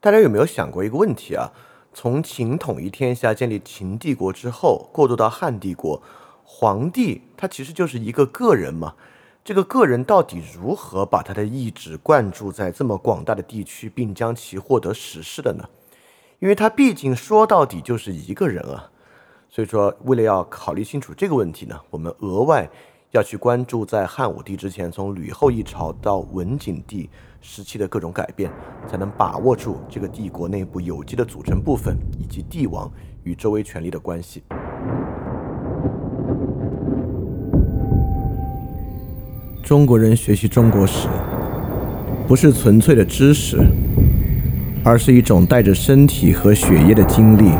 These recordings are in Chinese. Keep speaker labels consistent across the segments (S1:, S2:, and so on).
S1: 大家有没有想过一个问题啊？从秦统一天下、建立秦帝国之后，过渡到汉帝国，皇帝他其实就是一个个人嘛。这个个人到底如何把他的意志灌注在这么广大的地区，并将其获得实施的呢？因为他毕竟说到底就是一个人啊。所以说，为了要考虑清楚这个问题呢，我们额外要去关注在汉武帝之前，从吕后一朝到文景帝。时期的各种改变，才能把握住这个帝国内部有机的组成部分，以及帝王与周围权力的关系。中国人学习中国史，不是纯粹的知识，而是一种带着身体和血液的经历。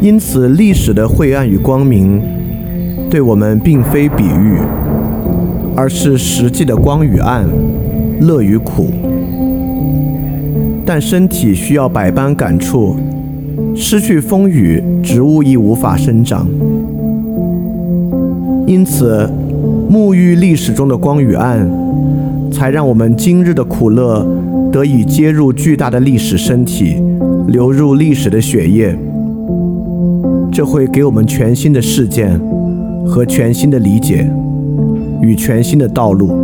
S1: 因此，历史的晦暗与光明，对我们并非比喻，而是实际的光与暗。乐与苦，但身体需要百般感触，失去风雨，植物亦无法生长。因此，沐浴历史中的光与暗，才让我们今日的苦乐得以接入巨大的历史身体，流入历史的血液。这会给我们全新的事件和全新的理解与全新的道路。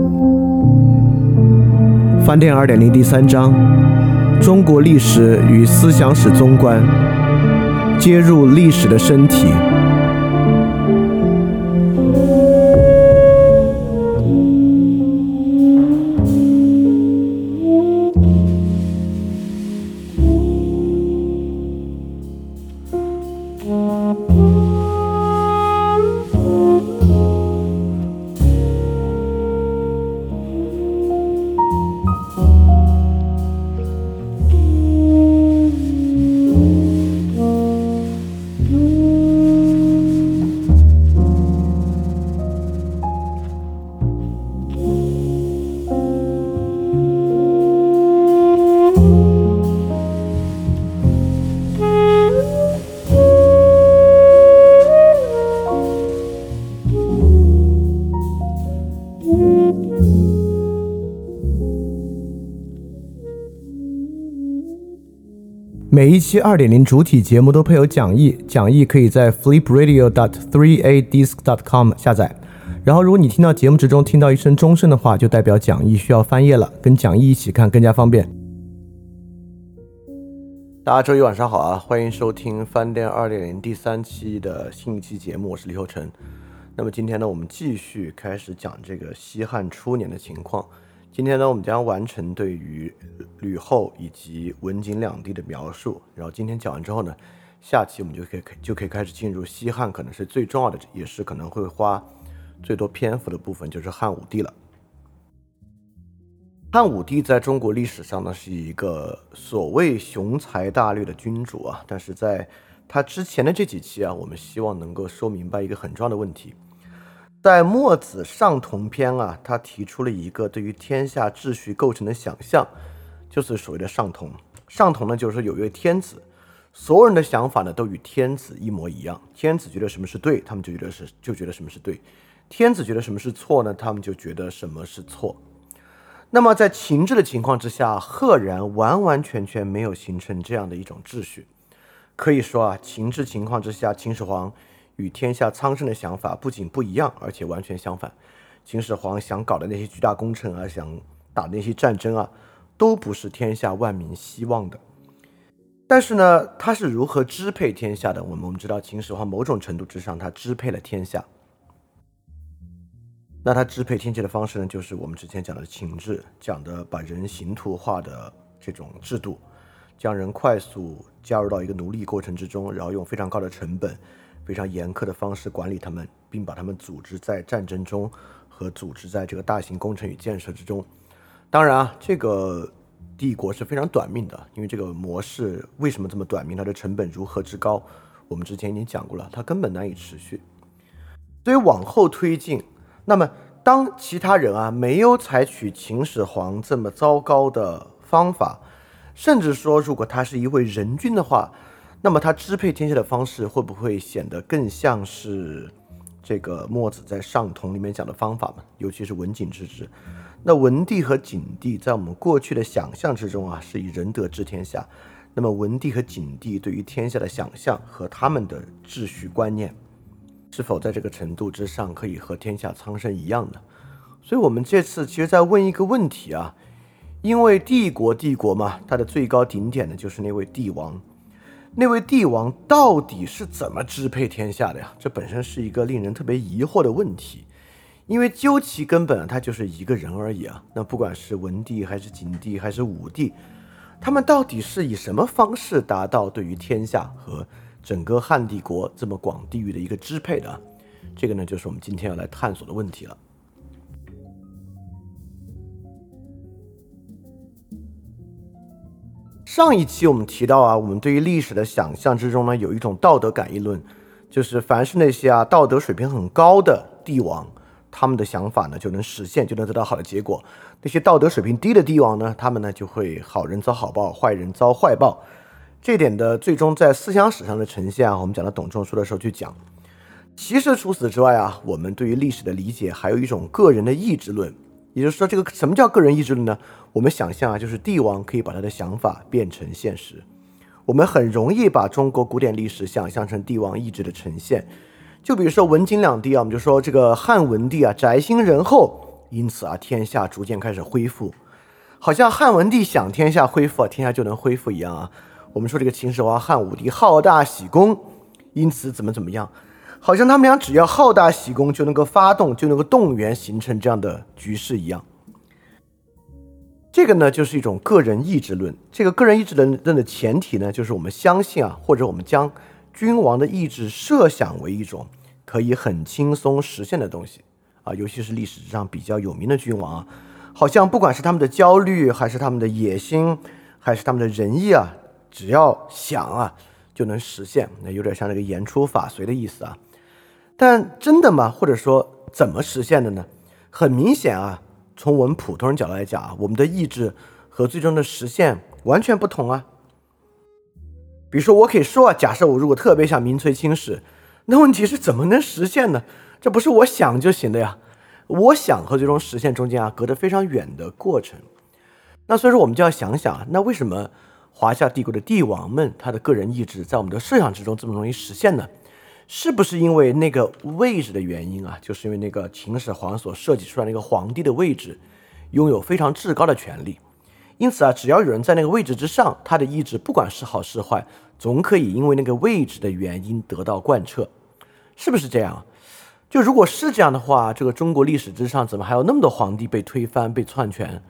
S1: 饭店二点零第三章：中国历史与思想史综观，接入历史的身体。期二点零主体节目都配有讲义，讲义可以在 flipradio.dot3adisc.dot.com 下载。然后，如果你听到节目之中听到一声钟声的话，就代表讲义需要翻页了，跟讲义一起看更加方便。大家周一晚上好啊，欢迎收听翻店二点零第三期的新一期节目，我是李厚成。那么今天呢，我们继续开始讲这个西汉初年的情况。今天呢，我们将完成对于吕后以及文景两地的描述。然后今天讲完之后呢，下期我们就可以就可以开始进入西汉可能是最重要的，也是可能会花最多篇幅的部分，就是汉武帝了。汉武帝在中国历史上呢，是一个所谓雄才大略的君主啊，但是在他之前的这几期啊，我们希望能够说明白一个很重要的问题。在《墨子上同篇》啊，他提出了一个对于天下秩序构成的想象，就是所谓的上同。上同呢，就是说有一位天子，所有人的想法呢都与天子一模一样。天子觉得什么是对，他们就觉得是就觉得什么是对；天子觉得什么是错呢，他们就觉得什么是错。那么在秦制的情况之下，赫然完完全全没有形成这样的一种秩序。可以说啊，秦制情况之下，秦始皇。与天下苍生的想法不仅不一样，而且完全相反。秦始皇想搞的那些巨大工程啊，想打的那些战争啊，都不是天下万民希望的。但是呢，他是如何支配天下的？我们我们知道，秦始皇某种程度之上，他支配了天下。那他支配天下的方式呢，就是我们之前讲的秦制，讲的把人形图化的这种制度，将人快速加入到一个奴隶过程之中，然后用非常高的成本。非常严苛的方式管理他们，并把他们组织在战争中和组织在这个大型工程与建设之中。当然啊，这个帝国是非常短命的，因为这个模式为什么这么短命？它的成本如何之高？我们之前已经讲过了，它根本难以持续。所以往后推进，那么当其他人啊没有采取秦始皇这么糟糕的方法，甚至说如果他是一位仁君的话。那么他支配天下的方式会不会显得更像是这个墨子在上同里面讲的方法嘛？尤其是文景之治。那文帝和景帝在我们过去的想象之中啊，是以仁德治天下。那么文帝和景帝对于天下的想象和他们的秩序观念，是否在这个程度之上可以和天下苍生一样呢？所以，我们这次其实在问一个问题啊，因为帝国帝国嘛，它的最高顶点呢就是那位帝王，那位帝王到底是怎么支配天下的呀？这本身是一个令人特别疑惑的问题，因为究其根本，他就是一个人而已啊。那不管是文帝还是景帝还是武帝。他们到底是以什么方式达到对于天下和整个汉帝国这么广地域的一个支配的？这个呢，就是我们今天要来探索的问题了。上一期我们提到啊，我们对于历史的想象之中呢，有一种道德感应论，就是凡是那些啊道德水平很高的帝王。他们的想法呢就能实现，就能得到好的结果。那些道德水平低的帝王呢，他们呢就会好人遭好报，坏人遭坏报。这点的最终在思想史上的呈现啊，我们讲到董仲舒的时候去讲。其实除此之外啊，我们对于历史的理解还有一种个人的意志论，也就是说，这个什么叫个人意志论呢？我们想象啊，就是帝王可以把他的想法变成现实。我们很容易把中国古典历史想象成帝王意志的呈现。就比如说文景两帝啊，我们就说这个汉文帝啊，宅心仁厚，因此啊，天下逐渐开始恢复，好像汉文帝想天下恢复啊，天下就能恢复一样啊。我们说这个秦始皇汉武帝好大喜功，因此怎么怎么样，好像他们俩只要好大喜功就能够发动，就能够动员形成这样的局势一样。这个呢，就是一种个人意志论。这个个人意志论论的前提呢，就是我们相信啊，或者我们将。君王的意志设想为一种可以很轻松实现的东西啊，尤其是历史上比较有名的君王啊，好像不管是他们的焦虑，还是他们的野心，还是他们的仁义啊，只要想啊就能实现，那有点像那个言出法随的意思啊。但真的吗？或者说怎么实现的呢？很明显啊，从我们普通人角度来讲啊，我们的意志和最终的实现完全不同啊。比如说，我可以说啊，假设我如果特别想名垂青史，那问题是怎么能实现呢？这不是我想就行的呀。我想和最终实现中间啊，隔着非常远的过程。那所以说，我们就要想想啊，那为什么华夏帝国的帝王们他的个人意志在我们的设想之中这么容易实现呢？是不是因为那个位置的原因啊？就是因为那个秦始皇所设计出来那个皇帝的位置，拥有非常至高的权力。因此啊，只要有人在那个位置之上，他的意志不管是好是坏，总可以因为那个位置的原因得到贯彻，是不是这样？就如果是这样的话，这个中国历史之上怎么还有那么多皇帝被推翻、被篡权？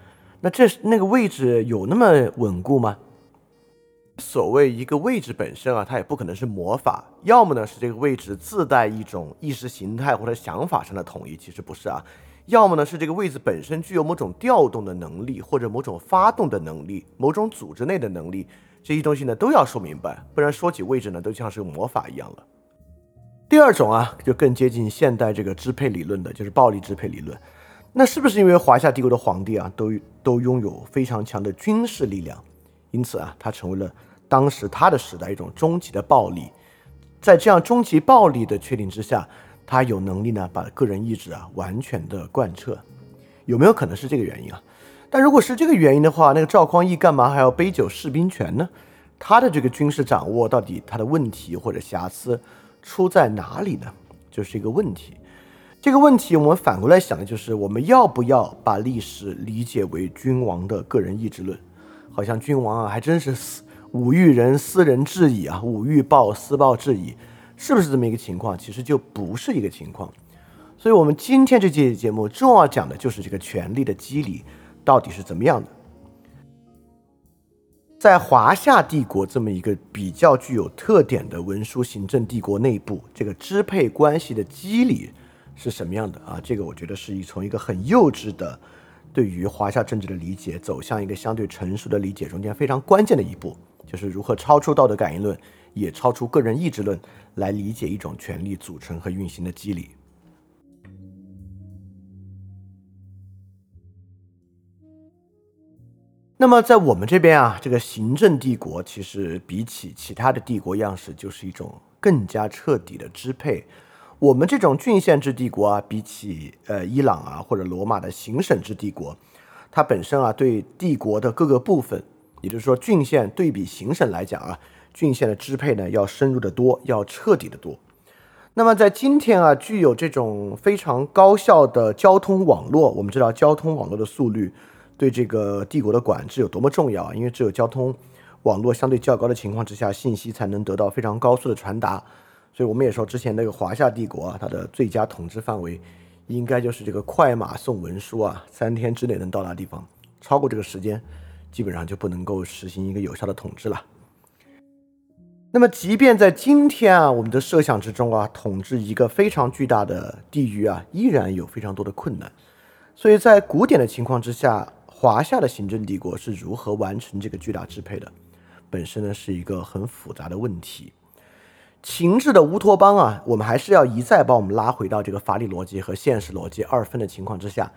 S1: 那这那个位置有那么稳固吗？所谓一个位置本身啊，它也不可能是魔法，要么呢是这个位置自带一种意识形态或者想法上的统一，其实不是啊。要么呢是这个位置本身具有某种调动的能力，或者某种发动的能力，某种组织内的能力，这些东西呢都要说明白，不然说起位置呢都像是魔法一样了。第二种啊，就更接近现代这个支配理论的，就是暴力支配理论。那是不是因为华夏帝国的皇帝啊都都拥有非常强的军事力量，因此啊他成为了当时他的时代一种终极的暴力？在这样终极暴力的确定之下。他有能力呢，把个人意志啊完全的贯彻，有没有可能是这个原因啊？但如果是这个原因的话，那个赵匡胤干嘛还要杯酒释兵权呢？他的这个军事掌握到底他的问题或者瑕疵出在哪里呢？就是一个问题。这个问题我们反过来想的就是，我们要不要把历史理解为君王的个人意志论？好像君王啊还真是私吾欲人私人至矣啊，吾欲报私报至矣。是不是这么一个情况？其实就不是一个情况，所以，我们今天这期节目重要讲的就是这个权力的机理到底是怎么样的。在华夏帝国这么一个比较具有特点的文书行政帝国内部，这个支配关系的机理是什么样的啊？这个我觉得是从一个很幼稚的对于华夏政治的理解，走向一个相对成熟的理解中间非常关键的一步，就是如何超出道德感应论。也超出个人意志论来理解一种权力组成和运行的机理。那么在我们这边啊，这个行政帝国其实比起其他的帝国样式，就是一种更加彻底的支配。我们这种郡县制帝国啊，比起呃伊朗啊或者罗马的行省制帝国，它本身啊对帝国的各个部分，也就是说郡县对比行省来讲啊，郡县的支配呢要深入的多，要彻底的多。那么在今天啊，具有这种非常高效的交通网络，我们知道交通网络的速率对这个帝国的管制有多么重要啊，因为只有交通网络相对较高的情况之下，信息才能得到非常高速的传达。所以我们也说，之前那个华夏帝国啊，它的最佳统治范围应该就是这个快马送文书啊，三天之内能到达地方，超过这个时间，基本上就不能够实行一个有效的统治了。那么，即便在今天啊，我们的设想之中啊，统治一个非常巨大的地域啊，依然有非常多的困难。所以在古典的情况之下，华夏的行政帝国是如何完成这个巨大支配的，本身呢是一个很复杂的问题。秦制的乌托邦啊，我们还是要一再把我们拉回到这个法理逻辑和现实逻辑二分的情况之下。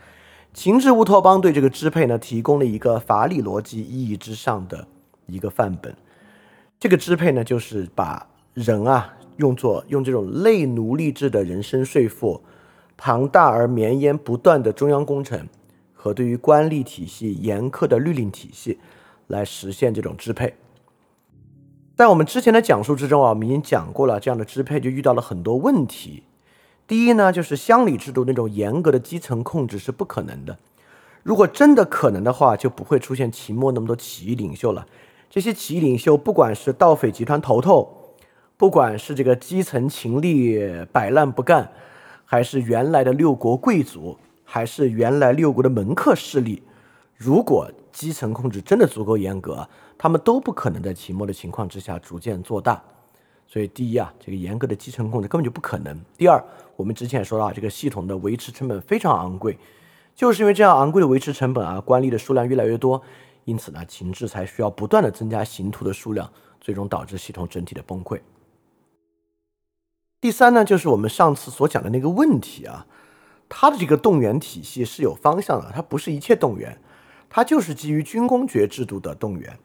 S1: 秦制乌托邦对这个支配呢，提供了一个法理逻辑意义之上的一个范本。这个支配呢，就是把人啊用作用这种类奴隶制的人身税负、庞大而绵延不断的中央工程和对于官吏体系严苛的律令体系来实现这种支配。在我们之前的讲述之中啊，我们已经讲过了，这样的支配就遇到了很多问题。第一呢，就是乡里制度那种严格的基层控制是不可能的。如果真的可能的话，就不会出现秦末那么多起义领袖了。这些起义领袖，不管是盗匪集团头头，不管是这个基层秦吏摆烂不干，还是原来的六国贵族，还是原来六国的门客势力，如果基层控制真的足够严格。他们都不可能在秦末的情况之下逐渐做大，所以第一啊，这个严格的基层控制根本就不可能。第二，我们之前也说到，这个系统的维持成本非常昂贵，就是因为这样昂贵的维持成本啊，官吏的数量越来越多，因此呢，秦制才需要不断的增加刑徒的数量，最终导致系统整体的崩溃。第三呢，就是我们上次所讲的那个问题啊，它的这个动员体系是有方向的，它不是一切动员，它就是基于军功爵制度的动员。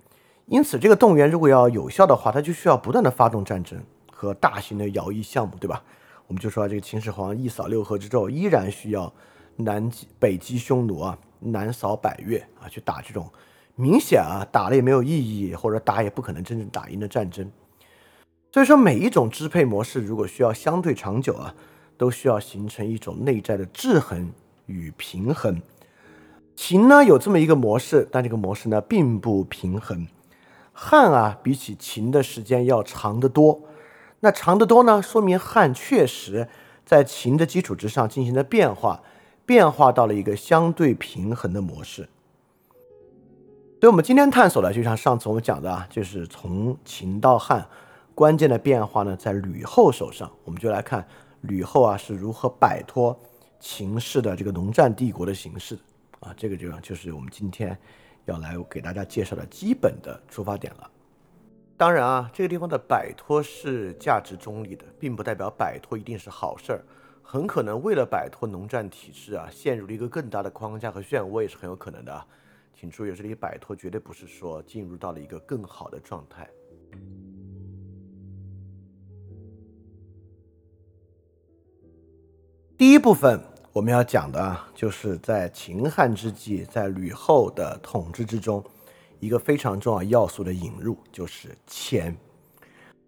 S1: 因此，这个动员如果要有效的话，它就需要不断的发动战争和大型的徭役项目，对吧？我们就说这个秦始皇一扫六合之后，依然需要南击北击匈奴啊，南扫百越啊，去打这种明显啊打了也没有意义，或者打也不可能真正打赢的战争。所以说，每一种支配模式如果需要相对长久啊，都需要形成一种内在的制衡与平衡。秦呢有这么一个模式，但这个模式呢并不平衡。汉啊，比起秦的时间要长得多。那长得多呢，说明汉确实在秦的基础之上进行了变化，变化到了一个相对平衡的模式。所以，我们今天探索的，就像上次我们讲的啊，就是从秦到汉，关键的变化呢，在吕后手上。我们就来看吕后啊是如何摆脱秦氏的这个农战帝国的形式啊。这个就就是我们今天。要来给大家介绍的基本的出发点了。当然啊，这个地方的摆脱是价值中立的，并不代表摆脱一定是好事儿。很可能为了摆脱农战体制啊，陷入了一个更大的框架和漩涡也是很有可能的啊。请注意，这里摆脱绝对不是说进入到了一个更好的状态。第一部分。我们要讲的啊，就是在秦汉之际，在吕后的统治之中，一个非常重要要素的引入，就是钱。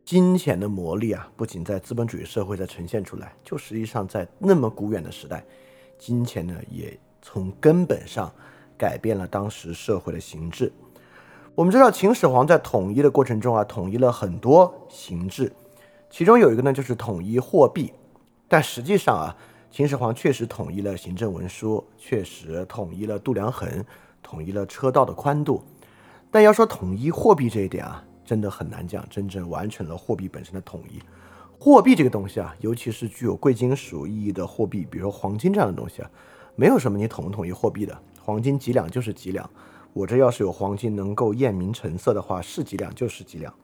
S1: 金钱的魔力啊，不仅在资本主义社会在呈现出来，就实际上在那么古远的时代，金钱呢也从根本上改变了当时社会的形制。我们知道秦始皇在统一的过程中啊，统一了很多形制，其中有一个呢就是统一货币，但实际上啊。秦始皇确实统一了行政文书，确实统一了度量衡，统一了车道的宽度，但要说统一货币这一点啊，真的很难讲，真正完成了货币本身的统一。货币这个东西啊，尤其是具有贵金属意义的货币，比如说黄金这样的东西啊，没有什么你统不统一货币的，黄金几两就是几两。我这要是有黄金能够验明成色的话，是几两就是几两。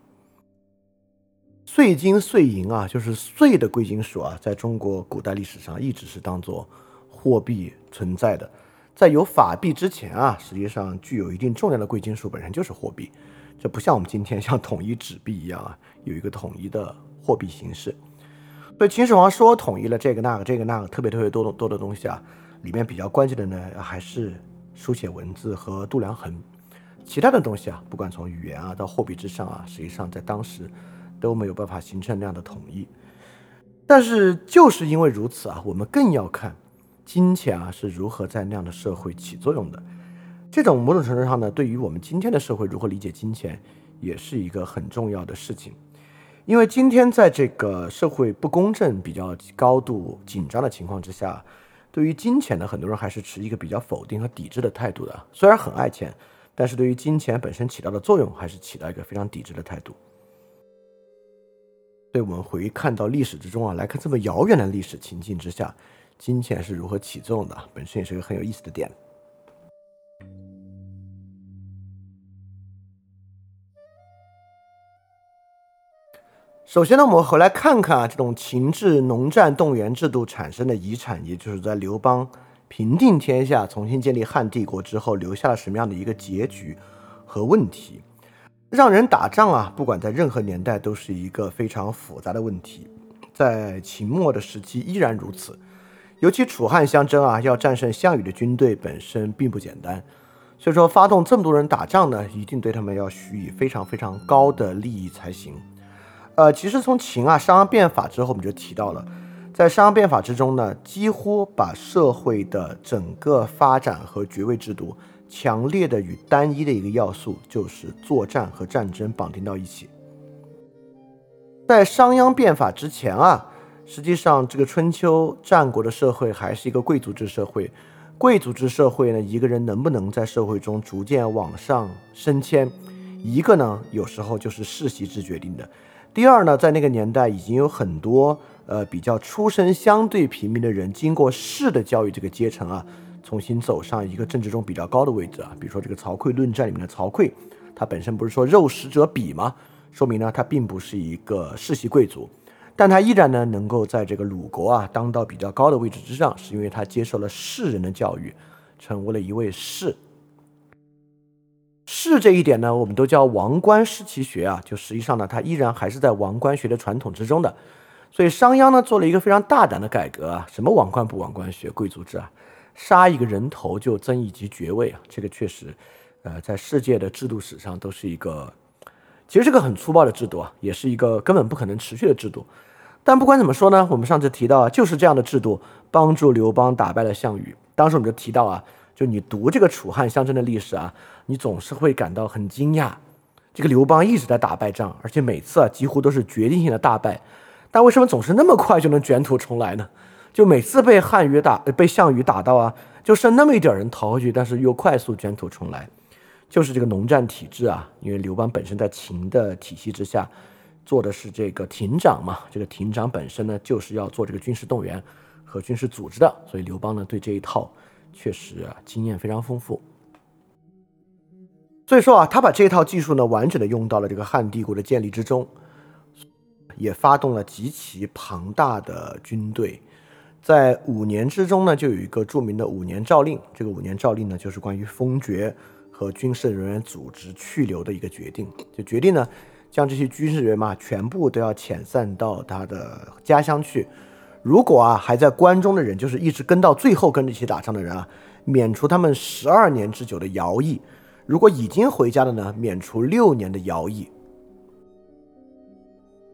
S1: 碎金碎银啊，就是碎的贵金属啊，在中国古代历史上一直是当做货币存在的。在有法币之前啊，实际上具有一定重量的贵金属本身就是货币。这不像我们今天像统一纸币一样啊，有一个统一的货币形式。所以秦始皇说统一了这个那个这个那个特别特别多多的东西啊，里面比较关键的呢还是书写文字和度量衡，其他的东西啊，不管从语言啊到货币之上啊，实际上在当时都没有办法形成那样的统一。但是就是因为如此啊，我们更要看金钱啊是如何在那样的社会起作用的。这种某种程度上呢，对于我们今天的社会如何理解金钱，也是一个很重要的事情。因为今天在这个社会不公正、比较高度紧张的情况之下，对于金钱呢，很多人还是持一个比较否定和抵制的态度的。虽然很爱钱，但是对于金钱本身起到的作用，还是起到一个非常抵制的态度。对我们回看到历史之中啊，来看这么遥远的历史情境之下，金钱是如何起作用的，本身也是一个很有意思的点。首先呢，我们回来看看啊，这种秦制农战动员制度产生的遗产，也就是在刘邦平定天下、重新建立汉帝国之后，留下了什么样的一个结局和问题？让人打仗啊，不管在任何年代，都是一个非常复杂的问题，在秦末的时期依然如此。尤其楚汉相争啊，要战胜项羽的军队本身并不简单，所以说发动这么多人打仗呢，一定对他们要许以非常非常高的利益才行。呃，其实从秦啊商鞅变法之后，我们就提到了，在商鞅变法之中呢，几乎把社会的整个发展和爵位制度强烈的与单一的一个要素，就是作战和战争绑定到一起。在商鞅变法之前啊，实际上这个春秋战国的社会还是一个贵族制社会。贵族制社会呢，一个人能不能在社会中逐渐往上升迁，一个呢，有时候就是世袭制决定的。第二呢，在那个年代已经有很多呃比较出身相对平民的人，经过士的教育，这个阶层啊，重新走上一个政治中比较高的位置啊。比如说这个曹刿论战里面的曹刿，他本身不是说肉食者鄙吗？说明呢他并不是一个世袭贵族，但他依然呢能够在这个鲁国啊当到比较高的位置之上，是因为他接受了士人的教育，成为了一位士。士这一点呢，我们都叫王冠士其学啊，就实际上呢，他依然还是在王冠学的传统之中的。所以商鞅呢做了一个非常大胆的改革啊，什么王冠不王冠学，贵族制啊，杀一个人头就增一级爵位啊，这个确实，呃，在世界的制度史上都是一个，其实是个很粗暴的制度啊，也是一个根本不可能持续的制度。但不管怎么说呢，我们上次提到啊，就是这样的制度帮助刘邦打败了项羽。当时我们就提到啊。就你读这个楚汉相争的历史啊，你总是会感到很惊讶。这个刘邦一直在打败仗，而且每次啊几乎都是决定性的大败，但为什么总是那么快就能卷土重来呢？就每次被汉语打、被项羽打到啊，就剩那么一点人逃回去，但是又快速卷土重来，就是这个农战体制啊。因为刘邦本身在秦的体系之下做的是这个亭长嘛，这个亭长本身呢就是要做这个军事动员和军事组织的，所以刘邦呢对这一套。确实啊，经验非常丰富。所以说啊，他把这一套技术呢，完整的用到了这个汉帝国的建立之中，也发动了极其庞大的军队。在五年之中呢，就有一个著名的五年诏令。这个五年诏令呢，就是关于封爵和军事人员组织去留的一个决定。就决定呢，将这些军事人员嘛，全部都要遣散到他的家乡去。如果啊还在关中的人，就是一直跟到最后跟着一起打仗的人啊，免除他们十二年之久的徭役；如果已经回家的呢，免除六年的徭役。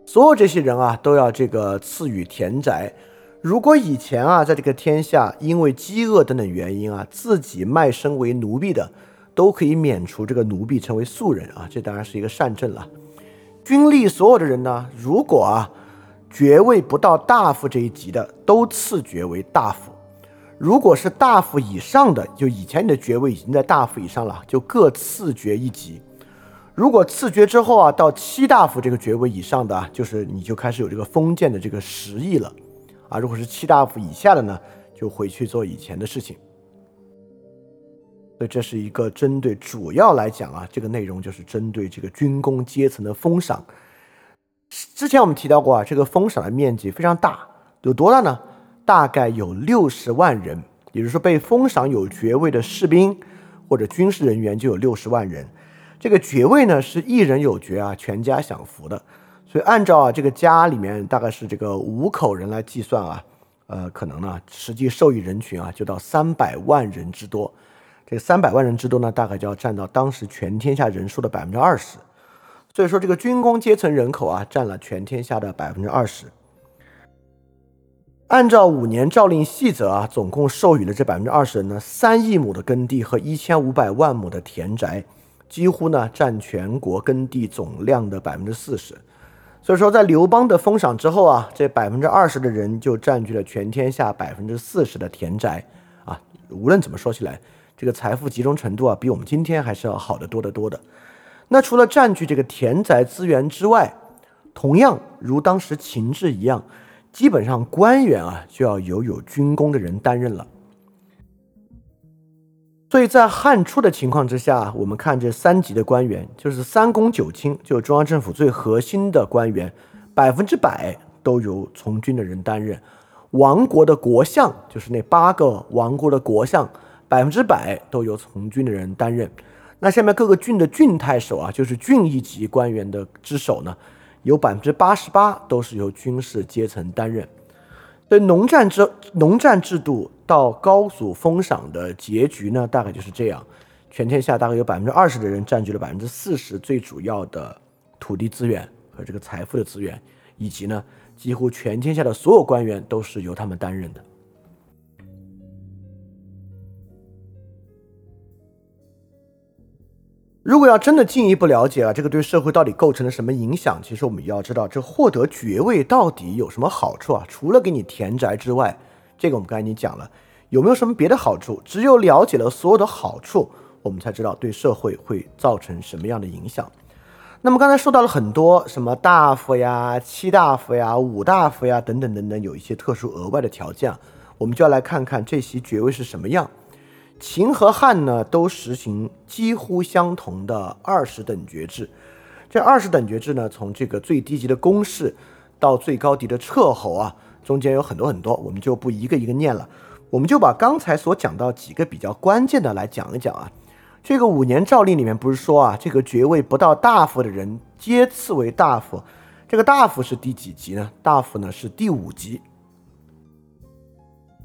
S1: 所有这些人啊，都要这个赐予田宅。如果以前啊，在这个天下因为饥饿等等原因啊，自己卖身为奴婢的，都可以免除这个奴婢，成为庶人啊，这当然是一个善政了。军吏所有的人呢，如果啊。爵位不到大夫这一级的，都赐爵为大夫；如果是大夫以上的，就以前你的爵位已经在大夫以上了，就各赐爵一级。如果赐爵之后啊，到七大夫这个爵位以上的，就是你就开始有这个封建的这个实意了啊。如果是七大夫以下的呢，就回去做以前的事情。所以这是一个针对主要来讲啊，这个内容就是针对这个军功阶层的封赏。之前我们提到过啊，这个封赏的面积非常大，有多大呢？大概有六十万人，也就是说被封赏有爵位的士兵或者军事人员就有六十万人。这个爵位呢是一人有爵啊，全家享福的，所以按照啊这个家里面大概是这个五口人来计算啊，呃，可能呢实际受益人群啊就到三百万人之多。这三百万人之多呢，大概就要占到当时全天下人数的百分之二十。所以说，这个军工阶层人口啊，占了全天下的百分之二十。按照五年诏令细则啊，总共授予了这百分之二十人呢，三亿亩的耕地和一千五百万亩的田宅，几乎呢占全国耕地总量的百分之四十。所以说，在刘邦的封赏之后啊，这百分之二十的人就占据了全天下百分之四十的田宅啊。无论怎么说起来，这个财富集中程度啊，比我们今天还是要好得多得多的。那除了占据这个田宅资源之外，同样如当时秦制一样，基本上官员啊就要由有军功的人担任了。所以在汉初的情况之下，我们看这三级的官员，就是三公九卿，就是中央政府最核心的官员，百分之百都由从军的人担任。亡国的国相，就是那八个亡国的国相，百分之百都由从军的人担任。那下面各个郡的郡太守啊，就是郡一级官员的之首呢，有百分之八十八都是由军事阶层担任。所以农战制农战制度到高祖封赏的结局呢，大概就是这样：全天下大概有百分之二十的人占据了百分之四十最主要的土地资源和这个财富的资源，以及呢，几乎全天下的所有官员都是由他们担任的。如果要真的进一步了解啊，这个对社会到底构成了什么影响？其实我们要知道，这获得爵位到底有什么好处啊？除了给你田宅之外，这个我们刚才已经讲了，有没有什么别的好处？只有了解了所有的好处，我们才知道对社会会造成什么样的影响。那么刚才说到了很多什么大夫呀、七大夫呀、五大夫呀等等等等，有一些特殊额外的条件，我们就要来看看这席爵位是什么样。秦和汉呢，都实行几乎相同的二十等爵制。这二十等爵制呢，从这个最低级的公士到最高级的彻侯啊，中间有很多很多，我们就不一个一个念了。我们就把刚才所讲到几个比较关键的来讲一讲啊。这个五年诏令里面不是说啊，这个爵位不到大夫的人皆赐为大夫。这个大夫是第几级呢？大夫呢是第五级。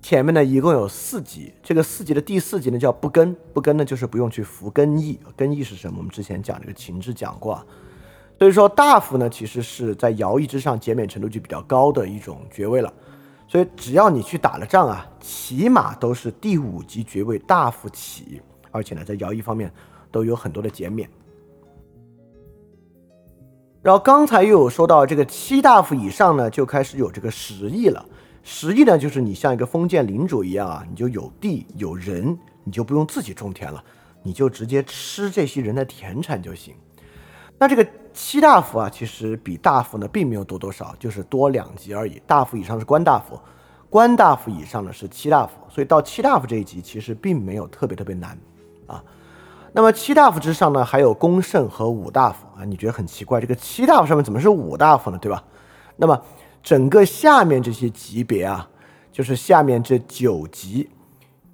S1: 前面呢一共有四级，这个四级的第四级呢叫不更，不更呢就是不用去服更役，更役是什么？我们之前讲这个秦制讲过，啊所以说大夫呢其实是在徭役之上减免程度就比较高的一种爵位了，所以只要你去打了仗啊，起码都是第五级爵位大夫起，而且呢在徭役方面都有很多的减免。然后刚才又有说到这个七大夫以上呢就开始有这个十役了。实际呢，就是你像一个封建领主一样啊，你就有地有人，你就不用自己种田了，你就直接吃这些人的田产就行。那这个七大夫啊，其实比大夫呢并没有多多少，就是多两级而已。大夫以上是官大夫，官大夫以上呢是七大夫，所以到七大夫这一级其实并没有特别特别难啊。那么七大夫之上呢，还有公圣和五大夫啊，你觉得很奇怪，这个七大夫上面怎么是五大夫呢？对吧？那么。整个下面这些级别啊，就是下面这九级，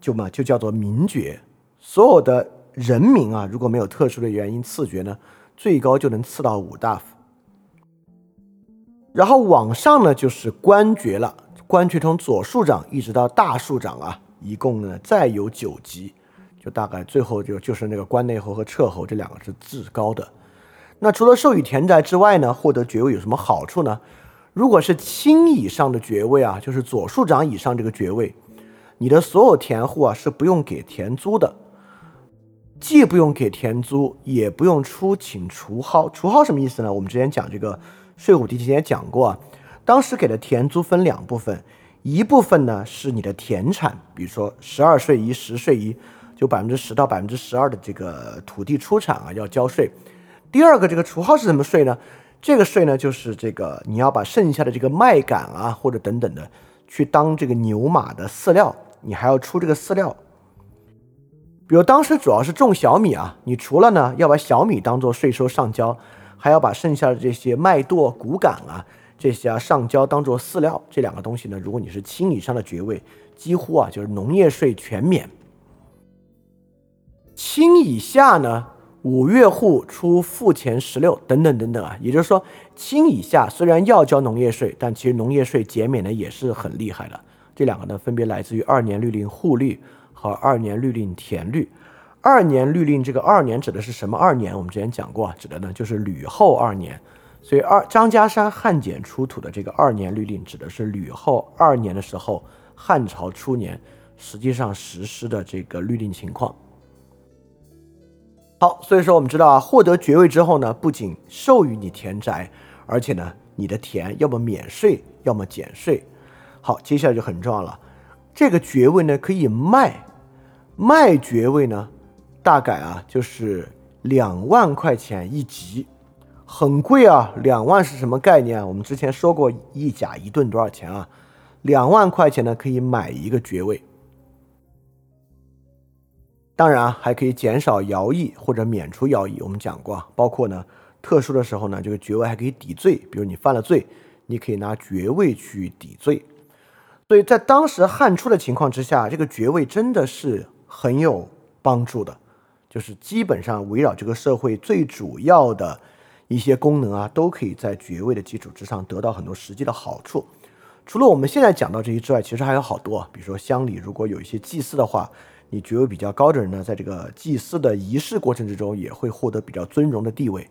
S1: 就嘛就叫做名爵。所有的人民啊，如果没有特殊的原因赐爵呢，最高就能赐到五大夫。然后往上呢就是官爵了，官爵从左庶长一直到大庶长啊，一共呢再有九级，就大概最后就就是那个关内侯和彻侯这两个是至高的。那除了授予田宅之外呢，获得爵位有什么好处呢？如果是卿以上的爵位啊，就是左庶长以上这个爵位，你的所有田户啊是不用给田租的，既不用给田租，也不用出请除蒿。除蒿什么意思呢？我们之前讲这个税务题之前也讲过啊，当时给的田租分两部分，一部分呢是你的田产，比如说十二税一、十税一，就百分之十到百分之十二的这个土地出产啊要交税。第二个这个除蒿是什么税呢？这个税呢，就是这个你要把剩下的这个麦秆啊，或者等等的，去当这个牛马的饲料，你还要出这个饲料。比如当时主要是种小米啊，你除了呢要把小米当做税收上交，还要把剩下的这些麦垛、谷秆啊这些啊上交当做饲料。这两个东西呢，如果你是卿以上的爵位，几乎啊就是农业税全免。卿以下呢，五岳户出赋钱十六等等等等啊，也就是说，清以下虽然要交农业税，但其实农业税减免呢也是很厉害的。这两个呢，分别来自于二年律令户律和二年律令田律。二年律令这个二年指的是什么二年？我们之前讲过啊，指的呢就是吕后二年。所以二张家山汉简出土的这个二年律令，指的是吕后二年的时候，汉朝初年实际上实施的这个律令情况。好，所以说我们知道啊，获得爵位之后呢，不仅授予你田宅，而且呢，你的田要么免税，要么减税。好，接下来就很重要了，这个爵位呢可以卖，卖爵位呢，大概啊就是两万块钱一级，很贵啊。两万是什么概念？我们之前说过一甲一顿多少钱啊？两万块钱呢可以买一个爵位。当然啊，还可以减少徭役或者免除徭役。我们讲过，包括呢，特殊的时候呢，这个爵位还可以抵罪。比如你犯了罪，你可以拿爵位去抵罪。所以在当时汉初的情况之下，这个爵位真的是很有帮助的，就是基本上围绕这个社会最主要的一些功能啊，都可以在爵位的基础之上得到很多实际的好处。除了我们现在讲到这些之外，其实还有好多，比如说乡里如果有一些祭祀的话。你爵位比较高的人呢，在这个祭祀的仪式过程之中，也会获得比较尊荣的地位。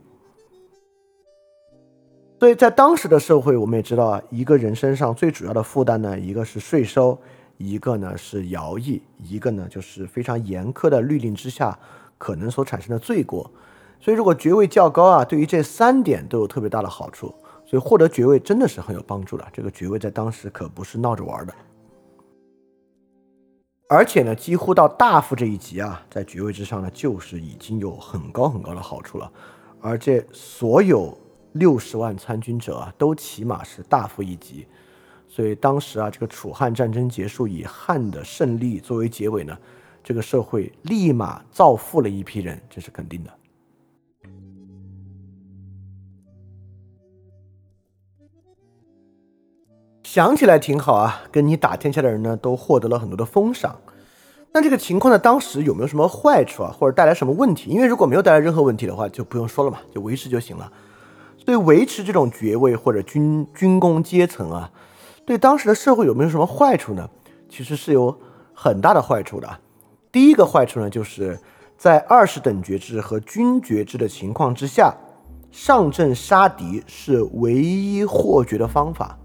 S1: 所以在当时的社会，我们也知道啊，一个人身上最主要的负担呢，一个是税收，一个呢是徭役，一个呢就是非常严苛的律令之下可能所产生的罪过。所以如果爵位较高啊，对于这三点都有特别大的好处。所以获得爵位真的是很有帮助的。这个爵位在当时可不是闹着玩的。而且呢，几乎到大夫这一级啊，在爵位之上呢，就是已经有很高很高的好处了。而这所有六十万参军者啊，都起码是大夫一级。所以当时啊，这个楚汉战争结束，以汉的胜利作为结尾呢，这个社会立马造富了一批人，这是肯定的。想起来挺好啊，跟你打天下的人呢，都获得了很多的封赏。那这个情况呢，当时有没有什么坏处啊，或者带来什么问题？因为如果没有带来任何问题的话，就不用说了嘛，就维持就行了。所以维持这种爵位或者军军功阶层啊，对当时的社会有没有什么坏处呢？其实是有很大的坏处的。第一个坏处呢，就是在二十等爵制和军爵制的情况之下，上阵杀敌是唯一获爵的方法。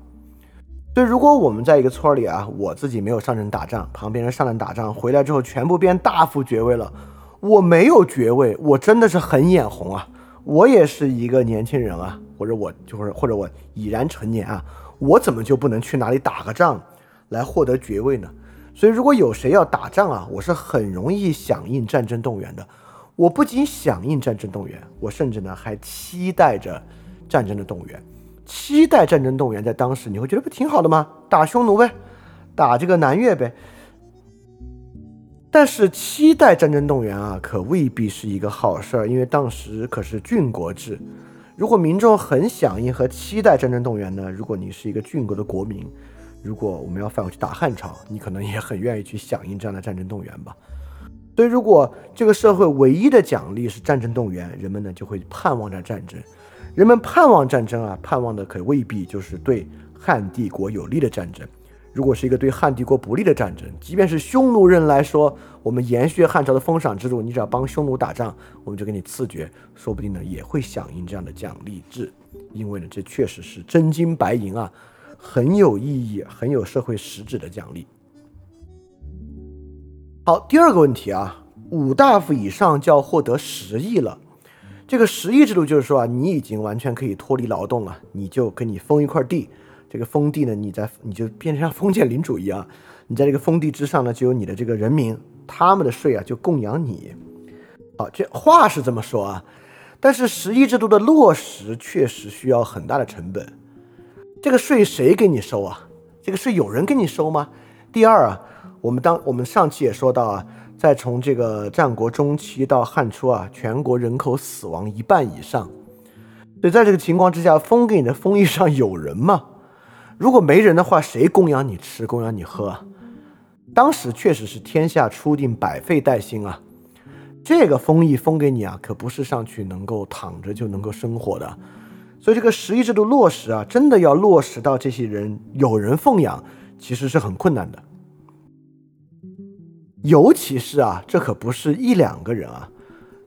S1: 所以，如果我们在一个村里啊，我自己没有上阵打仗，旁边人上阵打仗回来之后，全部变大夫爵位了，我没有爵位，我真的是很眼红啊！我也是一个年轻人啊，或者我就是或者我已然成年啊，我怎么就不能去哪里打个仗来获得爵位呢？所以，如果有谁要打仗啊，我是很容易响应战争动员的。我不仅响应战争动员，我甚至呢还期待着战争的动员。期待战争动员，在当时你会觉得不挺好的吗？打匈奴呗，打这个南越呗。但是期待战争动员啊，可未必是一个好事儿，因为当时可是郡国制。如果民众很响应和期待战争动员呢？如果你是一个郡国的国民，如果我们要反过去打汉朝，你可能也很愿意去响应这样的战争动员吧。所以，如果这个社会唯一的奖励是战争动员，人们呢就会盼望着战争。人们盼望战争啊，盼望的可未必就是对汉帝国有利的战争。如果是一个对汉帝国不利的战争，即便是匈奴人来说，我们延续汉朝的封赏制度，你只要帮匈奴打仗，我们就给你赐爵，说不定呢也会响应这样的奖励制，因为呢这确实是真金白银啊，很有意义、很有社会实质的奖励。好，第二个问题啊，五大夫以上就要获得十亿了。这个十亿制度就是说啊，你已经完全可以脱离劳动了，你就给你封一块地，这个封地呢，你在你就变成像封建领主一样，你在这个封地之上呢，就有你的这个人民，他们的税啊就供养你。好，这话是这么说啊，但是十亿制度的落实确实需要很大的成本。这个税谁给你收啊？这个税有人给你收吗？第二啊，我们当我们上期也说到啊。再从这个战国中期到汉初啊，全国人口死亡一半以上，所以在这个情况之下，封给你的封邑上有人吗？如果没人的话，谁供养你吃，供养你喝？当时确实是天下初定百废待兴啊，这个封邑封给你啊，可不是上去能够躺着就能够生活的。所以这个十一制度落实啊，真的要落实到这些人有人奉养，其实是很困难的。尤其是啊，这可不是一两个人啊，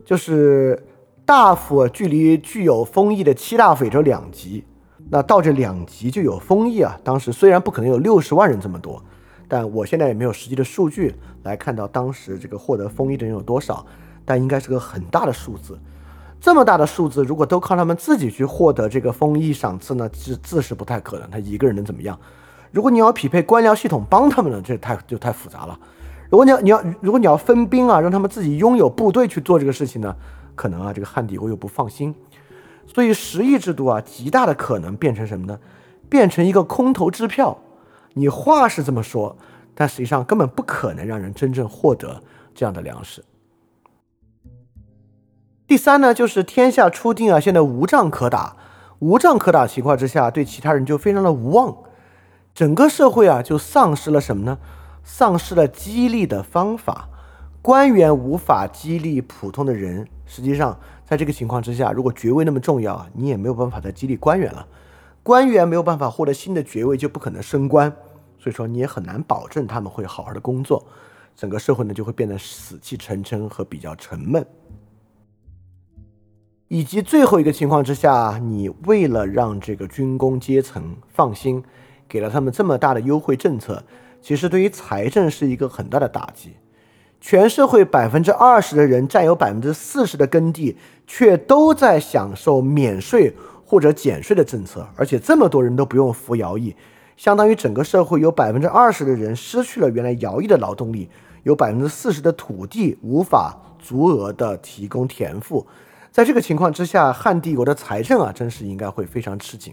S1: 就是大夫距离具有封邑的七大夫也就两级，那到这两级就有封邑啊。当时虽然不可能有六十万人这么多。但我现在也没有实际的数据来看到当时这个获得封邑的人有多少，但应该是个很大的数字。这么大的数字，如果都靠他们自己去获得这个封邑赏赐呢，自自是不太可能。他一个人能怎么样？如果你要匹配官僚系统帮他们呢，这太就太复杂了。如果你要你要如果你要分兵啊，让他们自己拥有部队去做这个事情呢，可能啊这个汉帝国又不放心。所以十亿制度啊，极大的可能变成什么呢？变成一个空头支票。你话是这么说，但实际上根本不可能让人真正获得这样的粮食。第三呢，就是天下初定啊，现在无仗可打，无仗可打情况之下，对其他人就非常的无望，整个社会啊就丧失了什么呢？丧失了激励的方法，官员无法激励普通的人。实际上，在这个情况之下，如果爵位那么重要啊，你也没有办法再激励官员了。官员没有办法获得新的爵位，就不可能升官，所以说你也很难保证他们会好好的工作，整个社会呢就会变得死气沉沉和比较沉闷。以及最后一个情况之下，你为了让这个军工阶层放心，给了他们这么大的优惠政策，其实对于财政是一个很大的打击。全社会百分之二十的人占有百分之四十的耕地，却都在享受免税。或者减税的政策，而且这么多人都不用服徭役，相当于整个社会有百分之二十的人失去了原来徭役的劳动力，有百分之四十的土地无法足额的提供田赋。在这个情况之下，汉帝国的财政啊，真是应该会非常吃紧。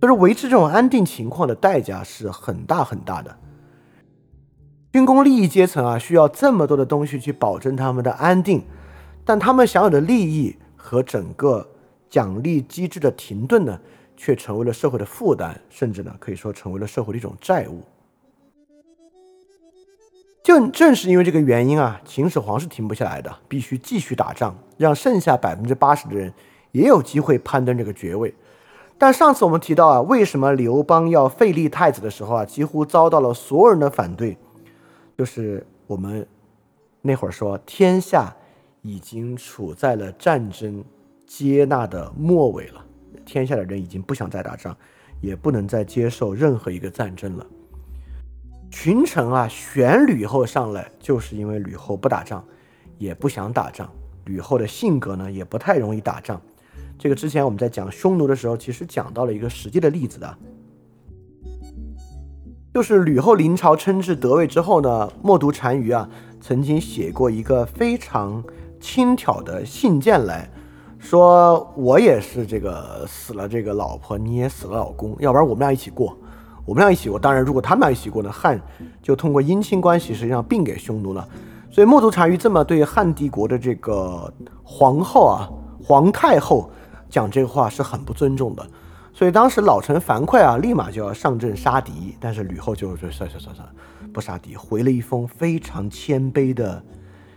S1: 就是维持这种安定情况的代价是很大很大的。军工利益阶层啊，需要这么多的东西去保证他们的安定，但他们享有的利益和整个。奖励机制的停顿呢，却成为了社会的负担，甚至呢，可以说成为了社会的一种债务。正正是因为这个原因啊，秦始皇是停不下来的，必须继续打仗，让剩下百分之八十的人也有机会攀登这个爵位。但上次我们提到啊，为什么刘邦要废立太子的时候啊，几乎遭到了所有人的反对，就是我们那会儿说，天下已经处在了战争。接纳的末尾了，天下的人已经不想再打仗，也不能再接受任何一个战争了。群臣啊，选吕后上来，就是因为吕后不打仗，也不想打仗。吕后的性格呢，也不太容易打仗。这个之前我们在讲匈奴的时候，其实讲到了一个实际的例子的，就是吕后临朝称制得位之后呢，默读单于啊，曾经写过一个非常轻佻的信件来。说我也是这个死了这个老婆，你也死了老公，要不然我们俩一起过，我们俩一起过。当然，如果他们俩一起过呢，汉就通过姻亲关系实际上并给匈奴了。所以默读单于这么对汉帝国的这个皇后啊，皇太后讲这个话是很不尊重的。所以当时老臣樊哙啊，立马就要上阵杀敌，但是吕后就说算算算算，不杀敌，回了一封非常谦卑的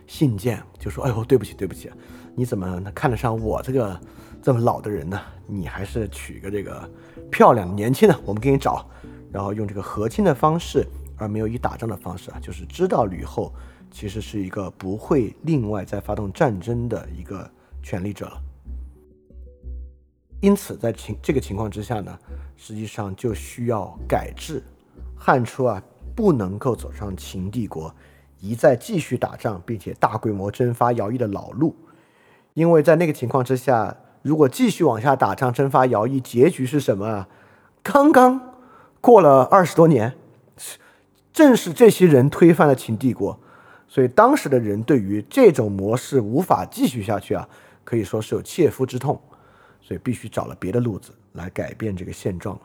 S1: 信件，就说：“哎呦，对不起，对不起。”你怎么看得上我这个这么老的人呢？你还是娶个这个漂亮年轻的，我们给你找，然后用这个和亲的方式，而没有以打仗的方式啊，就是知道吕后其实是一个不会另外再发动战争的一个权力者了。因此，在情这个情况之下呢，实际上就需要改制，汉初啊不能够走上秦帝国一再继续打仗，并且大规模征发徭役的老路。因为在那个情况之下，如果继续往下打仗、征发徭役，结局是什么啊？刚刚过了二十多年，正是这些人推翻了秦帝国，所以当时的人对于这种模式无法继续下去啊，可以说是有切肤之痛，所以必须找了别的路子来改变这个现状了。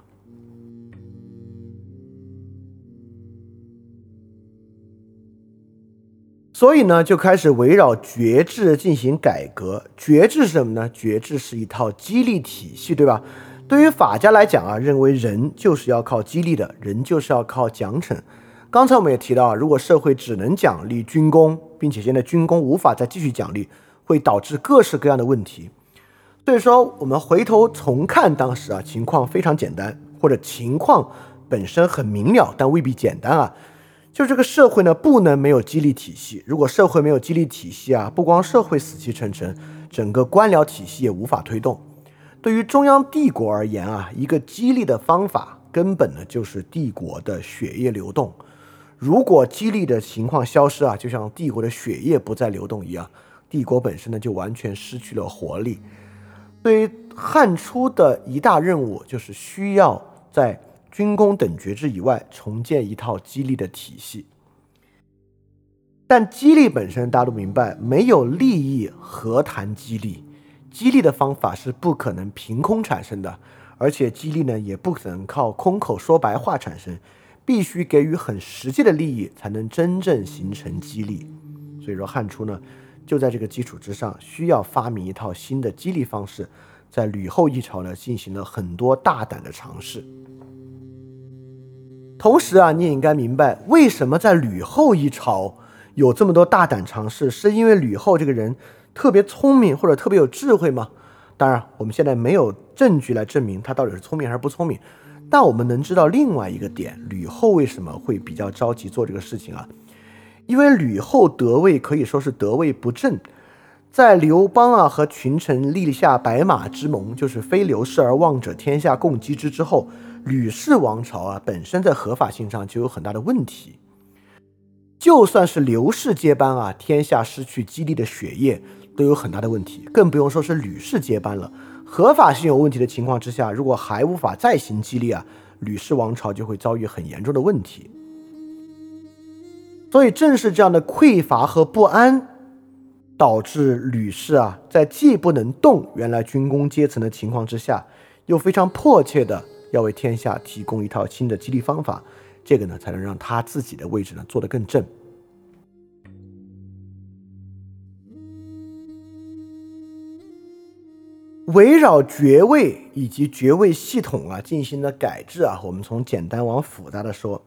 S1: 所以呢，就开始围绕爵制进行改革。爵制是什么呢？爵制是一套激励体系，对吧？对于法家来讲啊，认为人就是要靠激励的，人就是要靠奖惩。刚才我们也提到啊，如果社会只能奖励军功，并且现在军功无法再继续奖励，会导致各式各样的问题。所以说，我们回头重看当时啊，情况非常简单，或者情况本身很明了，但未必简单啊。就这个社会呢，不能没有激励体系。如果社会没有激励体系啊，不光社会死气沉沉，整个官僚体系也无法推动。对于中央帝国而言啊，一个激励的方法，根本呢就是帝国的血液流动。如果激励的情况消失啊，就像帝国的血液不再流动一样，帝国本身呢就完全失去了活力。对于汉初的一大任务，就是需要在军功等爵制以外重建一套激励的体系。但激励本身，大家都明白，没有利益何谈激励？激励的方法是不可能凭空产生的，而且激励呢，也不可能靠空口说白话产生，必须给予很实际的利益，才能真正形成激励。所以说，汉初呢。就在这个基础之上，需要发明一套新的激励方式，在吕后一朝呢进行了很多大胆的尝试。同时啊，你也应该明白，为什么在吕后一朝有这么多大胆尝试，是因为吕后这个人特别聪明或者特别有智慧吗？当然，我们现在没有证据来证明他到底是聪明还是不聪明，但我们能知道另外一个点：吕后为什么会比较着急做这个事情啊？因为吕后得位可以说是得位不正，在刘邦啊和群臣立下白马之盟，就是非刘氏而望者天下共击之之后，吕氏王朝啊本身在合法性上就有很大的问题。就算是刘氏接班啊，天下失去激励的血液都有很大的问题，更不用说是吕氏接班了。合法性有问题的情况之下，如果还无法再行激励啊，吕氏王朝就会遭遇很严重的问题。所以，正是这样的匮乏和不安，导致吕氏啊，在既不能动原来军功阶层的情况之下，又非常迫切的要为天下提供一套新的激励方法，这个呢，才能让他自己的位置呢做得更正。围绕爵位以及爵位系统啊进行了改制啊，我们从简单往复杂的说，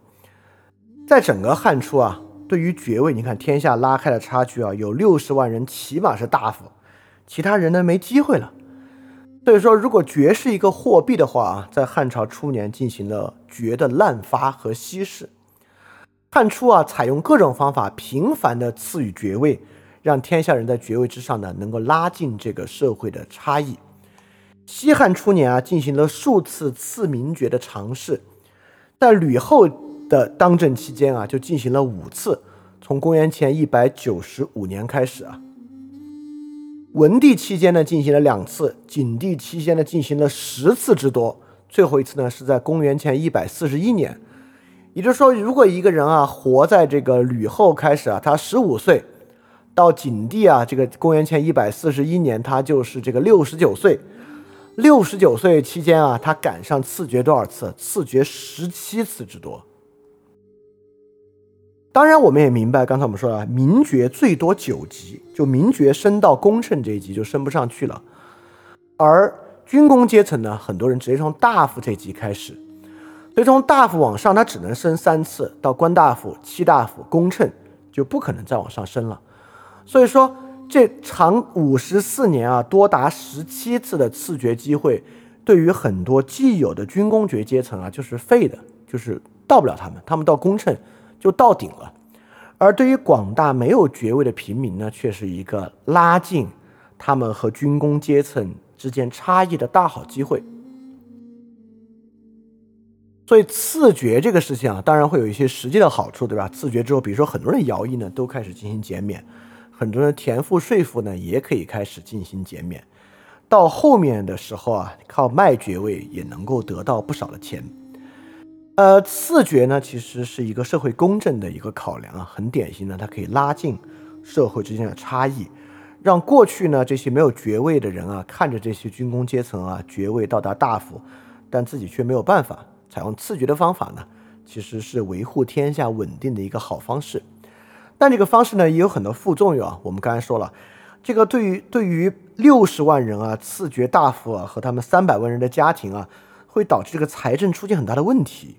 S1: 在整个汉初啊。对于爵位，你看天下拉开的差距啊，有六十万人起码是大夫，其他人呢没机会了。所以说，如果爵是一个货币的话啊，在汉朝初年进行了爵的滥发和稀释。汉初啊，采用各种方法频繁的赐予爵位，让天下人在爵位之上呢，能够拉近这个社会的差异。西汉初年啊，进行了数次赐名爵的尝试，但吕后。的当政期间啊，就进行了五次，从公元前一百九十五年开始啊。文帝期间呢，进行了两次；景帝期间呢，进行了十次之多。最后一次呢，是在公元前一百四十一年。也就是说，如果一个人啊，活在这个吕后开始啊，他十五岁，到景帝啊，这个公元前一百四十一年，他就是这个六十九岁。六十九岁期间啊，他赶上赐爵多少次？赐爵十七次之多。当然，我们也明白，刚才我们说了，名爵最多九级，就名爵升到功臣这一级就升不上去了。而军功阶层呢，很多人直接从大夫这级开始，所以从大夫往上，他只能升三次，到官大夫、七大夫、功臣就不可能再往上升了。所以说，这长五十四年啊，多达十七次的赐爵机会，对于很多既有的军功爵阶层啊，就是废的，就是到不了他们，他们到功臣。就到顶了，而对于广大没有爵位的平民呢，却是一个拉近他们和军工阶层之间差异的大好机会。所以赐爵这个事情啊，当然会有一些实际的好处，对吧？赐爵之后，比如说很多人徭役呢都开始进行减免，很多人田赋税赋呢也可以开始进行减免。到后面的时候啊，靠卖爵位也能够得到不少的钱。呃，赐爵呢，其实是一个社会公正的一个考量啊，很典型的，它可以拉近社会之间的差异，让过去呢这些没有爵位的人啊，看着这些军工阶层啊爵位到达大夫，但自己却没有办法采用赐爵的方法呢，其实是维护天下稳定的一个好方式。但这个方式呢，也有很多副作用啊。我们刚才说了，这个对于对于六十万人啊赐爵大夫啊和他们三百万人的家庭啊，会导致这个财政出现很大的问题。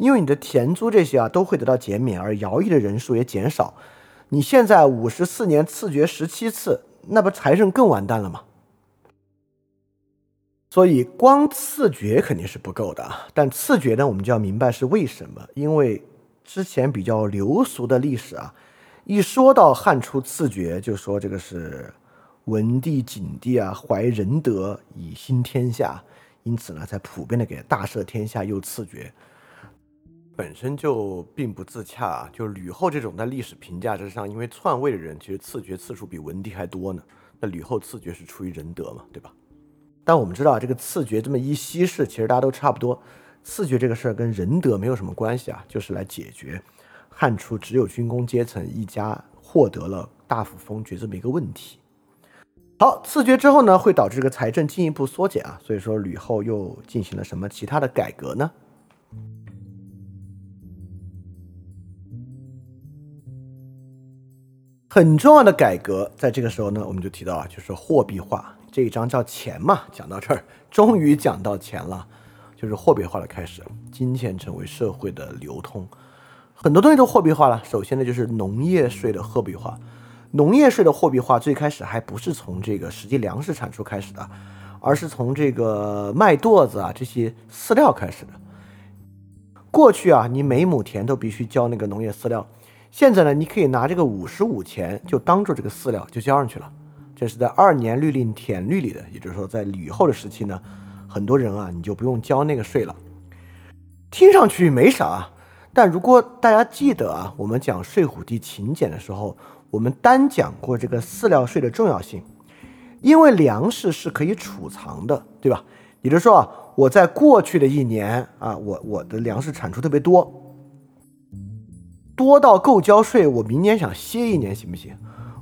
S1: 因为你的田租这些啊都会得到减免，而徭役的人数也减少，你现在五十四年赐爵十七次，那不财政更完蛋了吗？所以光赐爵肯定是不够的啊，但赐爵呢，我们就要明白是为什么。因为之前比较流俗的历史啊，一说到汉初赐爵，就说这个是文帝、景帝啊，怀仁德以兴天下，因此呢，才普遍的给大赦天下又赐爵，本身就并不自洽。啊。就吕后这种在历史评价之上，因为篡位的人，其实赐爵次数比文帝还多呢。那吕后赐爵是出于仁德嘛，对吧？但我们知道，这个赐爵这么一稀释，其实大家都差不多。赐爵这个事儿跟仁德没有什么关系啊，就是来解决汉初只有军功阶层一家获得了大夫封爵这么一个问题。好，赐爵之后呢，会导致这个财政进一步缩减啊，所以说吕后又进行了什么其他的改革呢？很重要的改革，在这个时候呢，我们就提到啊，就是货币化。这一章叫钱嘛，讲到这儿，终于讲到钱了，就是货币化的开始，金钱成为社会的流通，很多东西都货币化了。首先呢，就是农业税的货币化。农业税的货币化最开始还不是从这个实际粮食产出开始的，而是从这个麦垛子啊这些饲料开始的。过去啊，你每亩田都必须交那个农业饲料，现在呢，你可以拿这个五十五钱就当做这个饲料就交上去了。这是在二年律令田律里的，也就是说，在吕后的时期呢，很多人啊，你就不用交那个税了。听上去没啥，但如果大家记得啊，我们讲税虎地勤俭的时候，我们单讲过这个饲料税的重要性，因为粮食是可以储藏的，对吧？也就是说啊，我在过去的一年啊，我我的粮食产出特别多，多到够交税，我明年想歇一年行不行？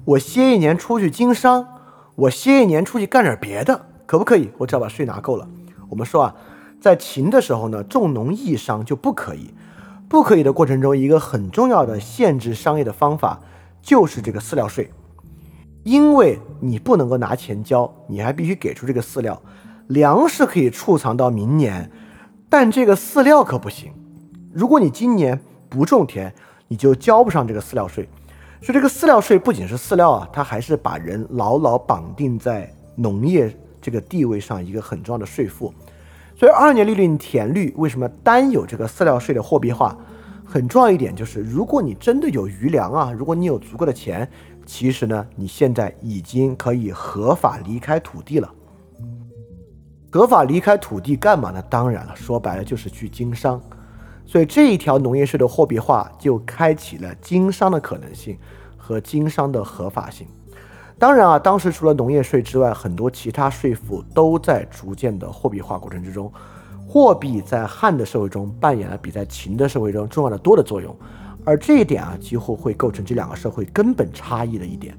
S1: 我歇一年出去经商，我歇一年出去干点别的，可不可以？我只要把税拿够了。我们说啊，在秦的时候呢，重农抑商就不可以。不可以的过程中，一个很重要的限制商业的方法就是这个饲料税，因为你不能够拿钱交，你还必须给出这个饲料。粮食可以储藏到明年，但这个饲料可不行。如果你今年不种田，你就交不上这个饲料税。所以这个饲料税不仅是饲料啊，它还是把人牢牢绑定在农业这个地位上一个很重要的税负。所以二年利率田率为什么单有这个饲料税的货币化？很重要一点就是，如果你真的有余粮啊，如果你有足够的钱，其实呢，你现在已经可以合法离开土地了。合法离开土地干嘛呢？当然了，说白了就是去经商。所以这一条农业税的货币化就开启了经商的可能性和经商的合法性。当然啊，当时除了农业税之外，很多其他税负都在逐渐的货币化过程之中。货币在汉的社会中扮演了比在秦的社会中重要的多的作用，而这一点啊，几乎会构成这两个社会根本差异的一点。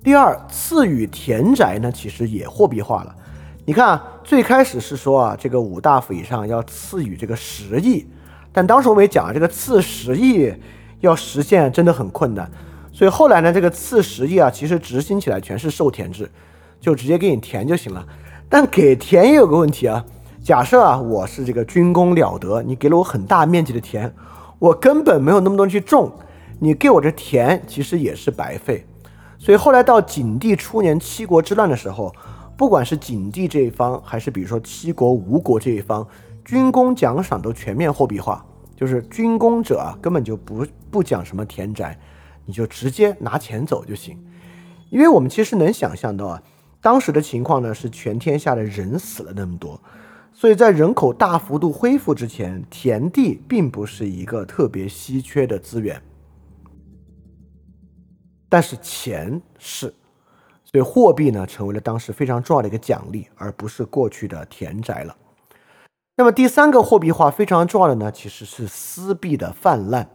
S1: 第二，赐予田宅呢，其实也货币化了。你看，最开始是说啊，这个五大夫以上要赐予这个十亿，但当时我们也讲了，这个赐十亿要实现真的很困难，所以后来呢，这个赐十亿啊，其实执行起来全是授田制，就直接给你田就行了。但给田也有个问题啊，假设啊，我是这个军功了得，你给了我很大面积的田，我根本没有那么多去种，你给我这田其实也是白费。所以后来到景帝初年七国之乱的时候。不管是景帝这一方，还是比如说七国、吴国这一方，军功奖赏都全面货币化，就是军功者啊，根本就不不讲什么田宅，你就直接拿钱走就行。因为我们其实能想象到啊，当时的情况呢是全天下的人死了那么多，所以在人口大幅度恢复之前，田地并不是一个特别稀缺的资源，但是钱是。所以货币呢，成为了当时非常重要的一个奖励，而不是过去的田宅了。那么第三个货币化非常重要的呢，其实是私币的泛滥。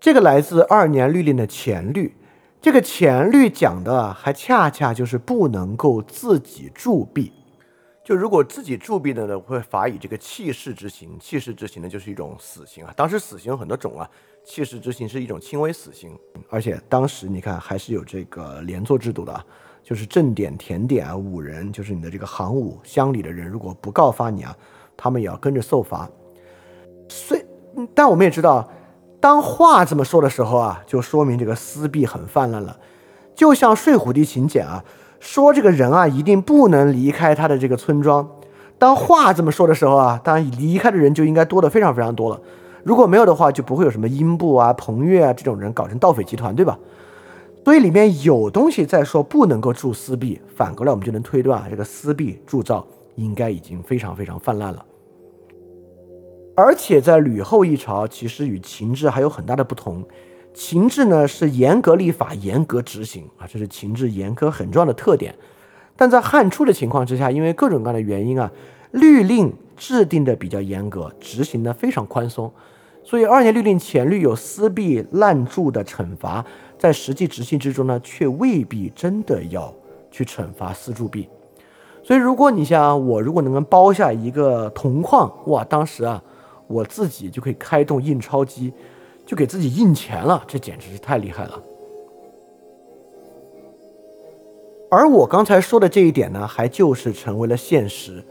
S1: 这个来自二年律令的钱律，这个钱律讲的还恰恰就是不能够自己铸币。就如果自己铸币的呢，会罚以这个弃市之刑。弃市之刑呢，就是一种死刑啊。当时死刑有很多种啊，弃市之刑是一种轻微死刑。而且当时你看还是有这个连坐制度的，就是正典、田典啊，五人就是你的这个行伍乡里的人，如果不告发你啊，他们也要跟着受罚。所以，但我们也知道，当话这么说的时候啊，就说明这个私弊很泛滥了。就像睡虎地秦简啊，说这个人啊一定不能离开他的这个村庄。当话这么说的时候啊，当然离开的人就应该多的非常非常多了。如果没有的话，就不会有什么英布啊、彭越啊这种人搞成盗匪集团，对吧？所以里面有东西在说不能够铸私币，反过来我们就能推断啊，这个私币铸造应该已经非常非常泛滥了。而且在吕后一朝，其实与秦制还有很大的不同。秦制呢是严格立法、严格执行啊，这是秦制严苛很重要的特点。但在汉初的情况之下，因为各种各样的原因啊，律令制定的比较严格，执行的非常宽松，所以二年律令前律有私币滥铸的惩罚。在实际执行之中呢，却未必真的要去惩罚私铸币。所以，如果你像我，如果能够包下一个铜矿，哇，当时啊，我自己就可以开动印钞机，就给自己印钱了，这简直是太厉害了。而我刚才说的这一点呢，还就是成为了现实。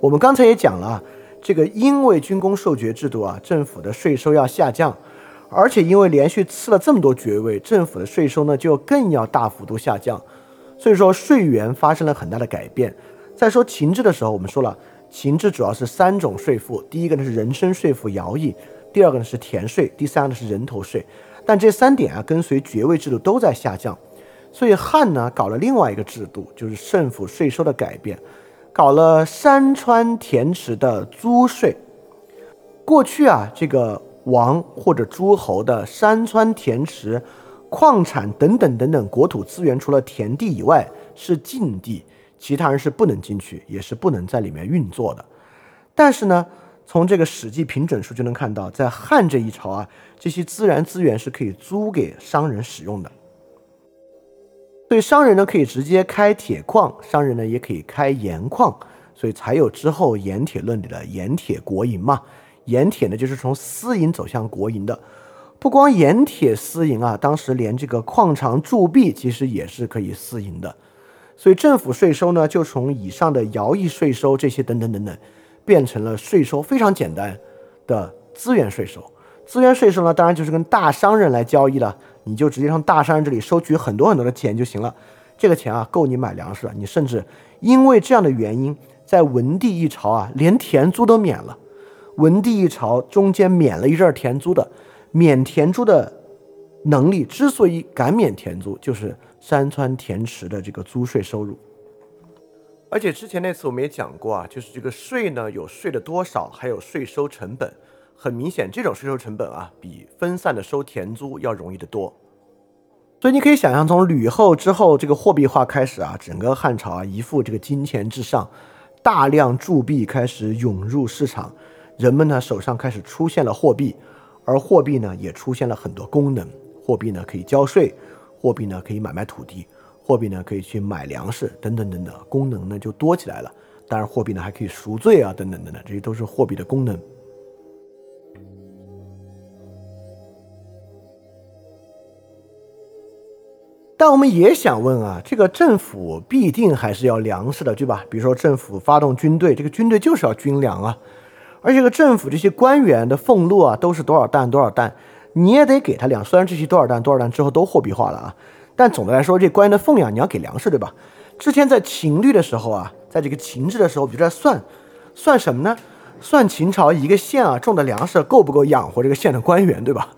S1: 我们刚才也讲了，这个因为军功授爵制度啊，政府的税收要下降。而且因为连续赐了这么多爵位，政府的税收呢就更要大幅度下降，所以说税源发生了很大的改变。在说秦制的时候，我们说了，秦制主要是三种税赋，第一个呢是人身税赋徭役，第二个呢是田税，第三个呢是人头税。但这三点啊，跟随爵位制度都在下降，所以汉呢搞了另外一个制度，就是政府税收的改变，搞了山川田池的租税。过去啊，这个。王或者诸侯的山川田池、矿产等等等等国土资源，除了田地以外是禁地，其他人是不能进去，也是不能在里面运作的。但是呢，从这个《史记》平整书就能看到，在汉这一朝啊，这些自然资源是可以租给商人使用的。所以商人呢可以直接开铁矿，商人呢也可以开盐矿，所以才有之后盐铁论里的盐铁国营嘛。盐铁呢，就是从私营走向国营的。不光盐铁私营啊，当时连这个矿场铸币其实也是可以私营的。所以政府税收呢，就从以上的徭役税收这些等等等等，变成了税收非常简单的资源税收。资源税收呢，当然就是跟大商人来交易了，你就直接从大商人这里收取很多很多的钱就行了。这个钱啊，够你买粮食了。你甚至因为这样的原因，在文帝一朝啊，连田租都免了。文帝一朝中间免了一阵田租的，免田租的能力之所以敢免田租，就是山川田池的这个租税收入。而且之前那次我们也讲过啊，就是这个税呢有税的多少，还有税收成本。很明显，这种税收成本啊，比分散的收田租要容易得多。所以你可以想象，从吕后之后这个货币化开始啊，整个汉朝啊一副这个金钱至上，大量铸币开始涌入市场。人们呢手上开始出现了货币，而货币呢也出现了很多功能。货币呢可以交税，货币呢可以买卖土地，货币呢可以去买粮食等等等等，功能呢就多起来了。当然，货币呢还可以赎罪啊，等等等等，这些都是货币的功能。但我们也想问啊，这个政府必定还是要粮食的，对吧？比如说政府发动军队，这个军队就是要军粮啊。而这个政府这些官员的俸禄啊，都是多少担多少担，你也得给他粮。虽然这些多少担多少担之后都货币化了啊，但总的来说，这官员的俸养你要给粮食，对吧？之前在秦律的时候啊，在这个秦制的时候，比如在算，算什么呢？算秦朝一个县啊种的粮食够不够养活这个县的官员，对吧？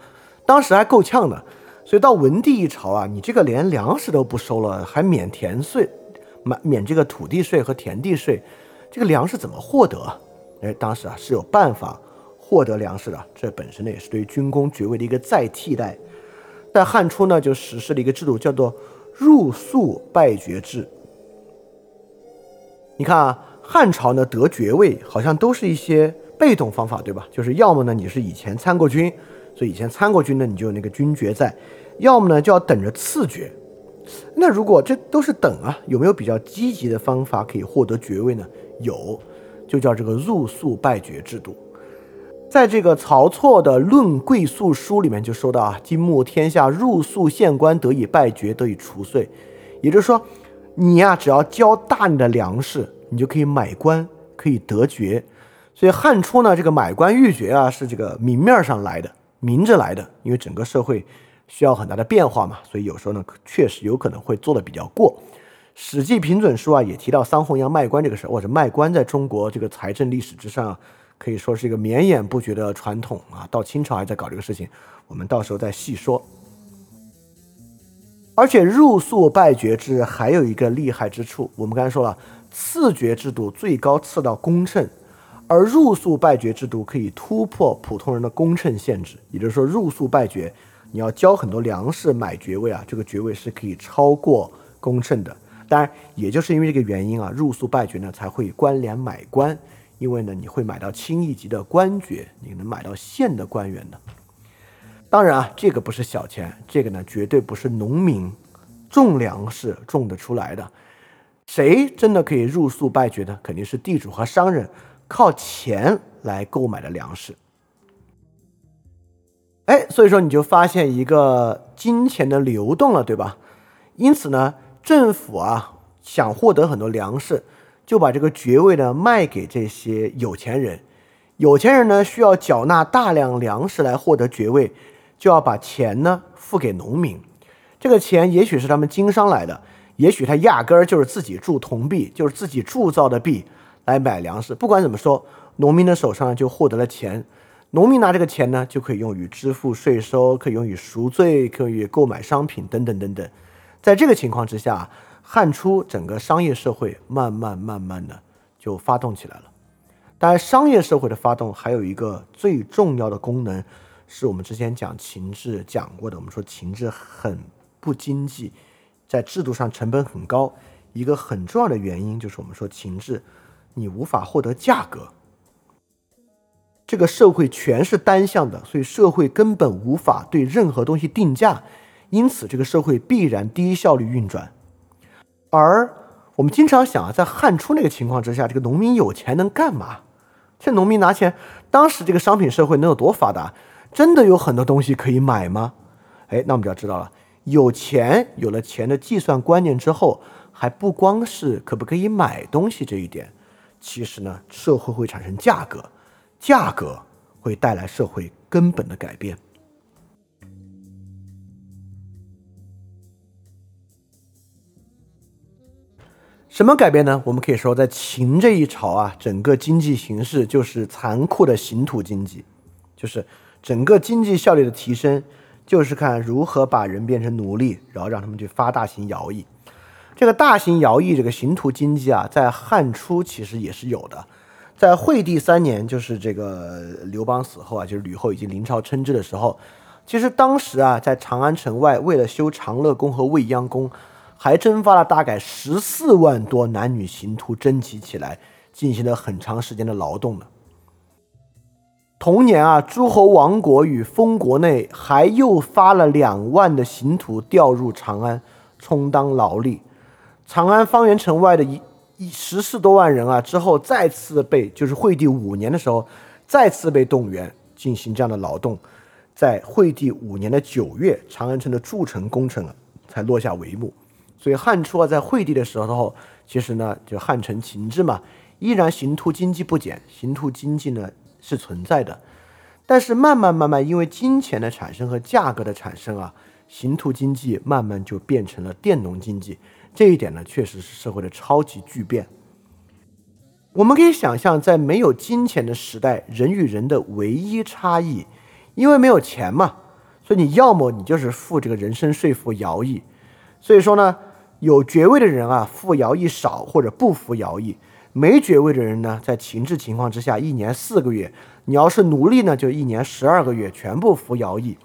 S1: 当时还够呛的。所以到文帝一朝啊，你这个连粮食都不收了，还免田税，免免这个土地税和田地税，这个粮食怎么获得？哎，当时啊是有办法获得粮食的，这本身呢也是对军功爵位的一个再替代。在汉初呢，就实施了一个制度，叫做入宿拜爵制。你看啊，汉朝呢得爵位好像都是一些被动方法，对吧？就是要么呢你是以前参过军，所以以前参过军的你就有那个军爵在；要么呢就要等着赐爵。那如果这都是等啊，有没有比较积极的方法可以获得爵位呢？有。就叫这个入宿拜爵制度，在这个曹错的《论贵宿书》里面就说到啊，今末天下入宿县官得以拜爵，得以除岁。也就是说，你呀只要交大量的粮食，你就可以买官，可以得爵。所以汉初呢，这个买官鬻爵啊是这个明面上来的，明着来的，因为整个社会需要很大的变化嘛，所以有时候呢，确实有可能会做的比较过。《史记平准书》啊，也提到桑弘羊卖官这个事儿，或者卖官在中国这个财政历史之上，可以说是一个绵延不绝的传统啊。到清朝还在搞这个事情，我们到时候再细说。而且入宿拜爵制还有一个厉害之处，我们刚才说了，赐爵制度最高赐到公称。而入宿拜爵制度可以突破普通人的公称限制，也就是说，入宿拜爵，你要交很多粮食买爵位啊，这个爵位是可以超过公称的。当然，也就是因为这个原因啊，入宿拜爵呢才会官联买官，因为呢你会买到轻一级的官爵，你能买到县的官员的。当然啊，这个不是小钱，这个呢绝对不是农民种粮食种得出来的。谁真的可以入宿拜爵的？肯定是地主和商人。靠钱来购买的粮食，哎，所以说你就发现一个金钱的流动了，对吧？因此呢，政府啊想获得很多粮食，就把这个爵位呢卖给这些有钱人。有钱人呢需要缴纳大量粮食来获得爵位，就要把钱呢付给农民。这个钱也许是他们经商来的，也许他压根儿就是自己铸铜币，就是自己铸造的币。来买粮食，不管怎么说，农民的手上就获得了钱。农民拿这个钱呢，就可以用于支付税收，可以用于赎罪，可以购买商品等等等等。在这个情况之下，汉初整个商业社会慢慢慢慢的就发动起来了。当然，商业社会的发动还有一个最重要的功能，是我们之前讲秦制讲过的。我们说秦制很不经济，在制度上成本很高。一个很重要的原因就是我们说秦制。你无法获得价格，这个社会全是单向的，所以社会根本无法对任何东西定价，因此这个社会必然低效率运转。而我们经常想啊，在汉初那个情况之下，这个农民有钱能干嘛？这农民拿钱，当时这个商品社会能有多发达？真的有很多东西可以买吗？哎，那我们就要知道了，有钱有了钱的计算观念之后，还不光是可不可以买东西这一点。其实呢，社会会产生价格，价格会带来社会根本的改变。什么改变呢？我们可以说，在秦这一朝啊，整个经济形势就是残酷的刑土经济，就是整个经济效率的提升，就是看如何把人变成奴隶，然后让他们去发大型徭役。这个大型徭役，这个刑徒经济啊，在汉初其实也是有的。在惠帝三年，就是这个刘邦死后啊，就是吕后以及临朝称制的时候，其实当时啊，在长安城外，为了修长乐宫和未央宫，还征发了大概十四万多男女刑徒征集起来，进行了很长时间的劳动呢。同年啊，诸侯王国与封国内还又发了两万的刑徒调入长安，充当劳力。长安方圆城外的一一十四多万人啊，之后再次被就是惠帝五年的时候，再次被动员进行这样的劳动，在惠帝五年的九月，长安城的筑城工程啊才落下帷幕。所以汉初啊，在惠帝的时候，其实呢，就汉承秦制嘛，依然刑徒经济不减，刑徒经济呢是存在的。但是慢慢慢慢，因为金钱的产生和价格的产生啊，刑徒经济慢慢就变成了佃农经济。这一点呢，确实是社会的超级巨变。我们可以想象，在没有金钱的时代，人与人的唯一差异，因为没有钱嘛，所以你要么你就是付这个人身税赋徭役。所以说呢，有爵位的人啊，付徭役少或者不服徭役；没爵位的人呢，在情志情况之下，一年四个月；你要是奴隶呢，就一年十二个月，全部服徭役。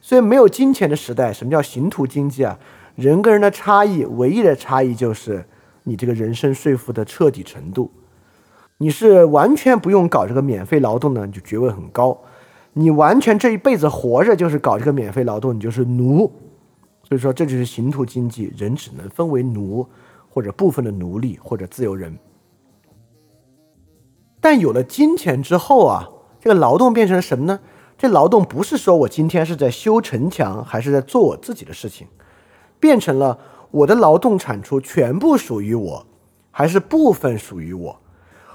S1: 所以没有金钱的时代，什么叫刑徒经济啊？人跟人的差异，唯一的差异就是你这个人生税负的彻底程度。你是完全不用搞这个免费劳动的，你就爵位很高；你完全这一辈子活着就是搞这个免费劳动，你就是奴。所以说，这就是刑徒经济，人只能分为奴或者部分的奴隶或者自由人。但有了金钱之后啊，这个劳动变成了什么呢？这劳动不是说我今天是在修城墙，还是在做我自己的事情。变成了我的劳动产出全部属于我，还是部分属于我？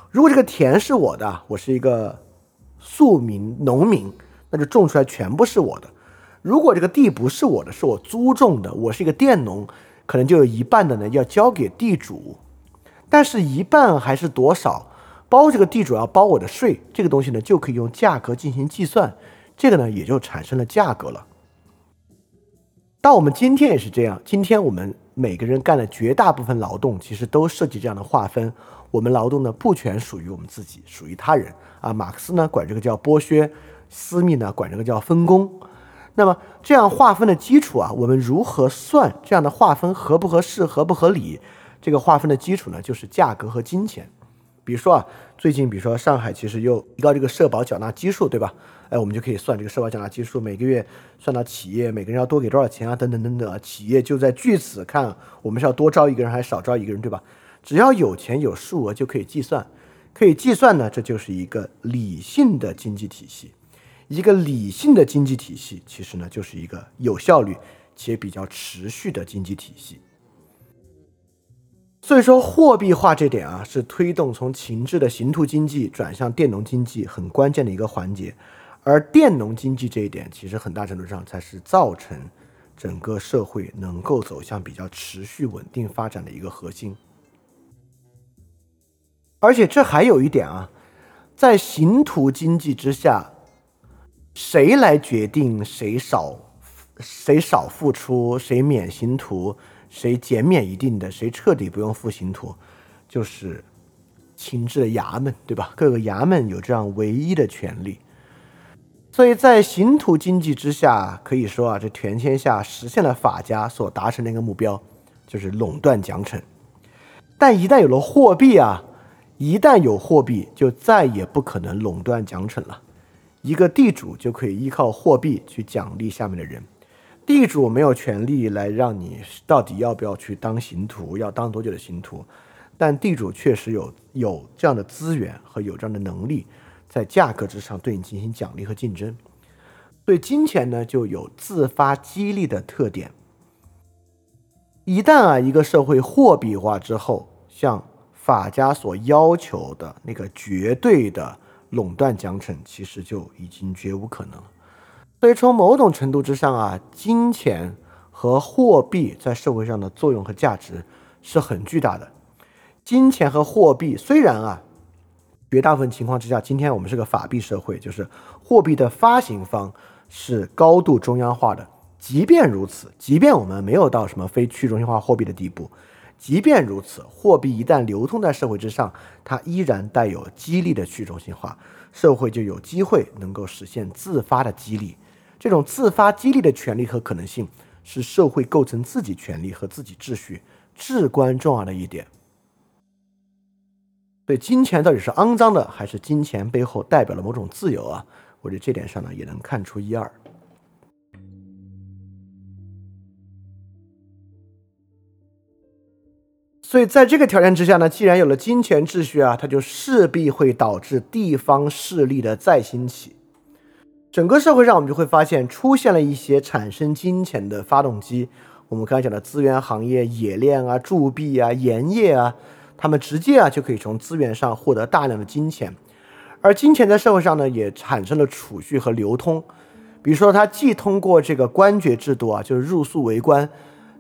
S1: 如果这个田是我的，我是一个庶民农民，那就种出来全部是我的。如果这个地不是我的，是我租种的，我是一个佃农，可能就有一半的呢要交给地主。但是，一半还是多少，包这个地主要包我的税，这个东西呢就可以用价格进行计算，这个呢也就产生了价格了。到我们今天也是这样，今天我们每个人干的绝大部分劳动，其实都涉及这样的划分。我们劳动呢不全属于我们自己，属于他人啊。马克思呢管这个叫剥削，斯密呢管这个叫分工。那么这样划分的基础啊，我们如何算这样的划分合不合适、合不合理？这个划分的基础呢，就是价格和金钱。比如说啊，最近比如说上海其实又提高这个社保缴纳基数，对吧？哎，我们就可以算这个社保缴纳基数，每个月算到企业每个人要多给多少钱啊，等等等等。企业就在据此看我们是要多招一个人还是少招一个人，对吧？只要有钱有数额就可以计算，可以计算呢，这就是一个理性的经济体系。一个理性的经济体系，其实呢就是一个有效率且比较持续的经济体系。所以说，货币化这点啊，是推动从情志的行图经济转向佃农经济很关键的一个环节。而佃农经济这一点，其实很大程度上才是造成整个社会能够走向比较持续稳定发展的一个核心。而且这还有一点啊，在刑徒经济之下，谁来决定谁少谁少付出，谁免刑徒？谁减免一定的，谁彻底不用付刑徒，就是情治的衙门，对吧？各个衙门有这样唯一的权利。所以在刑徒经济之下，可以说啊，这全天下实现了法家所达成的一个目标，就是垄断奖惩。但一旦有了货币啊，一旦有货币，就再也不可能垄断奖惩了。一个地主就可以依靠货币去奖励下面的人。地主没有权利来让你到底要不要去当刑徒，要当多久的刑徒，但地主确实有有这样的资源和有这样的能力，在价格之上对你进行奖励和竞争。对金钱呢，就有自发激励的特点。一旦啊，一个社会货币化之后，像法家所要求的那个绝对的垄断奖惩，其实就已经绝无可能了。所以，从某种程度之上啊，金钱和货币在社会上的作用和价值是很巨大的。金钱和货币虽然啊，绝大部分情况之下，今天我们是个法币社会，就是货币的发行方是高度中央化的。即便如此，即便我们没有到什么非去中心化货币的地步，即便如此，货币一旦流通在社会之上，它依然带有激励的去中心化，社会就有机会能够实现自发的激励。这种自发激励的权利和可能性，是社会构成自己权利和自己秩序至关重要的一点。对金钱到底是肮脏的，还是金钱背后代表了某种自由啊？我觉得这点上呢，也能看出一二。所以在这个条件之下呢，既然有了金钱秩序啊，它就势必会导致地方势力的再兴起。整个社会上，我们就会发现出现了一些产生金钱的发动机。我们刚才讲的资源行业、冶炼啊、铸币啊、盐业啊，他们直接啊就可以从资源上获得大量的金钱。而金钱在社会上呢，也产生了储蓄和流通。比如说，它既通过这个官爵制度啊，就是入宿为官，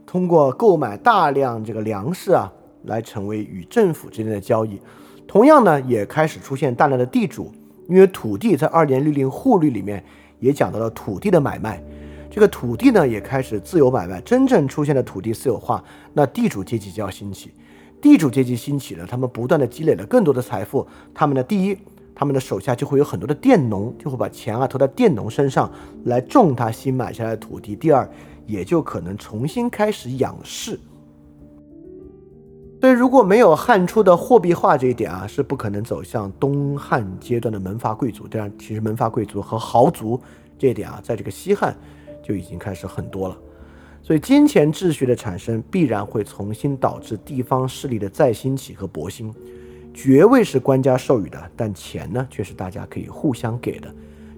S1: 通过购买大量这个粮食啊，来成为与政府之间的交易。同样呢，也开始出现大量的地主。因为土地在二年律令户律里面也讲到了土地的买卖，这个土地呢也开始自由买卖，真正出现了土地私有化，那地主阶级就要兴起。地主阶级兴起了，他们不断的积累了更多的财富，他们的第一，他们的手下就会有很多的佃农，就会把钱啊投在佃农身上来种他新买下来的土地。第二，也就可能重新开始养士。所以，如果没有汉初的货币化这一点啊，是不可能走向东汉阶段的门阀贵族。这样，其实门阀贵族和豪族这一点啊，在这个西汉就已经开始很多了。所以，金钱秩序的产生必然会重新导致地方势力的再兴起和勃兴。爵位是官家授予的，但钱呢，却是大家可以互相给的。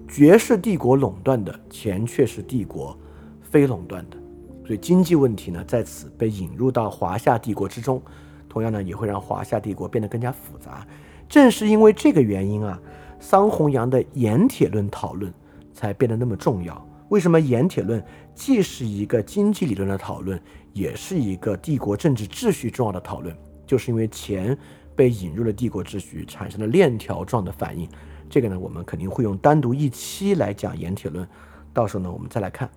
S1: 爵是帝国垄断的，钱却是帝国非垄断的。所以，经济问题呢，在此被引入到华夏帝国之中。同样呢，也会让华夏帝国变得更加复杂。正是因为这个原因啊，桑弘羊的盐铁论讨论才变得那么重要。为什么盐铁论既是一个经济理论的讨论，也是一个帝国政治秩序重要的讨论？就是因为钱被引入了帝国秩序，产生了链条状的反应。这个呢，我们肯定会用单独一期来讲盐铁论，到时候呢，我们再来看。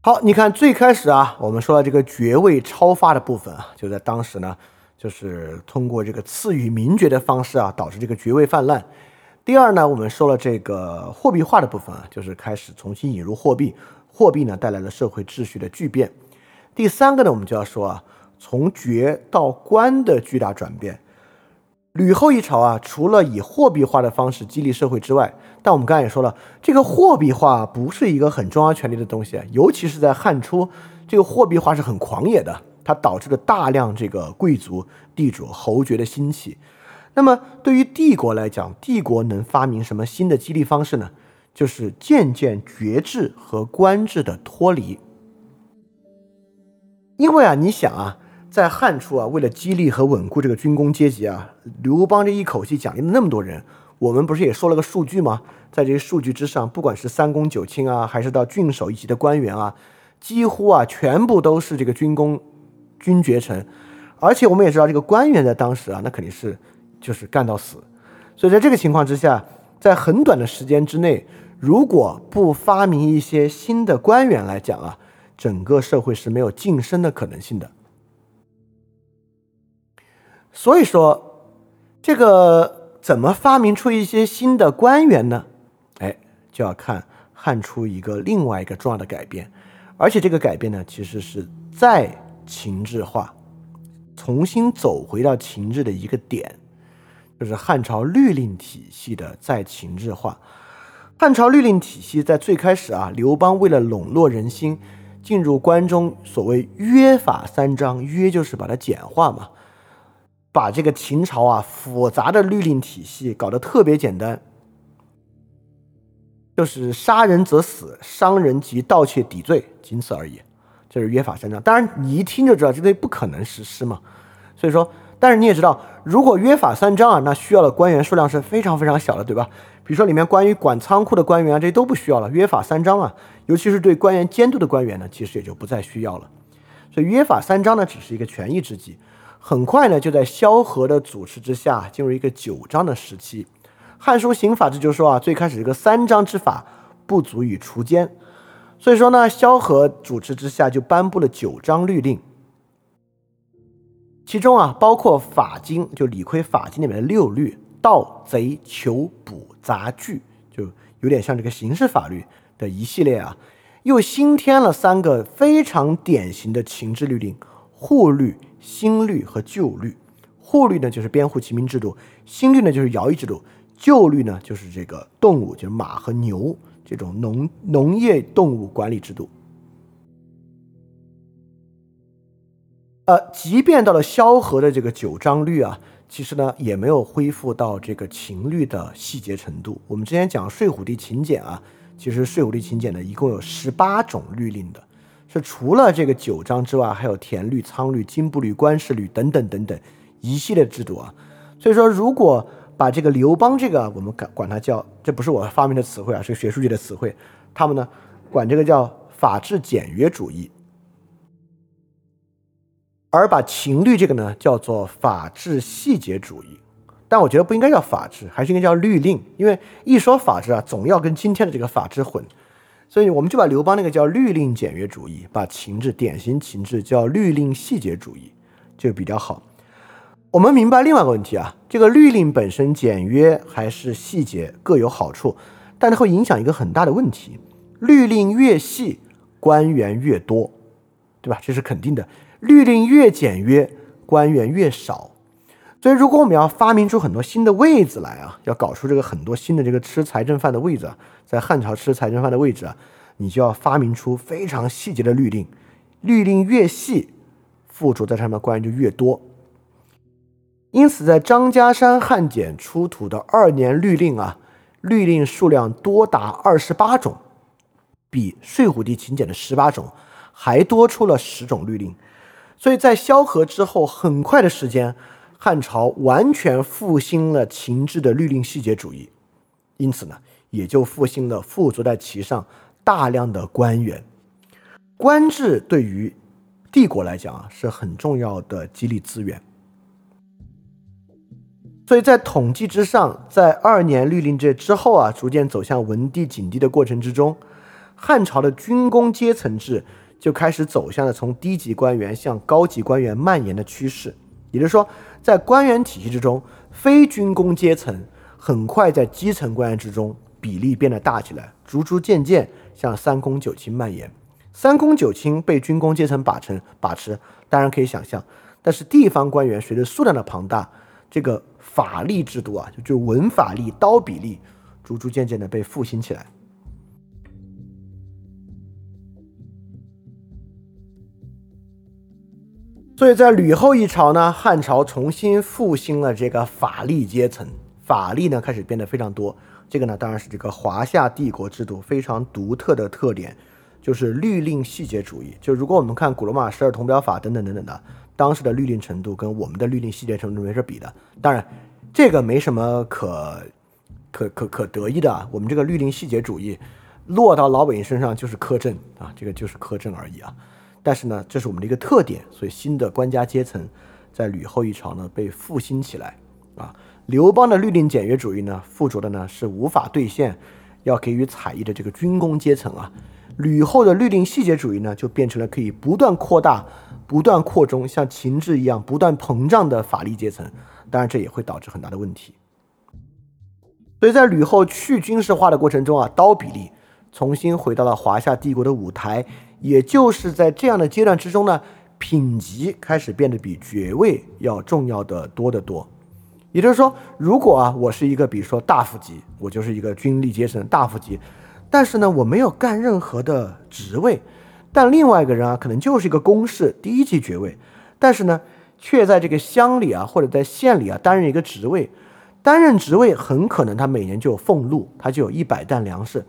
S1: 好，你看最开始啊，我们说到这个爵位超发的部分啊，就在当时呢，就是通过这个赐予名爵的方式啊，导致这个爵位泛滥。第二呢，我们说了这个货币化的部分啊，就是开始重新引入货币，货币呢带来了社会秩序的巨变。第三个呢，我们就要说啊，从爵到官的巨大转变。吕后一朝啊，除了以货币化的方式激励社会之外，但我们刚才也说了，这个货币化不是一个很重要权利的东西，尤其是在汉初，这个货币化是很狂野的，它导致了大量这个贵族、地主、侯爵的兴起。那么对于帝国来讲，帝国能发明什么新的激励方式呢？就是渐渐爵制和官制的脱离。因为啊，你想啊。在汉初啊，为了激励和稳固这个军工阶级啊，刘邦这一口气奖励了那么多人。我们不是也说了个数据吗？在这些数据之上，不管是三公九卿啊，还是到郡守一级的官员啊，几乎啊全部都是这个军功军爵臣。而且我们也知道，这个官员在当时啊，那肯定是就是干到死。所以在这个情况之下，在很短的时间之内，如果不发明一些新的官员来讲啊，整个社会是没有晋升的可能性的。所以说，这个怎么发明出一些新的官员呢？哎，就要看汉初一个另外一个重要的改变，而且这个改变呢，其实是再秦制化，重新走回到秦制的一个点，就是汉朝律令体系的再秦制化。汉朝律令体系在最开始啊，刘邦为了笼络人心，进入关中，所谓约法三章，约就是把它简化嘛。把这个秦朝啊复杂的律令体系搞得特别简单，就是杀人则死，伤人及盗窃抵罪，仅此而已。这是约法三章。当然，你一听就知道这东西不可能实施嘛。所以说，但是你也知道，如果约法三章啊，那需要的官员数量是非常非常小的，对吧？比如说里面关于管仓库的官员啊，这些都不需要了。约法三章啊，尤其是对官员监督的官员呢，其实也就不再需要了。所以约法三章呢，只是一个权宜之计。很快呢，就在萧何的主持之下，进入一个九章的时期。《汉书刑法志》就说啊，最开始这个三章之法不足以除奸，所以说呢，萧何主持之下就颁布了九章律令。其中啊，包括法经，就理亏法经里面的六律，盗贼囚捕杂具，就有点像这个刑事法律的一系列啊，又新添了三个非常典型的秦制律令：户律。新律和旧律，户律呢就是编户齐民制度，新律呢就是徭役制度，旧律呢就是这个动物，就是马和牛这种农农业动物管理制度。呃，即便到了萧何的这个九章律啊，其实呢也没有恢复到这个秦律的细节程度。我们之前讲睡虎地秦简啊，其实睡虎地秦简呢一共有十八种律令的。是除了这个九章之外，还有田律、仓律、金部律、官事律等等等等一系列制度啊。所以说，如果把这个刘邦这个，我们管管它叫，这不是我发明的词汇啊，是学术界的词汇。他们呢管这个叫法治简约主义，而把秦律这个呢叫做法治细节主义。但我觉得不应该叫法治，还是应该叫律令，因为一说法治啊，总要跟今天的这个法治混。所以我们就把刘邦那个叫律令简约主义，把秦制典型秦制叫律令细节主义，就比较好。我们明白另外一个问题啊，这个律令本身简约还是细节各有好处，但它会影响一个很大的问题：律令越细，官员越多，对吧？这是肯定的。律令越简约，官员越少。所以，如果我们要发明出很多新的位子来啊，要搞出这个很多新的这个吃财政饭的位子，在汉朝吃财政饭的位置啊，你就要发明出非常细节的律令，律令越细，附着在上面的官员就越多。因此，在张家山汉简出土的二年律令啊，律令数量多达二十八种，比睡虎地秦简的十八种还多出了十种律令。所以在萧何之后很快的时间。汉朝完全复兴了秦制的律令细节主义，因此呢，也就复兴了附着在其上大量的官员。官制对于帝国来讲啊，是很重要的激励资源。所以在统计之上，在二年律令制之后啊，逐渐走向文帝、景帝的过程之中，汉朝的军功阶层制就开始走向了从低级官员向高级官员蔓延的趋势。也就是说，在官员体系之中，非军工阶层很快在基层官员之中比例变得大起来，逐逐渐渐向三公九卿蔓延。三公九卿被军工阶层把持把持，当然可以想象。但是地方官员随着数量的庞大，这个。法力制度啊，就就文法力、刀笔力，逐逐渐渐的被复兴起来。所以在吕后一朝呢，汉朝重新复兴了这个法力阶层，法力呢开始变得非常多。这个呢，当然是这个华夏帝国制度非常独特的特点，就是律令细节主义。就如果我们看古罗马十二铜表法等等等等的，当时的律令程度跟我们的律令细节程度没法比的。当然。这个没什么可可可可得意的啊，我们这个律令细节主义落到老百姓身上就是苛政啊，这个就是苛政而已啊。但是呢，这是我们的一个特点，所以新的官家阶层在吕后一朝呢被复兴起来啊。刘邦的律令简约主义呢，附着的呢是无法兑现要给予采邑的这个军功阶层啊。吕后的律令细节主义呢，就变成了可以不断扩大、不断扩充，像秦制一样不断膨胀的法力阶层。当然，这也会导致很大的问题。所以在吕后去军事化的过程中啊，刀比例重新回到了华夏帝国的舞台。也就是在这样的阶段之中呢，品级开始变得比爵位要重要的多得多。也就是说，如果啊，我是一个比如说大夫级，我就是一个军力阶层大夫级，但是呢，我没有干任何的职位，但另外一个人啊，可能就是一个公事第一级爵位，但是呢。却在这个乡里啊，或者在县里啊担任一个职位，担任职位很可能他每年就有俸禄，他就有一百担粮食，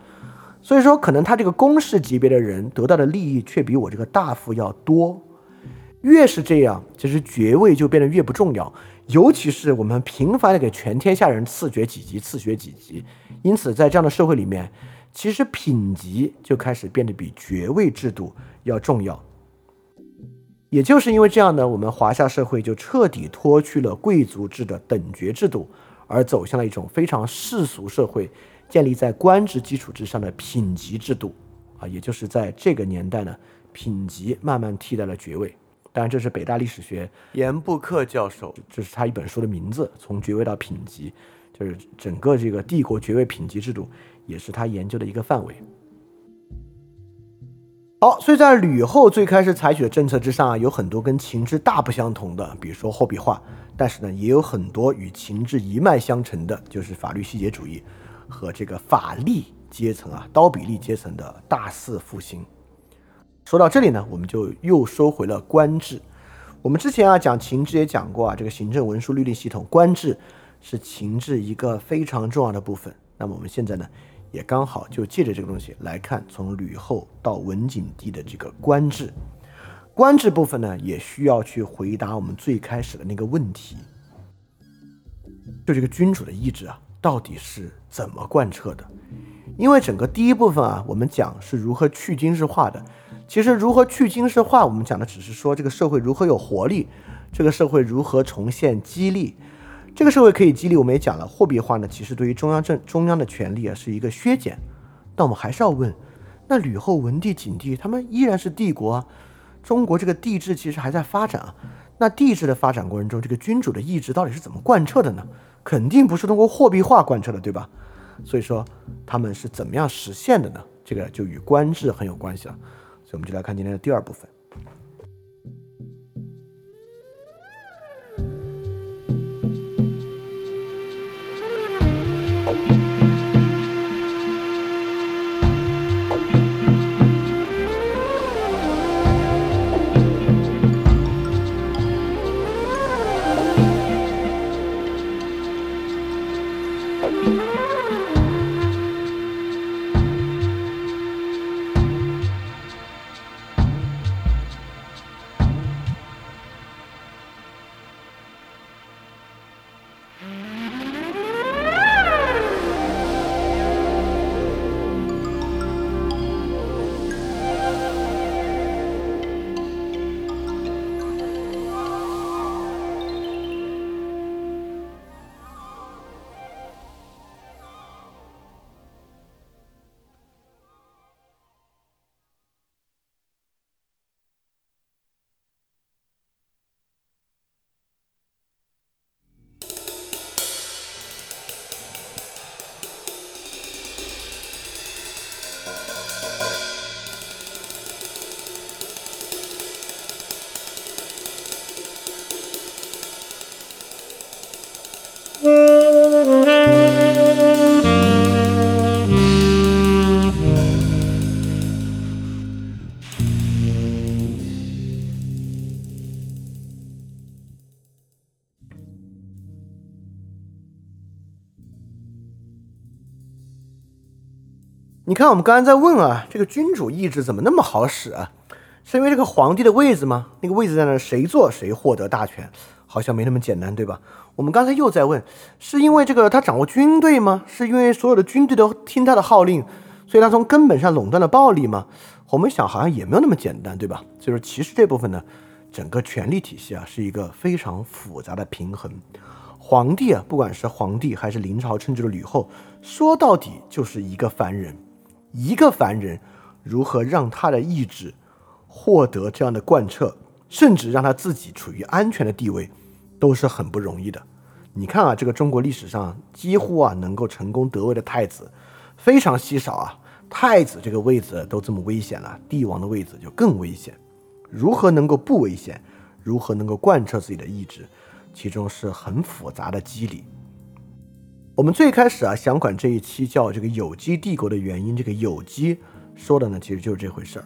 S1: 所以说可能他这个公事级别的人得到的利益却比我这个大夫要多。越是这样，其实爵位就变得越不重要，尤其是我们频繁的给全天下人赐爵几级，赐爵几级，因此在这样的社会里面，其实品级就开始变得比爵位制度要重要。也就是因为这样呢，我们华夏社会就彻底脱去了贵族制的等爵制度，而走向了一种非常世俗社会，建立在官职基础之上的品级制度。啊，也就是在这个年代呢，品级慢慢替代了爵位。当然，这是北大历史学严布克教授，这是他一本书的名字，从爵位到品级，就是整个这个帝国爵位品级制度，也是他研究的一个范围。好，所以在吕后最开始采取的政策之上啊，有很多跟秦制大不相同的，比如说货币化，但是呢，也有很多与秦制一脉相承的，就是法律细节主义和这个法力阶层啊，刀笔力阶层的大肆复兴。说到这里呢，我们就又收回了官制。我们之前啊讲秦制也讲过啊，这个行政文书律令系统，官制是秦制一个非常重要的部分。那么我们现在呢？也刚好就借着这个东西来看，从吕后到文景帝的这个官制，官制部分呢，也需要去回答我们最开始的那个问题，就这个君主的意志啊，到底是怎么贯彻的？因为整个第一部分啊，我们讲是如何去军事化的，其实如何去军事化，我们讲的只是说这个社会如何有活力，这个社会如何重现激励。这个社会可以激励，我们也讲了，货币化呢，其实对于中央政中央的权力啊是一个削减。但我们还是要问，那吕后、文帝、景帝他们依然是帝国啊，中国这个帝制其实还在发展啊。那帝制的发展过程中，这个君主的意志到底是怎么贯彻的呢？肯定不是通过货币化贯彻的，对吧？所以说他们是怎么样实现的呢？这个就与官制很有关系了。所以我们就来看今天的第二部分。你看，我们刚才在问啊，这个君主意志怎么那么好使啊？是因为这个皇帝的位子吗？那个位子在那儿，谁坐谁获得大权，好像没那么简单，对吧？我们刚才又在问，是因为这个他掌握军队吗？是因为所有的军队都听他的号令，所以他从根本上垄断了暴力吗？我们想好像也没有那么简单，对吧？所以说，其实这部分呢，整个权力体系啊，是一个非常复杂的平衡。皇帝啊，不管是皇帝还是临朝称制的吕后，说到底就是一个凡人，一个凡人如何让他的意志。获得这样的贯彻，甚至让他自己处于安全的地位，都是很不容易的。你看啊，这个中国历史上几乎啊能够成功得位的太子，非常稀少啊。太子这个位子都这么危险了，帝王的位子就更危险。如何能够不危险？如何能够贯彻自己的意志？其中是很复杂的机理。我们最开始啊想管这一期叫这个有机帝国的原因，这个有机说的呢，其实就是这回事儿。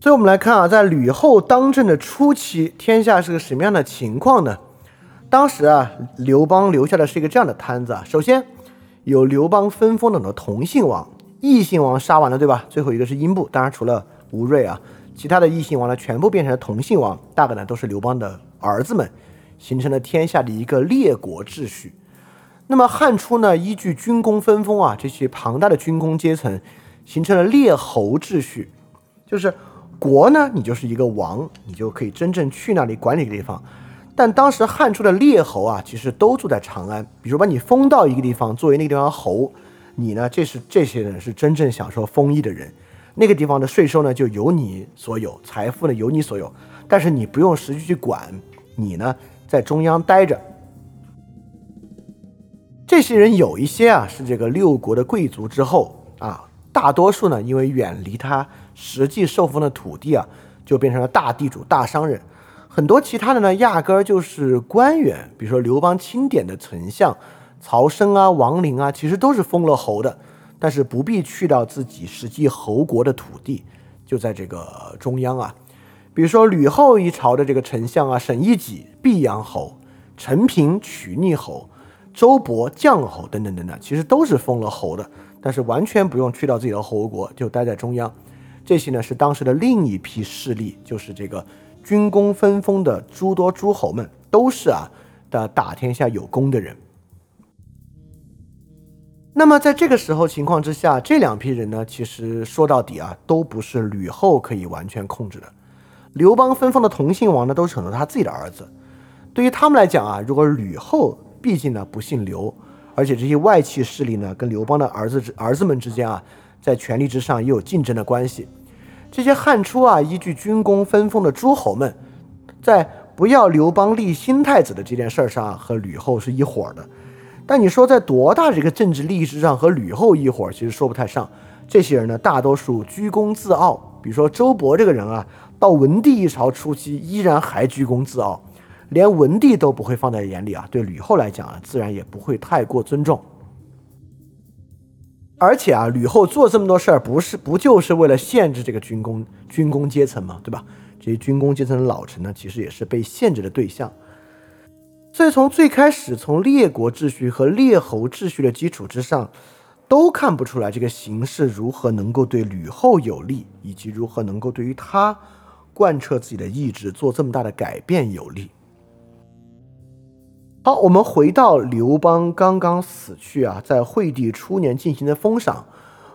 S1: 所以，我们来看啊，在吕后当政的初期，天下是个什么样的情况呢？当时啊，刘邦留下的是一个这样的摊子啊。首先，有刘邦分封的很多同姓王，异姓王杀完了，对吧？最后一个是英布，当然除了吴瑞啊，其他的异姓王呢，全部变成了同姓王，大概呢都是刘邦的儿子们，形成了天下的一个列国秩序。那么汉初呢，依据军功分封啊，这些庞大的军功阶层，形成了列侯秩序，就是。国呢，你就是一个王，你就可以真正去那里管理个地方。但当时汉初的列侯啊，其实都住在长安。比如把你封到一个地方，作为那个地方侯，你呢，这是这些人是真正享受封邑的人。那个地方的税收呢，就由你所有，财富呢由你所有，但是你不用实际去管，你呢在中央待着。这些人有一些啊是这个六国的贵族之后啊，大多数呢因为远离他。实际受封的土地啊，就变成了大地主、大商人。很多其他的呢，压根儿就是官员。比如说刘邦钦点的丞相曹参啊、王陵啊，其实都是封了侯的，但是不必去到自己实际侯国的土地，就在这个中央啊。比如说吕后一朝的这个丞相啊，沈一己毕阳侯，陈平曲逆侯，周勃绛侯等等等等，其实都是封了侯的，但是完全不用去到自己的侯国，就待在中央。这些呢是当时的另一批势力，就是这个军功分封的诸多诸侯们，都是啊的打天下有功的人。那么在这个时候情况之下，这两批人呢，其实说到底啊，都不是吕后可以完全控制的。刘邦分封的同姓王呢，都是很多他自己的儿子。对于他们来讲啊，如果吕后毕竟呢不姓刘，而且这些外戚势力呢跟刘邦的儿子儿子们之间啊。在权力之上也有竞争的关系。这些汉初啊，依据军功分封的诸侯们，在不要刘邦立新太子的这件事儿上，和吕后是一伙的。但你说在多大的这个政治利益之上和吕后一伙，其实说不太上。这些人呢，大多数居功自傲。比如说周勃这个人啊，到文帝一朝初期，依然还居功自傲，连文帝都不会放在眼里啊。对吕后来讲啊，自然也不会太过尊重。而且啊，吕后做这么多事儿，不是不就是为了限制这个军功军功阶层吗？对吧？这些军功阶层的老臣呢，其实也是被限制的对象。所以从最开始，从列国秩序和列侯秩序的基础之上，都看不出来这个形势如何能够对吕后有利，以及如何能够对于他贯彻自己的意志做这么大的改变有利。好，我们回到刘邦刚刚死去啊，在惠帝初年进行的封赏。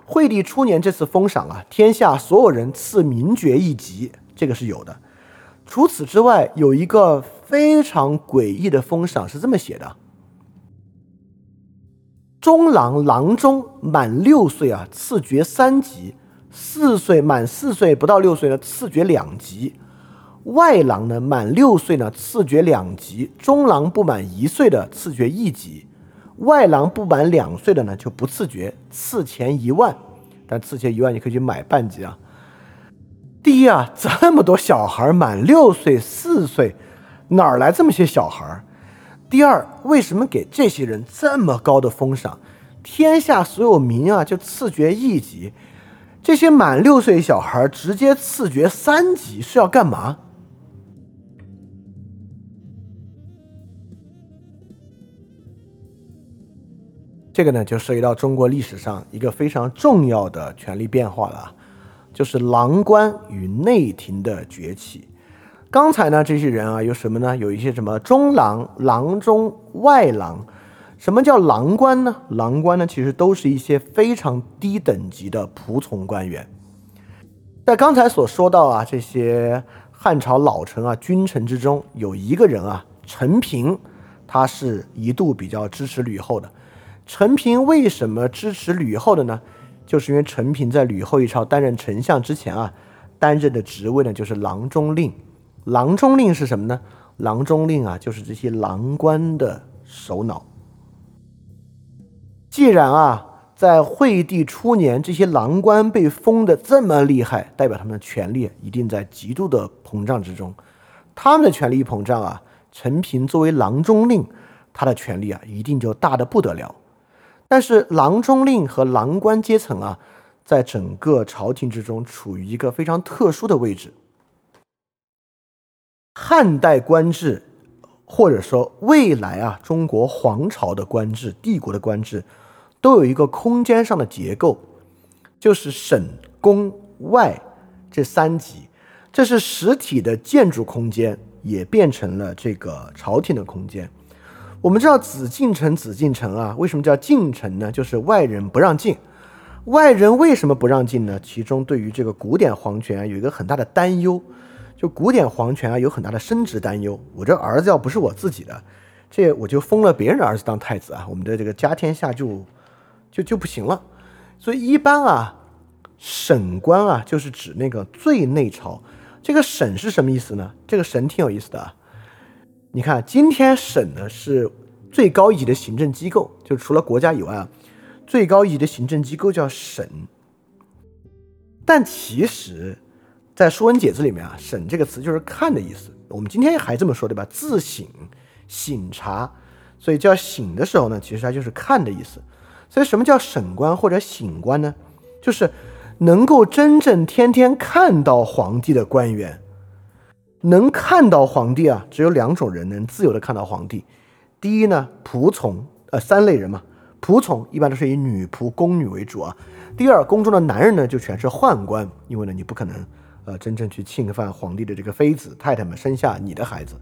S1: 惠帝初年这次封赏啊，天下所有人赐名爵一级，这个是有的。除此之外，有一个非常诡异的封赏是这么写的：中郎郎中满六岁啊，赐爵三级；四岁满四岁不到六岁呢，赐爵两级。外郎呢，满六岁呢，赐爵两级；中郎不满一岁的，赐爵一级；外郎不满两岁的呢，就不赐爵，赐钱一万。但赐钱一万，你可以去买半级啊。第一啊，这么多小孩满六岁、四岁，哪儿来这么些小孩？第二，为什么给这些人这么高的封赏？天下所有民啊，就赐爵一级，这些满六岁小孩直接赐爵三级，是要干嘛？这个呢就涉及到中国历史上一个非常重要的权力变化了，就是郎官与内廷的崛起。刚才呢这些人啊有什么呢？有一些什么中郎、郎中、外郎。什么叫郎官呢？郎官呢其实都是一些非常低等级的仆从官员。在刚才所说到啊这些汉朝老臣啊君臣之中，有一个人啊陈平，他是一度比较支持吕后的。陈平为什么支持吕后的呢？就是因为陈平在吕后一朝担任丞相之前啊，担任的职位呢就是郎中令。郎中令是什么呢？郎中令啊，就是这些郎官的首脑。既然啊，在惠帝初年，这些郎官被封的这么厉害，代表他们的权力一定在极度的膨胀之中。他们的权力一膨胀啊，陈平作为郎中令，他的权力啊，一定就大的不得了。但是郎中令和郎官阶层啊，在整个朝廷之中处于一个非常特殊的位置。汉代官制，或者说未来啊中国皇朝的官制、帝国的官制，都有一个空间上的结构，就是省、宫、外这三级，这是实体的建筑空间，也变成了这个朝廷的空间。我们知道紫禁城，紫禁城啊，为什么叫禁城呢？就是外人不让进。外人为什么不让进呢？其中对于这个古典皇权有一个很大的担忧，就古典皇权啊有很大的升职担忧。我这儿子要不是我自己的，这我就封了别人的儿子当太子啊，我们的这个家天下就就就不行了。所以一般啊，省官啊就是指那个最内朝。这个省是什么意思呢？这个省挺有意思的啊。你看，今天省呢是最高一级的行政机构，就除了国家以外啊，最高一级的行政机构叫省。但其实，在《说文解字》里面啊，“省”这个词就是看的意思。我们今天还这么说，对吧？自省、省察，所以叫省的时候呢，其实它就是看的意思。所以什么叫省官或者省官呢？就是能够真正天天看到皇帝的官员。能看到皇帝啊，只有两种人能自由的看到皇帝。第一呢，仆从，呃，三类人嘛。仆从一般都是以女仆、宫女为主啊。第二，宫中的男人呢，就全是宦官，因为呢，你不可能，呃，真正去侵犯皇帝的这个妃子、太太们生下你的孩子。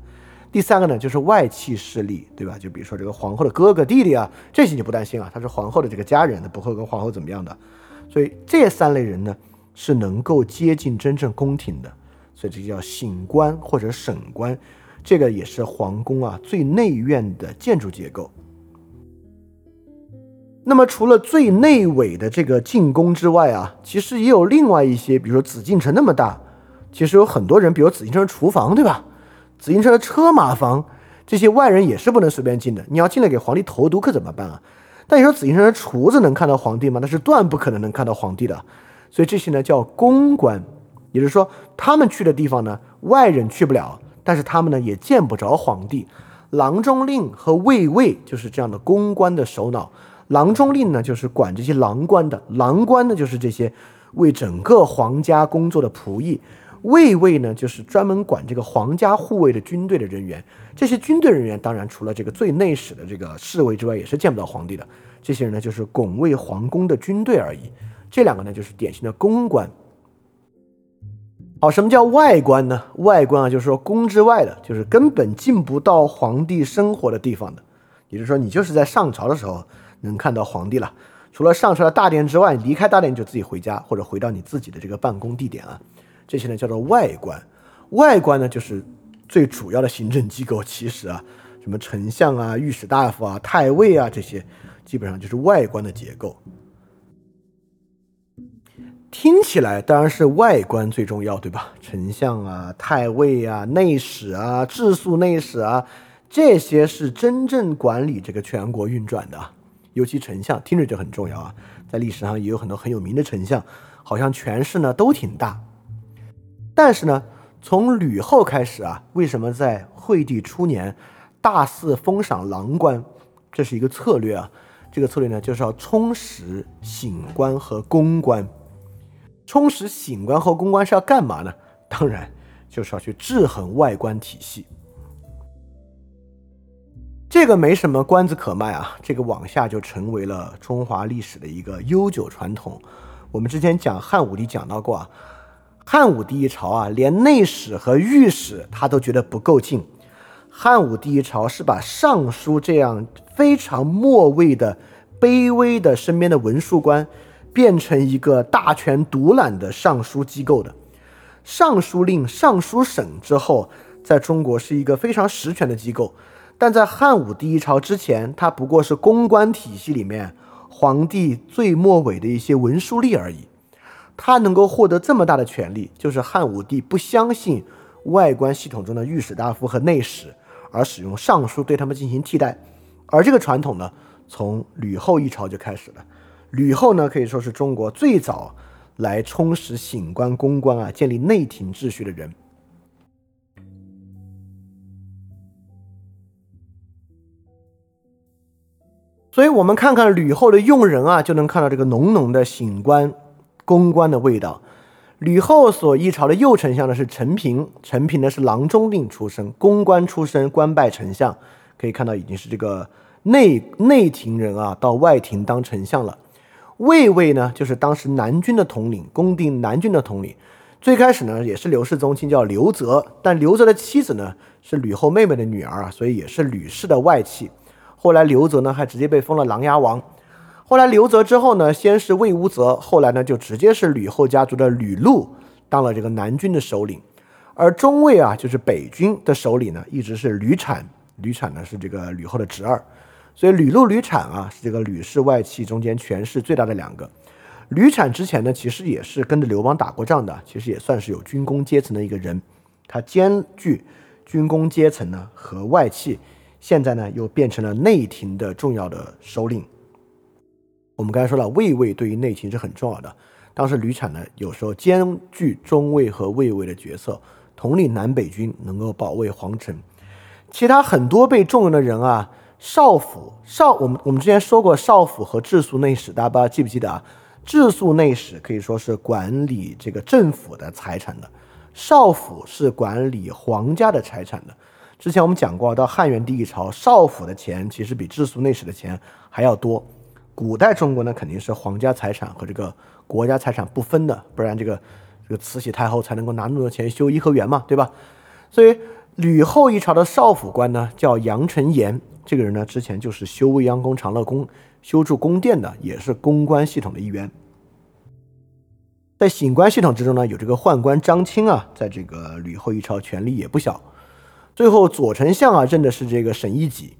S1: 第三个呢，就是外戚势力，对吧？就比如说这个皇后的哥哥、弟弟啊，这些你不担心啊，他是皇后的这个家人，他不会跟皇后怎么样的。所以这三类人呢，是能够接近真正宫廷的。所以这叫省官或者省官，这个也是皇宫啊最内院的建筑结构。那么除了最内围的这个进宫之外啊，其实也有另外一些，比如说紫禁城那么大，其实有很多人，比如紫禁城厨房，对吧？紫禁城的车马房，这些外人也是不能随便进的。你要进来给皇帝投毒可怎么办啊？但你说紫禁城的厨子能看到皇帝吗？那是断不可能能看到皇帝的。所以这些呢叫宫官。也就是说，他们去的地方呢，外人去不了，但是他们呢也见不着皇帝。郎中令和卫尉就是这样的公官的首脑。郎中令呢，就是管这些郎官的；郎官呢，就是这些为整个皇家工作的仆役；卫尉呢，就是专门管这个皇家护卫的军队的人员。这些军队人员当然除了这个最内史的这个侍卫之外，也是见不到皇帝的。这些人呢，就是拱卫皇宫的军队而已。这两个呢，就是典型的公官。好，什么叫外官呢？外官啊，就是说宫之外的，就是根本进不到皇帝生活的地方的。也就是说，你就是在上朝的时候能看到皇帝了。除了上朝的大殿之外，离开大殿就自己回家或者回到你自己的这个办公地点啊。这些呢叫做外观。外观呢就是最主要的行政机构。其实啊，什么丞相啊、御史大夫啊、太尉啊这些，基本上就是外观的结构。听起来当然是外观最重要，对吧？丞相啊、太尉啊、内史啊、治粟内史啊，这些是真正管理这个全国运转的。尤其丞相听着就很重要啊，在历史上也有很多很有名的丞相，好像权势呢都挺大。但是呢，从吕后开始啊，为什么在惠帝初年大肆封赏郎官？这是一个策略啊。这个策略呢，就是要充实省官和公官。充实省官和公官是要干嘛呢？当然就是要去制衡外官体系。这个没什么关子可卖啊，这个往下就成为了中华历史的一个悠久传统。我们之前讲汉武帝讲到过啊，汉武帝一朝啊，连内史和御史他都觉得不够劲。汉武帝一朝是把尚书这样非常末位的、卑微的身边的文书官，变成一个大权独揽的尚书机构的。尚书令、尚书省之后，在中国是一个非常实权的机构。但在汉武帝一朝之前，它不过是公关体系里面皇帝最末尾的一些文书吏而已。他能够获得这么大的权力，就是汉武帝不相信外官系统中的御史大夫和内史，而使用尚书对他们进行替代。而这个传统呢，从吕后一朝就开始了。吕后呢，可以说是中国最早来充实醒官、公关啊，建立内廷秩序的人。所以，我们看看吕后的用人啊，就能看到这个浓浓的醒官、公关的味道。吕后所一朝的右丞相呢是陈平，陈平呢是郎中令出身，公关出身，官拜丞相，可以看到已经是这个内内廷人啊，到外廷当丞相了。卫尉呢，就是当时南军的统领，攻定南军的统领。最开始呢，也是刘氏宗亲，叫刘泽，但刘泽的妻子呢是吕后妹妹的女儿啊，所以也是吕氏的外戚。后来刘泽呢，还直接被封了琅琊王。后来刘泽之后呢，先是魏无泽，后来呢就直接是吕后家族的吕禄当了这个南军的首领。而中尉啊，就是北军的首领呢，一直是吕产。吕产呢是这个吕后的侄儿，所以吕禄、吕产啊是这个吕氏外戚中间权势最大的两个。吕产之前呢，其实也是跟着刘邦打过仗的，其实也算是有军功阶层的一个人。他兼具军功阶层呢和外戚。现在呢，又变成了内廷的重要的首领。我们刚才说了，卫尉对于内廷是很重要的。当时吕产呢，有时候兼具中尉和卫尉的角色，统领南北军，能够保卫皇城。其他很多被重用的人啊，少府少，我们我们之前说过，少府和治粟内史，大家不知道记不记得啊？治粟内史可以说是管理这个政府的财产的，少府是管理皇家的财产的。之前我们讲过，到汉元帝一朝，少府的钱其实比治粟内史的钱还要多。古代中国呢，肯定是皇家财产和这个国家财产不分的，不然这个这个慈禧太后才能够拿那么多钱修颐和园嘛，对吧？所以吕后一朝的少府官呢，叫杨承言，这个人呢，之前就是修未央宫、长乐宫、修筑宫殿的，也是公关系统的一员。在醒官系统之中呢，有这个宦官张钦啊，在这个吕后一朝权力也不小。最后，左丞相啊，任的是这个沈一己。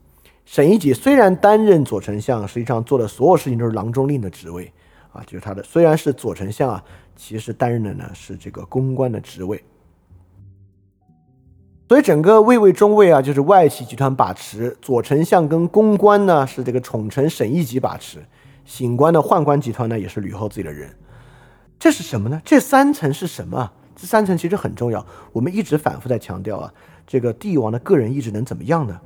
S1: 沈一己虽然担任左丞相，实际上做的所有事情都是郎中令的职位啊，就是他的虽然是左丞相啊，其实担任的呢是这个公关的职位。所以整个卫尉中尉啊，就是外戚集团把持；左丞相跟公关呢是这个宠臣沈一己把持；醒官的宦官集团呢也是吕后自己的人。这是什么呢？这三层是什么？这三层其实很重要，我们一直反复在强调啊。这个帝王的个人意志能怎么样呢？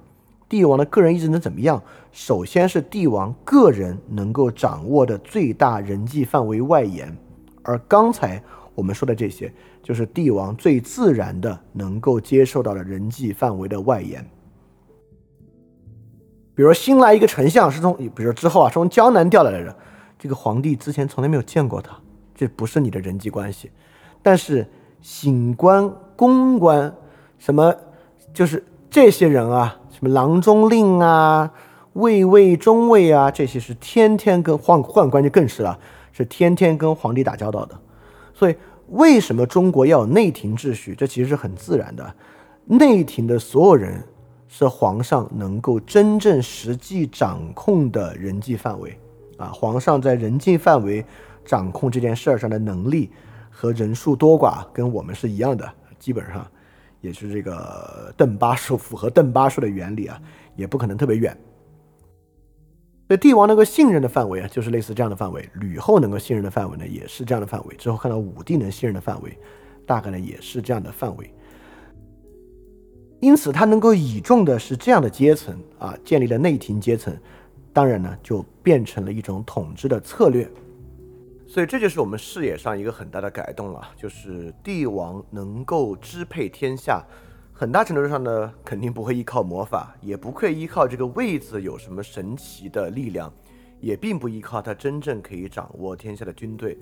S1: 帝王的个人意志能怎么样？首先是帝王个人能够掌握的最大人际范围外延，而刚才我们说的这些，就是帝王最自然的能够接受到的人际范围的外延。比如新来一个丞相是从，比如之后啊，从江南调来的人，这个皇帝之前从来没有见过他，这不是你的人际关系。但是醒官、公官什么？就是这些人啊，什么郎中令啊、卫尉、中尉啊，这些是天天跟宦宦官就更是了，是天天跟皇帝打交道的。所以，为什么中国要有内廷秩序？这其实是很自然的。内廷的所有人是皇上能够真正实际掌控的人际范围啊。皇上在人际范围掌控这件事儿上的能力和人数多寡，跟我们是一样的，基本上。也是这个邓巴数符合邓巴数的原理啊，也不可能特别远。所以帝王能够信任的范围啊，就是类似这样的范围。吕后能够信任的范围呢，也是这样的范围。之后看到武帝能信任的范围，大概呢也是这样的范围。因此，他能够倚重的是这样的阶层啊，建立了内廷阶层，当然呢，就变成了一种统治的策略。所以这就是我们视野上一个很大的改动了，就是帝王能够支配天下，很大程度上呢，肯定不会依靠魔法，也不会依靠这个位子有什么神奇的力量，也并不依靠他真正可以掌握天下的军队。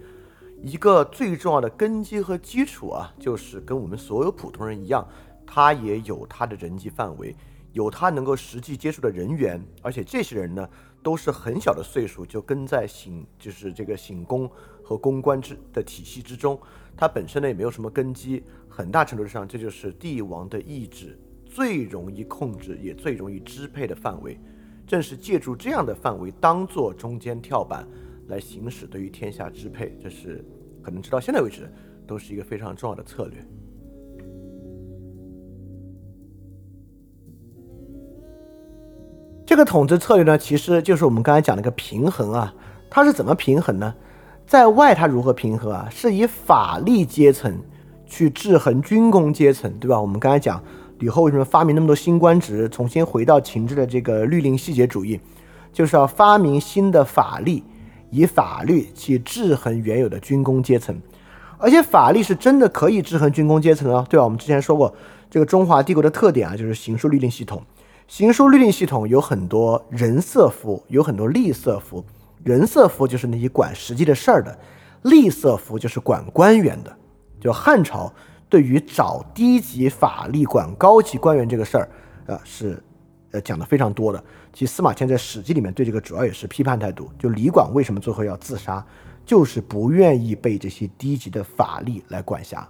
S1: 一个最重要的根基和基础啊，就是跟我们所有普通人一样，他也有他的人际范围，有他能够实际接触的人员，而且这些人呢，都是很小的岁数就跟在醒，就是这个醒宫和公关之的体系之中，他本身呢也没有什么根基。很大程度上，这就是帝王的意志最容易控制也最容易支配的范围。正是借助这样的范围当做中间跳板来行使对于天下支配，这是可能直到现在为止都是一个非常重要的策略。这个统治策略呢，其实就是我们刚才讲的一个平衡啊。它是怎么平衡呢？在外它如何平衡啊？是以法力阶层。去制衡军工阶层，对吧？我们刚才讲吕后为什么发明那么多新官职，重新回到秦制的这个律令细节主义，就是要发明新的法律，以法律去制衡原有的军工阶层。而且法律是真的可以制衡军工阶层啊，对吧？我们之前说过，这个中华帝国的特点啊，就是行书律令系统。行书律令系统有很多人色符，有很多吏色符。人色符就是那些管实际的事儿的，吏色符就是管官员的。就汉朝对于找低级法力管高级官员这个事儿，呃，是呃讲的非常多的。其实司马迁在《史记》里面对这个主要也是批判态度。就李广为什么最后要自杀，就是不愿意被这些低级的法力来管辖。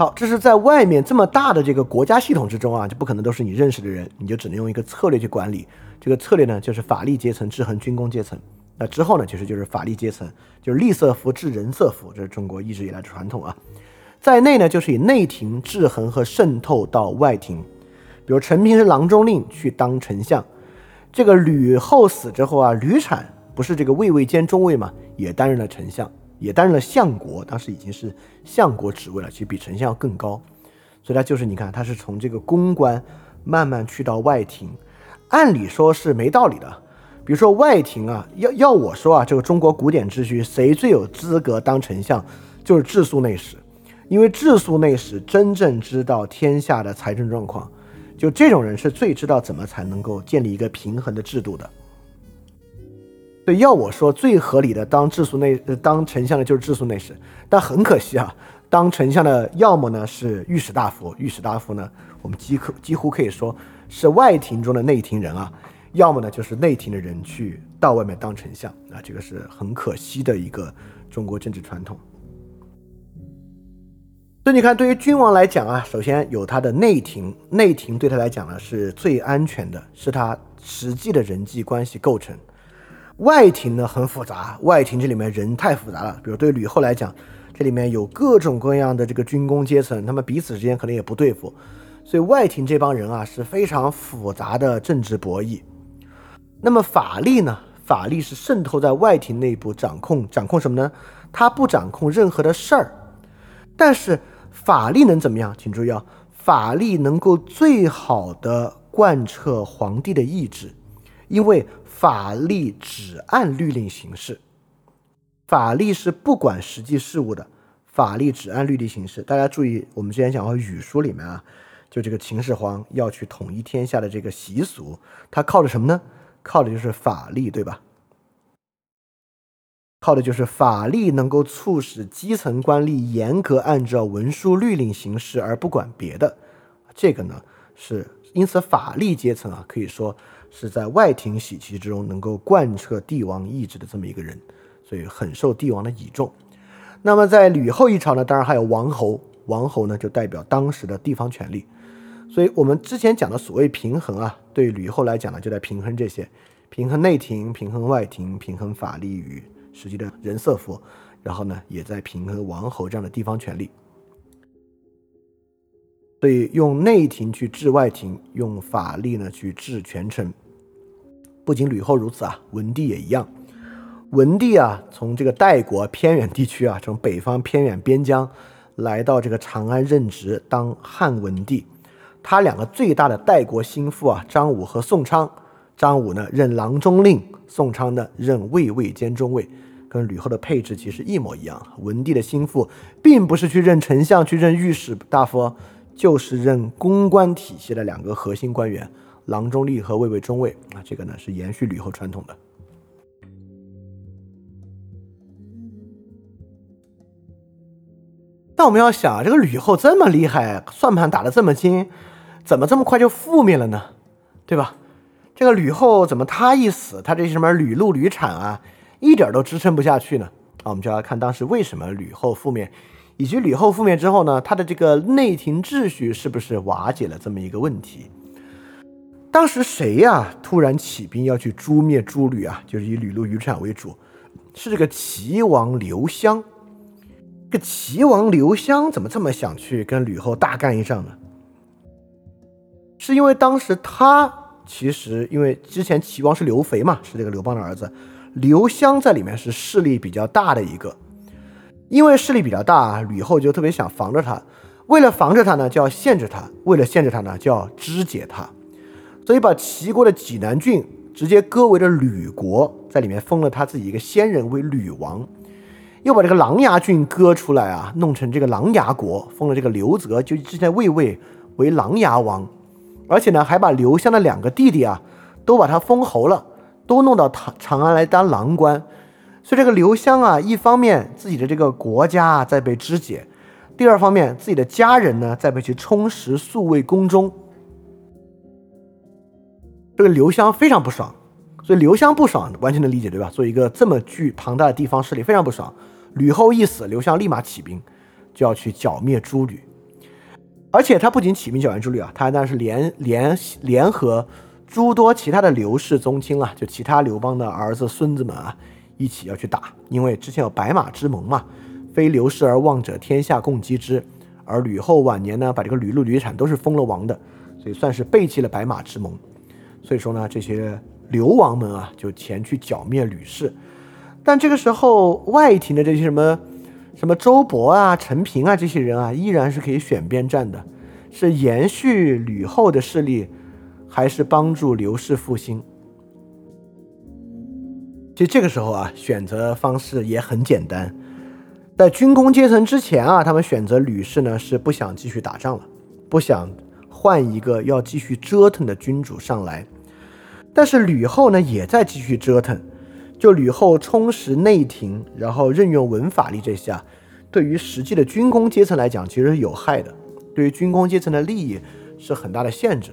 S1: 好，这是在外面这么大的这个国家系统之中啊，就不可能都是你认识的人，你就只能用一个策略去管理。这个策略呢，就是法力阶层制衡军工阶层。那之后呢，其实就是法力阶层，就是吏色服治人色服，这是中国一直以来的传统啊。在内呢，就是以内廷制衡和渗透到外廷，比如陈平是郎中令去当丞相，这个吕后死之后啊，吕产不是这个卫尉兼中尉嘛，也担任了丞相，也担任了相国，当时已经是相国职位了，其实比丞相要更高。所以他就是你看，他是从这个公关慢慢去到外廷，按理说是没道理的。比如说外廷啊，要要我说啊，这个中国古典秩序谁最有资格当丞相，就是治粟内史，因为治粟内史真正知道天下的财政状况，就这种人是最知道怎么才能够建立一个平衡的制度的。对，要我说最合理的当质素内当丞相的就是质素内史，但很可惜啊，当丞相的要么呢是御史大夫，御史大夫呢我们几可几乎可以说是外廷中的内廷人啊。要么呢，就是内廷的人去到外面当丞相啊，这个是很可惜的一个中国政治传统。所以你看，对于君王来讲啊，首先有他的内廷，内廷对他来讲呢是最安全的，是他实际的人际关系构成。外廷呢很复杂，外廷这里面人太复杂了，比如对吕后来讲，这里面有各种各样的这个军工阶层，他们彼此之间可能也不对付，所以外廷这帮人啊是非常复杂的政治博弈。那么法力呢？法力是渗透在外廷内部，掌控掌控什么呢？他不掌控任何的事儿，但是法力能怎么样？请注意啊，法力能够最好的贯彻皇帝的意志，因为法律只按律令行事，法律是不管实际事务的，法律只按律令行事。大家注意，我们之前讲过语书里面啊，就这个秦始皇要去统一天下的这个习俗，他靠着什么呢？靠的就是法律，对吧？靠的就是法律，能够促使基层官吏严格按照文书律令行事，而不管别的。这个呢，是因此法律阶层啊，可以说是在外廷喜旗之中能够贯彻帝王意志的这么一个人，所以很受帝王的倚重。那么在吕后一朝呢，当然还有王侯，王侯呢就代表当时的地方权力。所以我们之前讲的所谓平衡啊，对吕后来讲呢，就在平衡这些，平衡内廷、平衡外廷、平衡法力与实际的人色服，然后呢，也在平衡王侯这样的地方权力。所以用内廷去治外廷，用法力呢去治权臣。不仅吕后如此啊，文帝也一样。文帝啊，从这个代国偏远地区啊，从北方偏远边疆来到这个长安任职，当汉文帝。他两个最大的代国心腹啊，张武和宋昌。张武呢任郎中令，宋昌呢任卫尉兼中尉。跟吕后的配置其实一模一样。文帝的心腹并不是去任丞相、去任御史大夫，就是任公关体系的两个核心官员，郎中立和卫尉中尉啊。这个呢是延续吕后传统的。但我们要想，这个吕后这么厉害，算盘打得这么精，怎么这么快就覆灭了呢？对吧？这个吕后怎么她一死，她这些什么吕禄、吕产啊，一点都支撑不下去呢？啊，我们就要看当时为什么吕后覆灭，以及吕后覆灭之后呢，他的这个内廷秩序是不是瓦解了这么一个问题？当时谁呀突然起兵要去诛灭诸吕啊？就是以吕禄、吕产为主，是这个齐王刘襄。这个齐王刘襄怎么这么想去跟吕后大干一仗呢？是因为当时他其实因为之前齐王是刘肥嘛，是这个刘邦的儿子，刘襄在里面是势力比较大的一个，因为势力比较大，吕后就特别想防着他，为了防着他呢，就要限制他；为了限制他呢，就要肢解他，所以把齐国的济南郡直接割为了吕国，在里面封了他自己一个先人为吕王。又把这个琅琊郡割出来啊，弄成这个琅琊国，封了这个刘泽，就之前魏魏为琅琊王，而且呢，还把刘襄的两个弟弟啊，都把他封侯了，都弄到长长安来当郎官。所以这个刘襄啊，一方面自己的这个国家啊在被肢解，第二方面自己的家人呢在被去充实宿卫宫中，这个刘襄非常不爽。所以刘襄不爽，完全能理解，对吧？做一个这么巨庞大的地方势力，非常不爽。吕后一死，刘襄立马起兵，就要去剿灭诸吕。而且他不仅起兵剿灭诸吕啊，他还那是联联联合诸多其他的刘氏宗亲啊，就其他刘邦的儿子孙子们啊，一起要去打。因为之前有白马之盟嘛，非刘氏而望者，天下共击之。而吕后晚年呢，把这个吕禄、吕产都是封了王的，所以算是背弃了白马之盟。所以说呢，这些。流王们啊，就前去剿灭吕氏，但这个时候外廷的这些什么什么周勃啊、陈平啊这些人啊，依然是可以选边站的，是延续吕后的势力，还是帮助刘氏复兴？其实这个时候啊，选择方式也很简单，在军工阶层之前啊，他们选择吕氏呢，是不想继续打仗了，不想换一个要继续折腾的君主上来。但是吕后呢，也在继续折腾。就吕后充实内廷，然后任用文法力这些啊，对于实际的军工阶层来讲，其实是有害的，对于军工阶层的利益是很大的限制。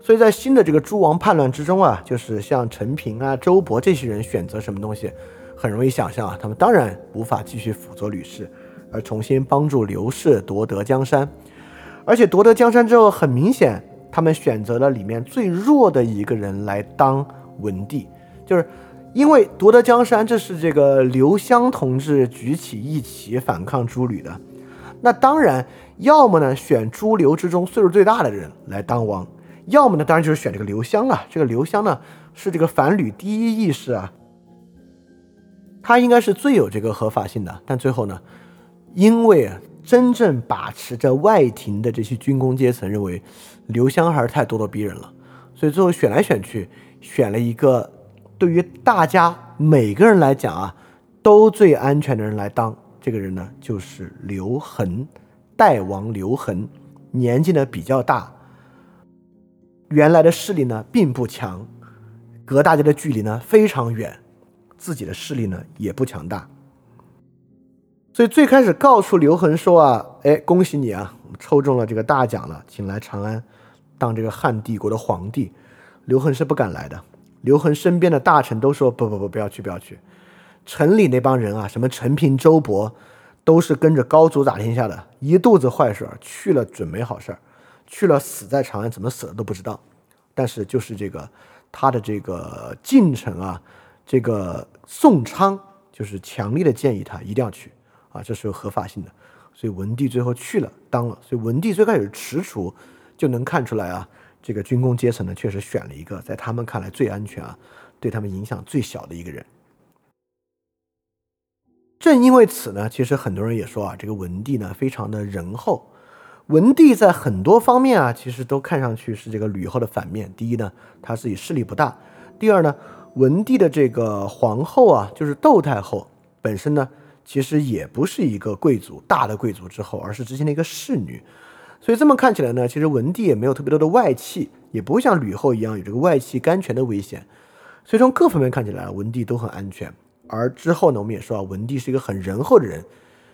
S1: 所以在新的这个诸王叛乱之中啊，就是像陈平啊、周勃这些人选择什么东西，很容易想象啊，他们当然无法继续辅佐吕氏，而重新帮助刘氏夺得江山。而且夺得江山之后，很明显。他们选择了里面最弱的一个人来当文帝，就是因为夺得江山，这是这个刘襄同志举起义旗反抗诸吕的。那当然，要么呢选诸刘之中岁数最大的人来当王，要么呢当然就是选这个刘襄了。这个刘襄呢是这个反吕第一义士啊，他应该是最有这个合法性的。但最后呢，因为啊。真正把持着外廷的这些军工阶层认为刘襄还是太咄咄逼人了，所以最后选来选去，选了一个对于大家每个人来讲啊都最安全的人来当。这个人呢就是刘恒，代王刘恒，年纪呢比较大，原来的势力呢并不强，隔大家的距离呢非常远，自己的势力呢也不强大。所以最开始告诉刘恒说啊，哎，恭喜你啊，抽中了这个大奖了，请来长安当这个汉帝国的皇帝。刘恒是不敢来的。刘恒身边的大臣都说不不不，不要去不要去。城里那帮人啊，什么陈平、周勃，都是跟着高祖打天下的，一肚子坏事，去了准没好事儿，去了死在长安，怎么死的都不知道。但是就是这个他的这个近臣啊，这个宋昌就是强烈的建议他一定要去。啊，这是有合法性的，所以文帝最后去了，当了。所以文帝最开始踟蹰，就能看出来啊，这个军工阶层呢，确实选了一个在他们看来最安全啊，对他们影响最小的一个人。正因为此呢，其实很多人也说啊，这个文帝呢，非常的仁厚。文帝在很多方面啊，其实都看上去是这个吕后的反面。第一呢，他自己势力不大；第二呢，文帝的这个皇后啊，就是窦太后。本身呢，其实也不是一个贵族，大的贵族之后，而是之前的一个侍女。所以这么看起来呢，其实文帝也没有特别多的外戚，也不会像吕后一样有这个外戚干权的危险。所以从各方面看起来，文帝都很安全。而之后呢，我们也说啊，文帝是一个很仁厚的人，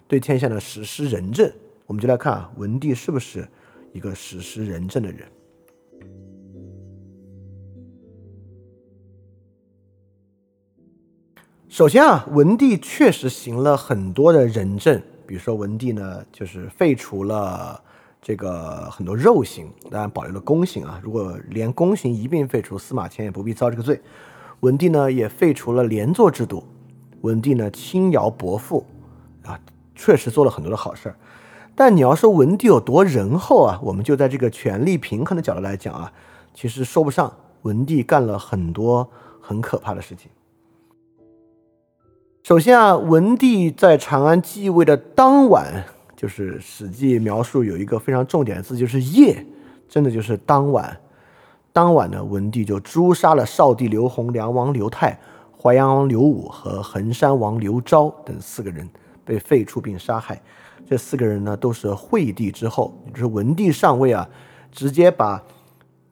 S1: 对天下呢实施仁政。我们就来看啊，文帝是不是一个实施仁政的人？首先啊，文帝确实行了很多的仁政，比如说文帝呢，就是废除了这个很多肉刑，当然保留了宫刑啊。如果连宫刑一并废除，司马迁也不必遭这个罪。文帝呢，也废除了连坐制度。文帝呢，轻徭薄赋，啊，确实做了很多的好事儿。但你要说文帝有多仁厚啊，我们就在这个权力平衡的角度来讲啊，其实说不上。文帝干了很多很可怕的事情。首先啊，文帝在长安继位的当晚，就是《史记》描述有一个非常重点的字，就是夜，真的就是当晚。当晚呢，文帝就诛杀了少帝刘弘、梁王刘泰、淮阳王刘武和衡山王刘昭等四个人，被废黜并杀害。这四个人呢，都是惠帝之后，就是文帝上位啊，直接把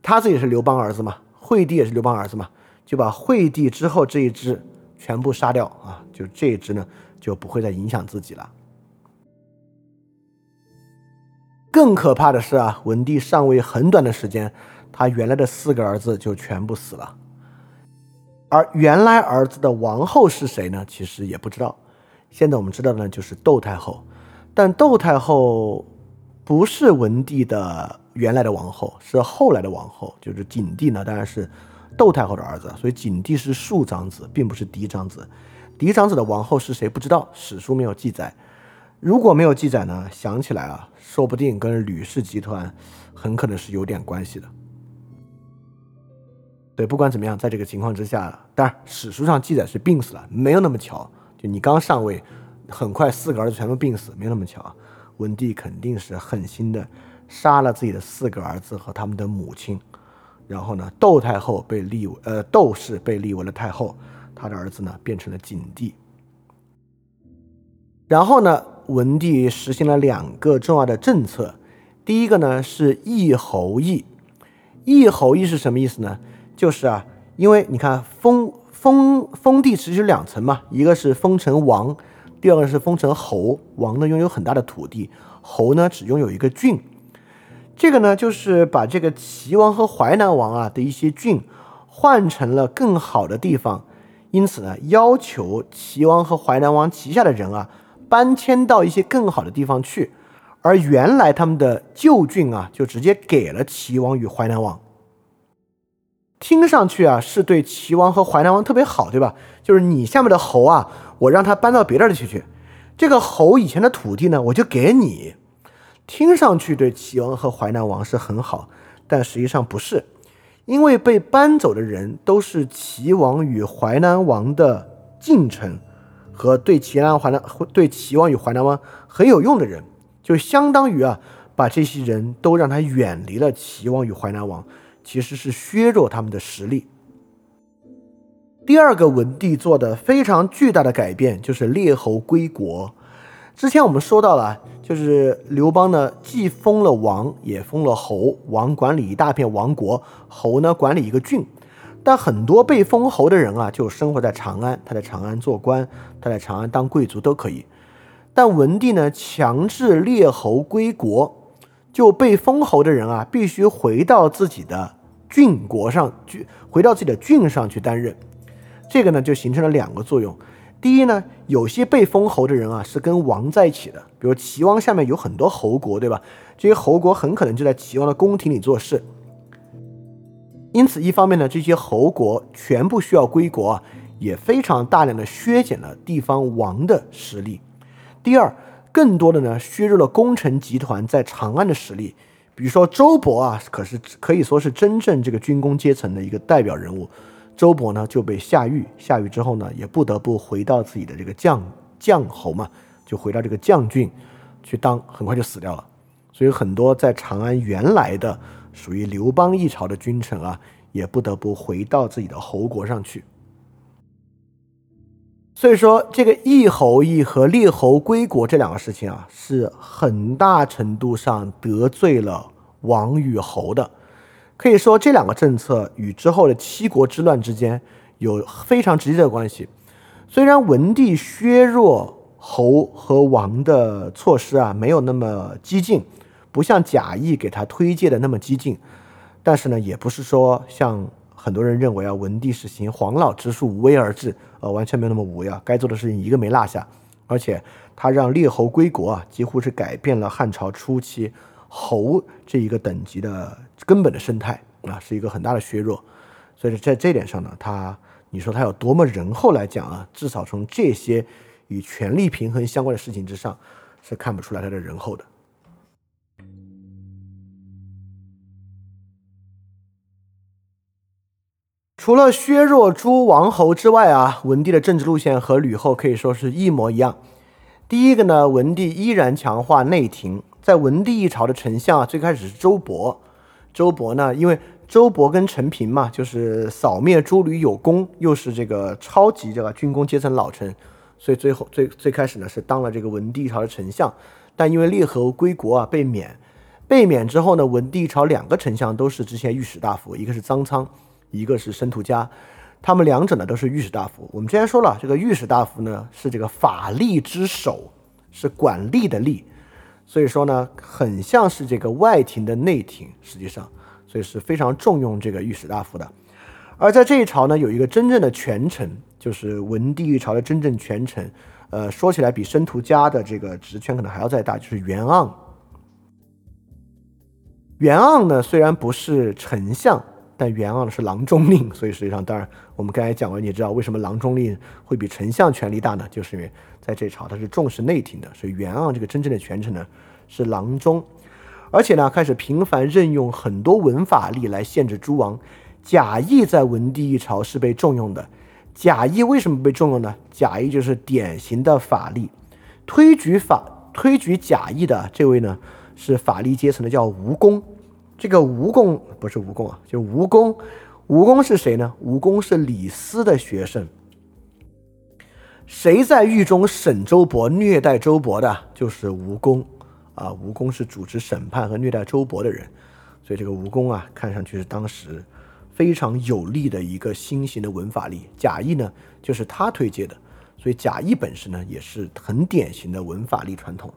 S1: 他自己是刘邦儿子嘛，惠帝也是刘邦儿子嘛，就把惠帝之后这一支。全部杀掉啊！就这一支呢，就不会再影响自己了。更可怕的是啊，文帝上位很短的时间，他原来的四个儿子就全部死了。而原来儿子的王后是谁呢？其实也不知道。现在我们知道的呢，就是窦太后。但窦太后不是文帝的原来的王后，是后来的王后。就是景帝呢，当然是。窦太后的儿子，所以景帝是庶长子，并不是嫡长子。嫡长子的王后是谁？不知道，史书没有记载。如果没有记载呢？想起来啊，说不定跟吕氏集团很可能是有点关系的。对，不管怎么样，在这个情况之下，当然史书上记载是病死了，没有那么巧。就你刚上位，很快四个儿子全部病死，没那么巧啊。文帝肯定是狠心的杀了自己的四个儿子和他们的母亲。然后呢，窦太后被立为呃窦氏被立为了太后，他的儿子呢变成了景帝。然后呢，文帝实行了两个重要的政策，第一个呢是义侯义，义侯义是什么意思呢？就是啊，因为你看封封封地其实两层嘛，一个是封成王，第二个是封成侯。王呢拥有很大的土地，侯呢只拥有一个郡。这个呢，就是把这个齐王和淮南王啊的一些郡换成了更好的地方，因此呢，要求齐王和淮南王旗下的人啊搬迁到一些更好的地方去，而原来他们的旧郡啊就直接给了齐王与淮南王。听上去啊是对齐王和淮南王特别好，对吧？就是你下面的侯啊，我让他搬到别的地去，去这个侯以前的土地呢，我就给你。听上去对齐王和淮南王是很好，但实际上不是，因为被搬走的人都是齐王与淮南王的近臣，和对齐南淮南对齐王与淮南王很有用的人，就相当于啊，把这些人都让他远离了齐王与淮南王，其实是削弱他们的实力。第二个文帝做的非常巨大的改变就是列侯归国。之前我们说到了，就是刘邦呢，既封了王，也封了侯。王管理一大片王国，侯呢管理一个郡。但很多被封侯的人啊，就生活在长安，他在长安做官，他在长安当贵族都可以。但文帝呢，强制列侯归国，就被封侯的人啊，必须回到自己的郡国上去，回到自己的郡上去担任。这个呢，就形成了两个作用。第一呢，有些被封侯的人啊，是跟王在一起的，比如齐王下面有很多侯国，对吧？这些侯国很可能就在齐王的宫廷里做事。因此，一方面呢，这些侯国全部需要归国啊，也非常大量的削减了地方王的实力。第二，更多的呢，削弱了功臣集团在长安的实力。比如说周勃啊，可是可以说是真正这个军工阶层的一个代表人物。周勃呢就被下狱，下狱之后呢，也不得不回到自己的这个将将侯嘛，就回到这个将军去当，很快就死掉了。所以很多在长安原来的属于刘邦一朝的君臣啊，也不得不回到自己的侯国上去。所以说，这个异侯异和列侯归国这两个事情啊，是很大程度上得罪了王与侯的。可以说，这两个政策与之后的七国之乱之间有非常直接的关系。虽然文帝削弱侯和王的措施啊，没有那么激进，不像贾谊给他推荐的那么激进，但是呢，也不是说像。很多人认为啊，文帝是行黄老之术，无为而治，呃，完全没有那么无为啊，该做的事情一个没落下，而且他让列侯归国啊，几乎是改变了汉朝初期侯这一个等级的根本的生态啊，是一个很大的削弱。所以在这点上呢，他你说他有多么仁厚来讲啊，至少从这些与权力平衡相关的事情之上，是看不出来他的仁厚的。除了削弱诸王侯之外啊，文帝的政治路线和吕后可以说是一模一样。第一个呢，文帝依然强化内廷，在文帝一朝的丞相啊，最开始是周勃。周勃呢，因为周勃跟陈平嘛，就是扫灭诸吕有功，又是这个超级这个军功阶层老臣，所以最后最最开始呢是当了这个文帝朝的丞相。但因为列侯归国啊，被免，被免之后呢，文帝朝两个丞相都是之前御史大夫，一个是臧苍。一个是申屠嘉，他们两者呢都是御史大夫。我们之前说了，这个御史大夫呢是这个法力之首，是管吏的吏，所以说呢很像是这个外廷的内廷，实际上，所以是非常重用这个御史大夫的。而在这一朝呢，有一个真正的权臣，就是文帝一朝的真正权臣，呃，说起来比申屠嘉的这个职权可能还要再大，就是袁盎。袁盎呢虽然不是丞相。但袁盎是郎中令，所以实际上，当然我们刚才讲完，你知道为什么郎中令会比丞相权力大呢？就是因为在这朝他是重视内廷的，所以袁盎这个真正的权臣呢是郎中，而且呢开始频繁任用很多文法力来限制诸王。贾谊在文帝一朝是被重用的，贾谊为什么被重用呢？贾谊就是典型的法力，推举法推举贾谊的这位呢是法力阶层的，叫吴公。这个吴公不是吴公啊，就吴公。吴公是谁呢？吴公是李斯的学生。谁在狱中审周勃、虐待周勃的？就是吴公啊。吴公是主持审判和虐待周勃的人，所以这个吴公啊，看上去是当时非常有力的一个新型的文法力。贾谊呢，就是他推荐的，所以贾谊本身呢，也是很典型的文法力传统。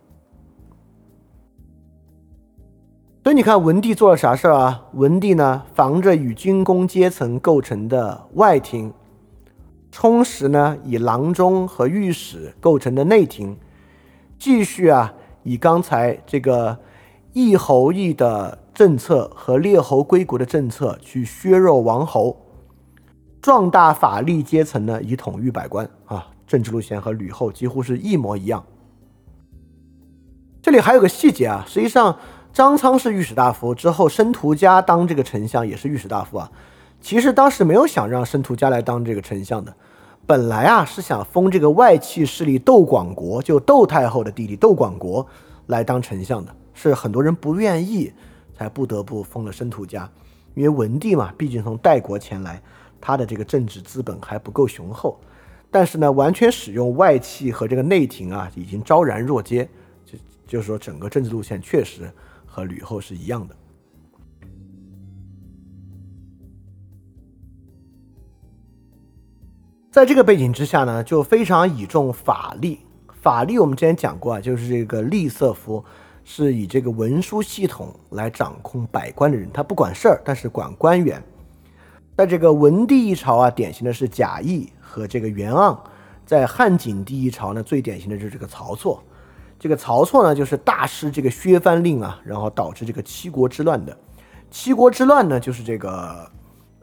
S1: 所以你看，文帝做了啥事儿啊？文帝呢，防着与军功阶层构成的外廷，充实呢以郎中和御史构成的内廷，继续啊以刚才这个义侯义的政策和列侯归国的政策去削弱王侯，壮大法力阶层呢以统御百官啊。政治路线和吕后几乎是一模一样。这里还有个细节啊，实际上。张苍是御史大夫，之后申屠嘉当这个丞相也是御史大夫啊。其实当时没有想让申屠嘉来当这个丞相的，本来啊是想封这个外戚势力窦广国，就窦太后的弟弟窦广国来当丞相的，是很多人不愿意，才不得不封了申屠家。因为文帝嘛，毕竟从代国前来，他的这个政治资本还不够雄厚。但是呢，完全使用外戚和这个内廷啊，已经昭然若揭，就就是说整个政治路线确实。和吕后是一样的，在这个背景之下呢，就非常倚重法力。法力我们之前讲过啊，就是这个利瑟夫是以这个文书系统来掌控百官的人，他不管事儿，但是管官员。在这个文帝一朝啊，典型的是贾谊和这个袁盎；在汉景帝一朝呢，最典型的就是这个曹错。这个曹错呢，就是大施这个削藩令啊，然后导致这个七国之乱的。七国之乱呢，就是这个，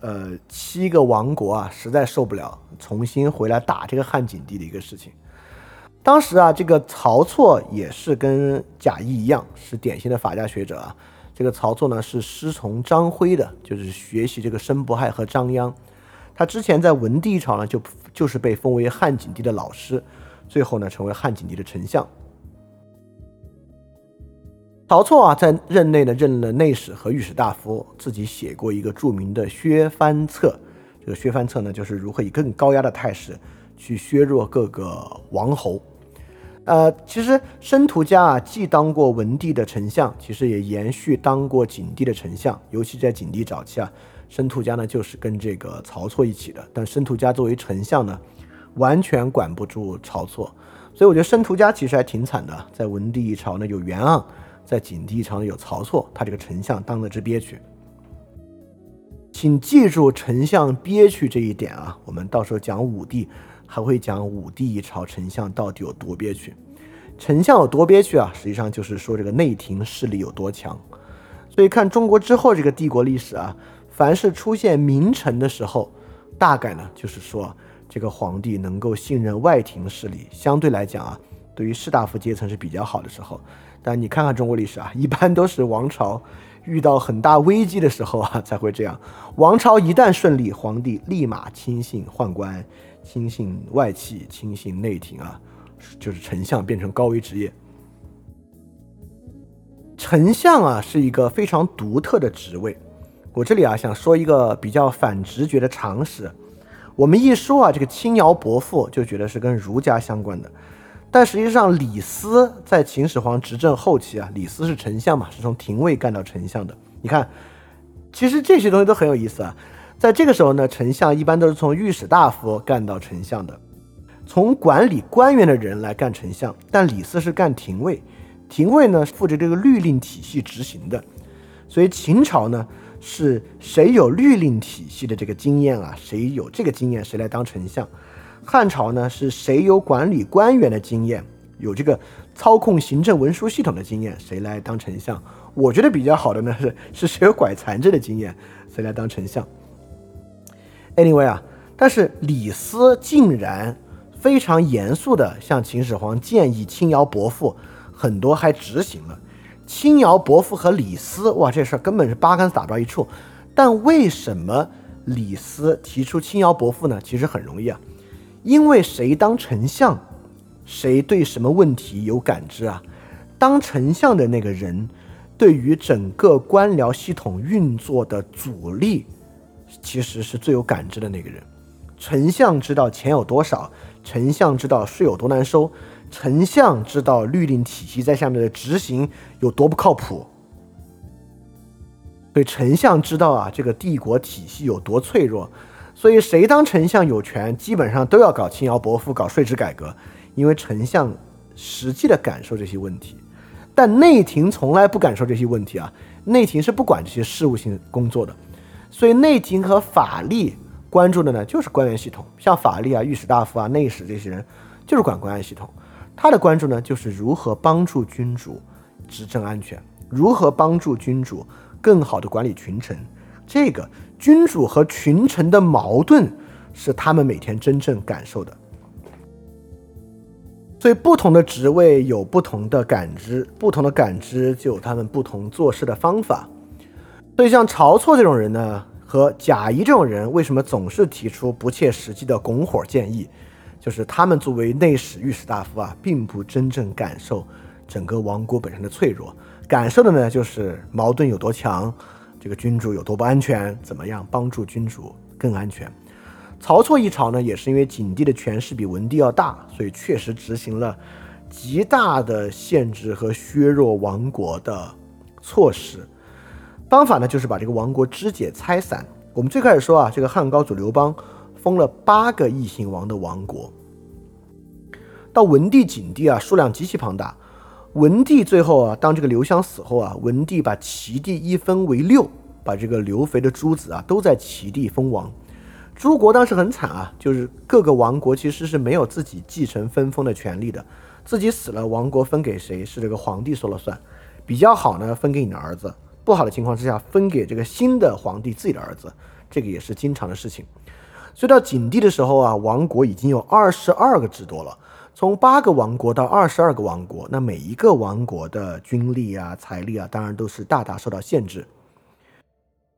S1: 呃，七个王国啊，实在受不了，重新回来打这个汉景帝的一个事情。当时啊，这个曹错也是跟贾谊一样，是典型的法家学者啊。这个曹错呢，是师从张辉的，就是学习这个申不害和张鞅。他之前在文帝朝呢，就就是被封为汉景帝的老师，最后呢，成为汉景帝的丞相。曹错啊，在任内呢，任了内史和御史大夫，自己写过一个著名的削藩策。这个削藩策呢，就是如何以更高压的态势去削弱各个王侯。呃，其实申屠家啊，既当过文帝的丞相，其实也延续当过景帝的丞相。尤其在景帝早期啊，申屠家呢就是跟这个曹错一起的。但申屠家作为丞相呢，完全管不住曹错，所以我觉得申屠家其实还挺惨的。在文帝一朝呢有袁盎，在景帝朝有曹错，他这个丞相当的之憋屈。请记住丞相憋屈这一点啊，我们到时候讲武帝。还会讲武帝一朝丞相到底有多憋屈，丞相有多憋屈啊？实际上就是说这个内廷势力有多强。所以看中国之后这个帝国历史啊，凡是出现名臣的时候，大概呢就是说这个皇帝能够信任外廷势力，相对来讲啊，对于士大夫阶层是比较好的时候。但你看看中国历史啊，一般都是王朝遇到很大危机的时候啊才会这样。王朝一旦顺利，皇帝立马亲信宦官。亲信外戚，亲信内廷啊，就是丞相变成高危职业。丞相啊是一个非常独特的职位。我这里啊想说一个比较反直觉的常识。我们一说啊这个轻徭薄赋，就觉得是跟儒家相关的。但实际上，李斯在秦始皇执政后期啊，李斯是丞相嘛，是从廷尉干到丞相的。你看，其实这些东西都很有意思啊。在这个时候呢，丞相一般都是从御史大夫干到丞相的，从管理官员的人来干丞相。但李斯是干廷尉，廷尉呢负责这个律令体系执行的。所以秦朝呢是谁有律令体系的这个经验啊？谁有这个经验，谁来当丞相？汉朝呢是谁有管理官员的经验，有这个操控行政文书系统的经验，谁来当丞相？我觉得比较好的呢是是谁有拐残制的经验，谁来当丞相？Anyway 啊，但是李斯竟然非常严肃地向秦始皇建议轻徭薄赋，很多还执行了。轻徭薄赋和李斯，哇，这事儿根本是八竿子打不着一处。但为什么李斯提出轻徭薄赋呢？其实很容易啊，因为谁当丞相，谁对什么问题有感知啊？当丞相的那个人，对于整个官僚系统运作的阻力。其实是最有感知的那个人，丞相知道钱有多少，丞相知道税有多难收，丞相知道律令体系在下面的执行有多不靠谱，所以丞相知道啊这个帝国体系有多脆弱，所以谁当丞相有权，基本上都要搞轻徭薄赋，搞税制改革，因为丞相实际的感受这些问题，但内廷从来不感受这些问题啊，内廷是不管这些事务性工作的。所以内廷和法力关注的呢，就是官员系统，像法力啊、御史大夫啊、内史这些人，就是管官员系统。他的关注呢，就是如何帮助君主执政安全，如何帮助君主更好的管理群臣。这个君主和群臣的矛盾，是他们每天真正感受的。所以不同的职位有不同的感知，不同的感知就有他们不同做事的方法。所以，像晁错这种人呢，和贾谊这种人，为什么总是提出不切实际的拱火建议？就是他们作为内史、御史大夫啊，并不真正感受整个王国本身的脆弱，感受的呢，就是矛盾有多强，这个君主有多不安全，怎么样帮助君主更安全？曹错一朝呢，也是因为景帝的权势比文帝要大，所以确实执行了极大的限制和削弱王国的措施。方法呢，就是把这个王国肢解拆散。我们最开始说啊，这个汉高祖刘邦封了八个异姓王的王国，到文帝、景帝啊，数量极其庞大。文帝最后啊，当这个刘襄死后啊，文帝把齐地一分为六，把这个刘肥的诸子啊，都在齐地封王。诸国当时很惨啊，就是各个王国其实是没有自己继承分封的权利的，自己死了，王国分给谁是这个皇帝说了算。比较好呢，分给你的儿子。不好的情况之下，分给这个新的皇帝自己的儿子，这个也是经常的事情。所以到景帝的时候啊，王国已经有二十二个之多了，从八个王国到二十二个王国，那每一个王国的军力啊、财力啊，当然都是大大受到限制。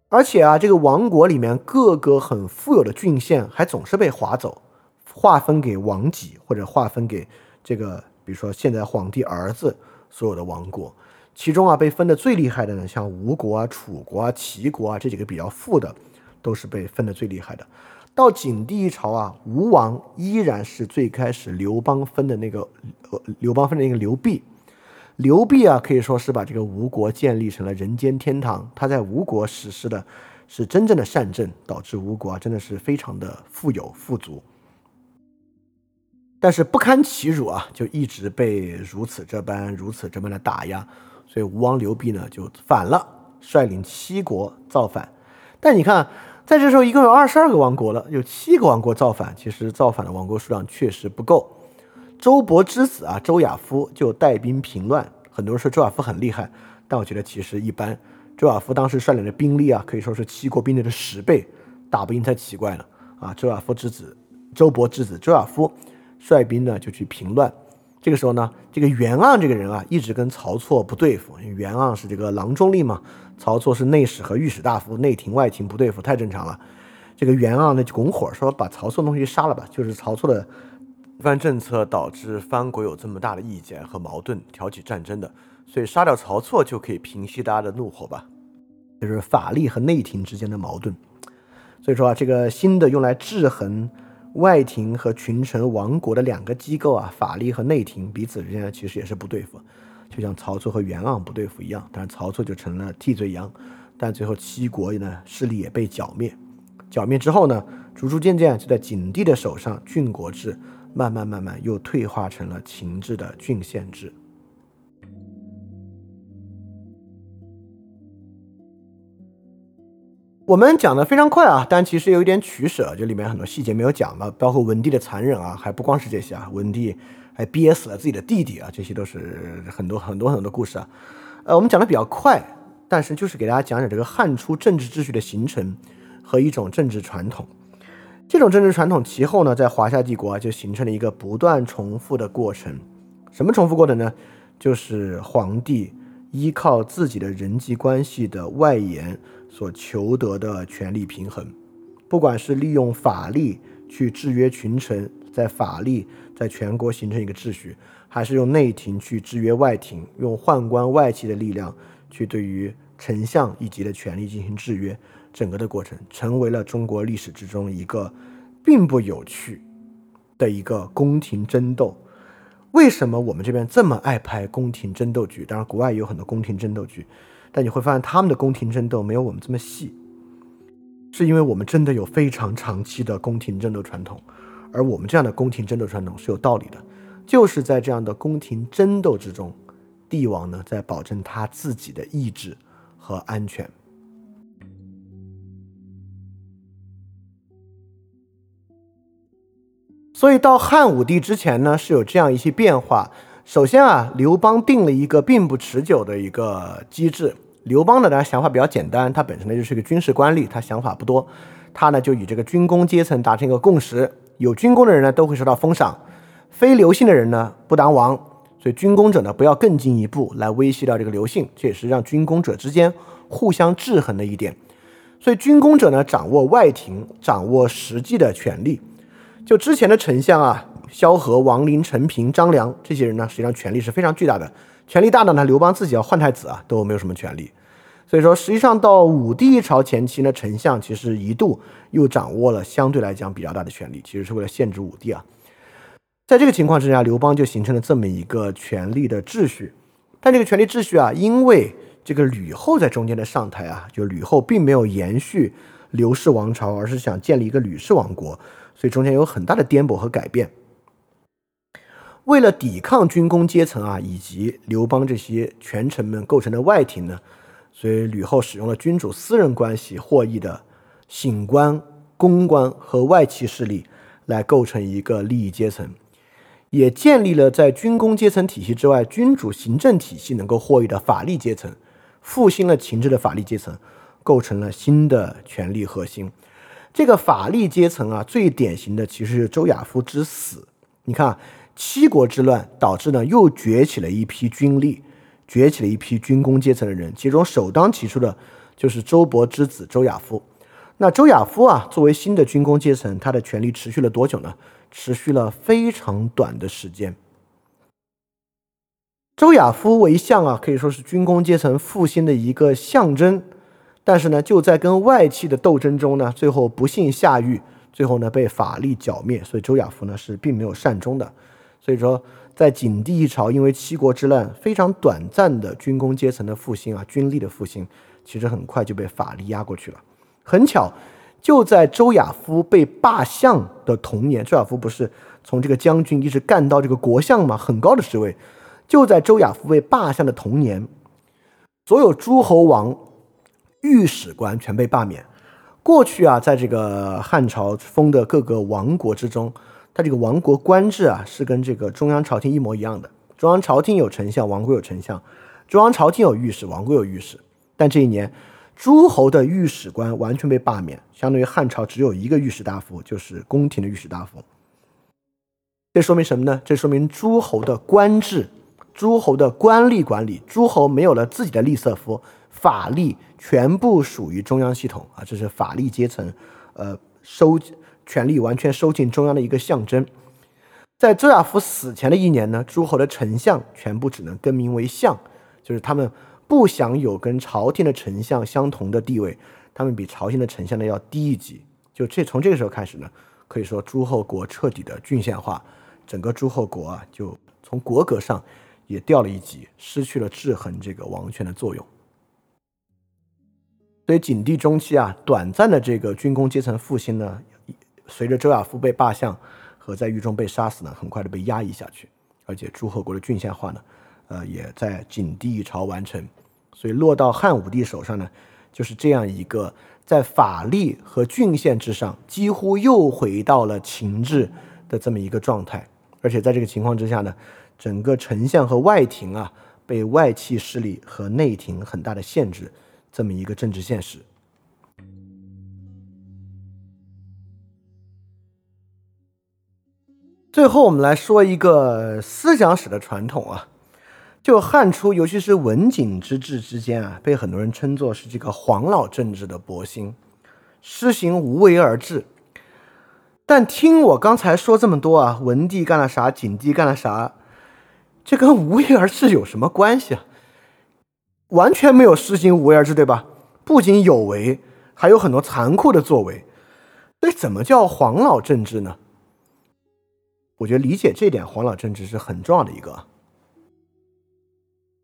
S1: 而且啊，这个王国里面各个很富有的郡县，还总是被划走，划分给王己，或者划分给这个，比如说现在皇帝儿子所有的王国。其中啊，被分的最厉害的呢，像吴国啊、楚国啊、齐国啊这几个比较富的，都是被分的最厉害的。到景帝一朝啊，吴王依然是最开始刘邦分的那个，呃，刘邦分的那个刘濞。刘濞啊，可以说是把这个吴国建立成了人间天堂。他在吴国实施的是真正的善政，导致吴国啊真的是非常的富有富足。但是不堪其辱啊，就一直被如此这般、如此这般的打压，所以吴王刘濞呢就反了，率领七国造反。但你看。在这时候，一共有二十二个王国了，有七个王国造反。其实造反的王国数量确实不够。周勃之子啊，周亚夫就带兵平乱。很多人说周亚夫很厉害，但我觉得其实一般。周亚夫当时率领的兵力啊，可以说是七国兵力的十倍，打不赢才奇怪呢。啊，周亚夫之子，周勃之子周亚夫率兵呢就去平乱。这个时候呢，这个袁盎这个人啊，一直跟曹错不对付。袁盎是这个郎中令嘛。曹错是内史和御史大夫，内廷外廷不对付太正常了。这个袁盎呢就拱火说把曹错东西杀了吧，就是曹错的一番政策导致藩国有这么大的意见和矛盾，挑起战争的，所以杀掉曹错就可以平息大家的怒火吧。就是法力和内廷之间的矛盾。所以说啊，这个新的用来制衡外廷和群臣王国的两个机构啊，法力和内廷彼此之间其实也是不对付。就像曹操和袁盎不对付一样，但是曹操就成了替罪羊，但最后七国呢势力也被剿灭，剿灭之后呢，逐逐渐渐就在景帝的手上，郡国制慢慢慢慢又退化成了秦制的郡县制。我们讲的非常快啊，但其实有一点取舍，就里面很多细节没有讲嘛，包括文帝的残忍啊，还不光是这些啊，文帝。还憋死了自己的弟弟啊！这些都是很多很多很多的故事啊。呃，我们讲的比较快，但是就是给大家讲讲这个汉初政治秩序的形成和一种政治传统。这种政治传统其后呢，在华夏帝国啊，就形成了一个不断重复的过程。什么重复过程呢？就是皇帝依靠自己的人际关系的外延所求得的权力平衡，不管是利用法力去制约群臣，在法力。在全国形成一个秩序，还是用内廷去制约外廷，用宦官外戚的力量去对于丞相一级的权力进行制约，整个的过程成为了中国历史之中一个并不有趣的一个宫廷争斗。为什么我们这边这么爱拍宫廷争斗剧？当然，国外也有很多宫廷争斗剧，但你会发现他们的宫廷争斗没有我们这么细，是因为我们真的有非常长期的宫廷争斗传统。而我们这样的宫廷争斗传统是有道理的，就是在这样的宫廷争斗之中，帝王呢在保证他自己的意志和安全。所以到汉武帝之前呢，是有这样一些变化。首先啊，刘邦定了一个并不持久的一个机制。刘邦呢，他想法比较简单，他本身呢就是一个军事官吏，他想法不多，他呢就与这个军工阶层达成一个共识。有军功的人呢，都会受到封赏；非刘姓的人呢，不当王。所以军功者呢，不要更进一步来威胁到这个刘姓，这也是让军功者之间互相制衡的一点。所以军功者呢，掌握外廷，掌握实际的权力。就之前的丞相啊，萧何、王陵、陈平、张良这些人呢，实际上权力是非常巨大的。权力大的呢，刘邦自己要换太子啊，都没有什么权力。所以说，实际上到武帝朝前期呢，丞相其实一度又掌握了相对来讲比较大的权力，其实是为了限制武帝啊。在这个情况之下，刘邦就形成了这么一个权力的秩序。但这个权力秩序啊，因为这个吕后在中间的上台啊，就吕后并没有延续刘氏王朝，而是想建立一个吕氏王国，所以中间有很大的颠簸和改变。为了抵抗军功阶层啊，以及刘邦这些权臣们构成的外廷呢。所以吕后使用了君主私人关系获益的醒官、公官和外戚势力来构成一个利益阶层，也建立了在军功阶层体系之外君主行政体系能够获益的法律阶层，复兴了秦制的法律阶层，构成了新的权力核心。这个法律阶层啊，最典型的其实是周亚夫之死。你看，七国之乱导致呢，又崛起了一批军力。崛起了一批军工阶层的人，其中首当其冲的就是周勃之子周亚夫。那周亚夫啊，作为新的军工阶层，他的权力持续了多久呢？持续了非常短的时间。周亚夫为相啊，可以说是军工阶层复兴的一个象征。但是呢，就在跟外戚的斗争中呢，最后不幸下狱，最后呢被法力剿灭，所以周亚夫呢是并没有善终的。所以说，在景帝一朝，因为七国之乱非常短暂的军工阶层的复兴啊，军力的复兴，其实很快就被法力压过去了。很巧，就在周亚夫被罢相的同年，周亚夫不是从这个将军一直干到这个国相吗？很高的职位。就在周亚夫被罢相的同年，所有诸侯王、御史官全被罢免。过去啊，在这个汉朝封的各个王国之中，它这个王国官制啊，是跟这个中央朝廷一模一样的。中央朝廷有丞相，王国有丞相；中央朝廷有御史，王国有御史。但这一年，诸侯的御史官完全被罢免，相当于汉朝只有一个御史大夫，就是宫廷的御史大夫。这说明什么呢？这说明诸侯的官制。诸侯的官吏管理，诸侯没有了自己的吏色夫，法力全部属于中央系统啊，这是法力阶层，呃，收集权力完全收进中央的一个象征。在周亚夫死前的一年呢，诸侯的丞相全部只能更名为相，就是他们不想有跟朝廷的丞相相同的地位，他们比朝廷的丞相呢要低一级。就这从这个时候开始呢，可以说诸侯国彻底的郡县化，整个诸侯国啊，就从国格上。也掉了一级，失去了制衡这个王权的作用。所以景帝中期啊，短暂的这个军工阶层复兴呢，随着周亚夫被罢相和在狱中被杀死呢，很快的被压抑下去。而且诸侯国的郡县化呢，呃，也在景帝一朝完成。所以落到汉武帝手上呢，就是这样一个在法力和郡县之上，几乎又回到了秦制的这么一个状态。而且在这个情况之下呢。整个丞相和外廷啊，被外戚势力和内廷很大的限制，这么一个政治现实。最后，我们来说一个思想史的传统啊，就汉初，尤其是文景之治之间啊，被很多人称作是这个黄老政治的博兴，施行无为而治。但听我刚才说这么多啊，文帝干了啥，景帝干了啥？这跟无为而治有什么关系啊？完全没有施行无为而治，对吧？不仅有为，还有很多残酷的作为。那怎么叫黄老政治呢？我觉得理解这点，黄老政治是很重要的一个。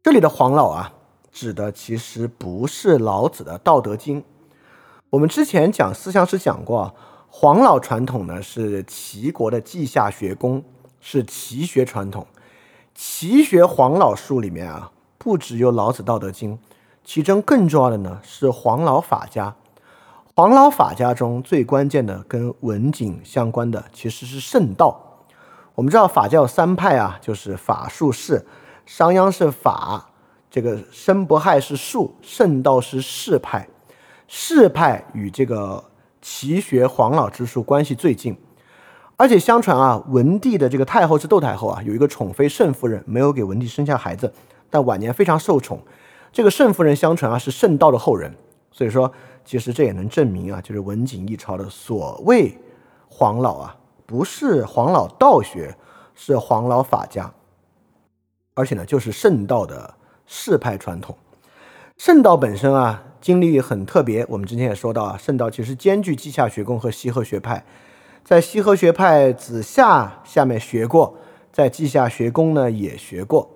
S1: 这里的黄老啊，指的其实不是老子的《道德经》。我们之前讲思想史讲过，黄老传统呢是齐国的稷下学宫，是齐学传统。齐学黄老术里面啊，不只有老子《道德经》，其中更重要的呢是黄老法家。黄老法家中最关键的跟文景相关的其实是圣道。我们知道法教三派啊，就是法术士，商鞅是法，这个申不害是术，圣道是士派。士派与这个齐学黄老之术关系最近。而且相传啊，文帝的这个太后是窦太后啊，有一个宠妃慎夫人，没有给文帝生下孩子，但晚年非常受宠。这个慎夫人相传啊是圣道的后人，所以说其实这也能证明啊，就是文景一朝的所谓黄老啊，不是黄老道学，是黄老法家，而且呢就是圣道的世派传统。圣道本身啊经历很特别，我们之前也说到啊，圣道其实兼具稷下学宫和西河学派。在西河学派子夏下面学过，在稷下学宫呢也学过，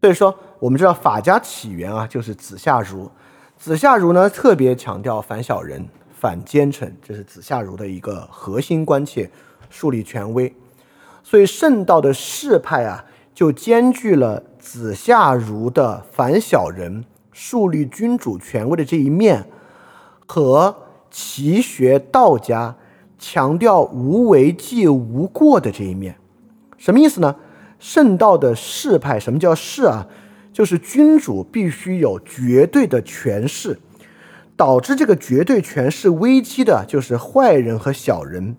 S1: 所以说我们知道法家起源啊就是子夏儒，子夏儒呢特别强调反小人、反奸臣，这是子夏儒的一个核心关切，树立权威。所以圣道的世派啊就兼具了子夏儒的反小人、树立君主权威的这一面，和齐学道家。强调无为即无过的这一面，什么意思呢？圣道的世派，什么叫世啊？就是君主必须有绝对的权势，导致这个绝对权势危机的就是坏人和小人。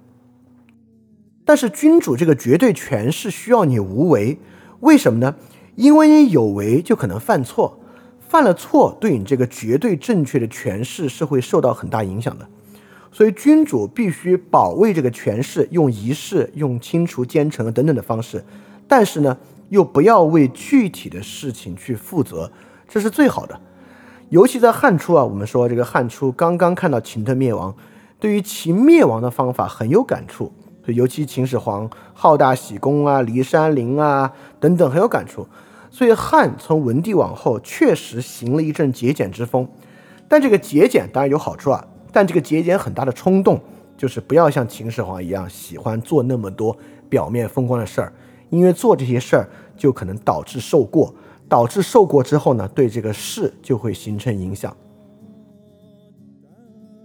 S1: 但是君主这个绝对权势需要你无为，为什么呢？因为你有为就可能犯错，犯了错对你这个绝对正确的权势是会受到很大影响的。所以，君主必须保卫这个权势，用仪式、用清除奸臣等等的方式，但是呢，又不要为具体的事情去负责，这是最好的。尤其在汉初啊，我们说这个汉初刚刚看到秦的灭亡，对于秦灭亡的方法很有感触，尤其秦始皇好大喜功啊、骊山陵啊等等很有感触。所以汉从文帝往后确实行了一阵节俭之风，但这个节俭当然有好处啊，但这个节俭很大的冲动就是不要像秦始皇一样喜欢做那么多表面风光的事儿，因为做这些事儿就可能导致受过，导致受过之后呢，对这个事就会形成影响。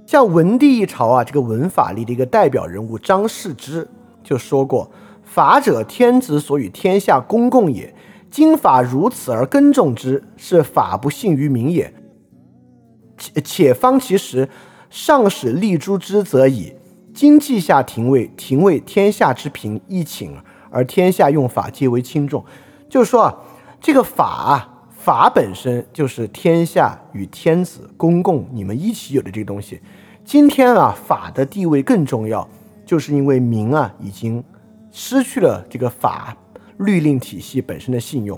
S1: 像文帝一朝啊，这个文法里的一个代表人物张世之就说过：“法者，天子所与天下公共也。”今法如此而耕种之，是法不信于民也。且且方其时，上使立诸之则已。今稷下廷尉，廷尉天下之平，一请而天下用法皆为轻重。就是说啊，这个法啊，法本身就是天下与天子公共你们一起有的这个东西。今天啊，法的地位更重要，就是因为民啊已经失去了这个法。律令体系本身的信用，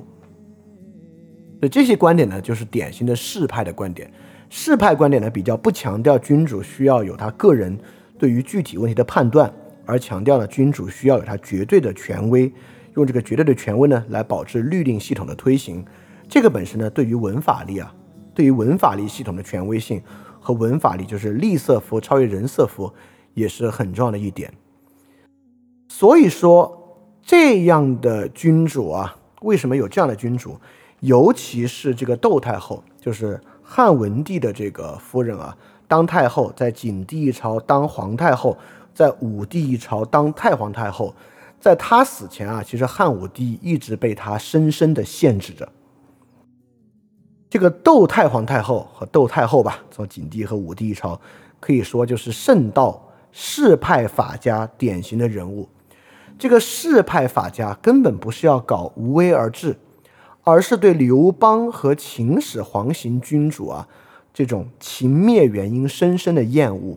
S1: 所以这些观点呢，就是典型的士派的观点。士派观点呢，比较不强调君主需要有他个人对于具体问题的判断，而强调了君主需要有他绝对的权威，用这个绝对的权威呢，来保持律令系统的推行。这个本身呢，对于文法力啊，对于文法力系统的权威性和文法力就是利色夫超越人色夫，也是很重要的一点。所以说。这样的君主啊，为什么有这样的君主？尤其是这个窦太后，就是汉文帝的这个夫人啊，当太后，在景帝一朝当皇太后，在武帝一朝当太皇太后，在她死前啊，其实汉武帝一直被她深深的限制着。这个窦太皇太后和窦太后吧，从景帝和武帝一朝，可以说就是圣道士派法家典型的人物。这个士派法家根本不是要搞无为而治，而是对刘邦和秦始皇型君主啊这种秦灭原因深深的厌恶，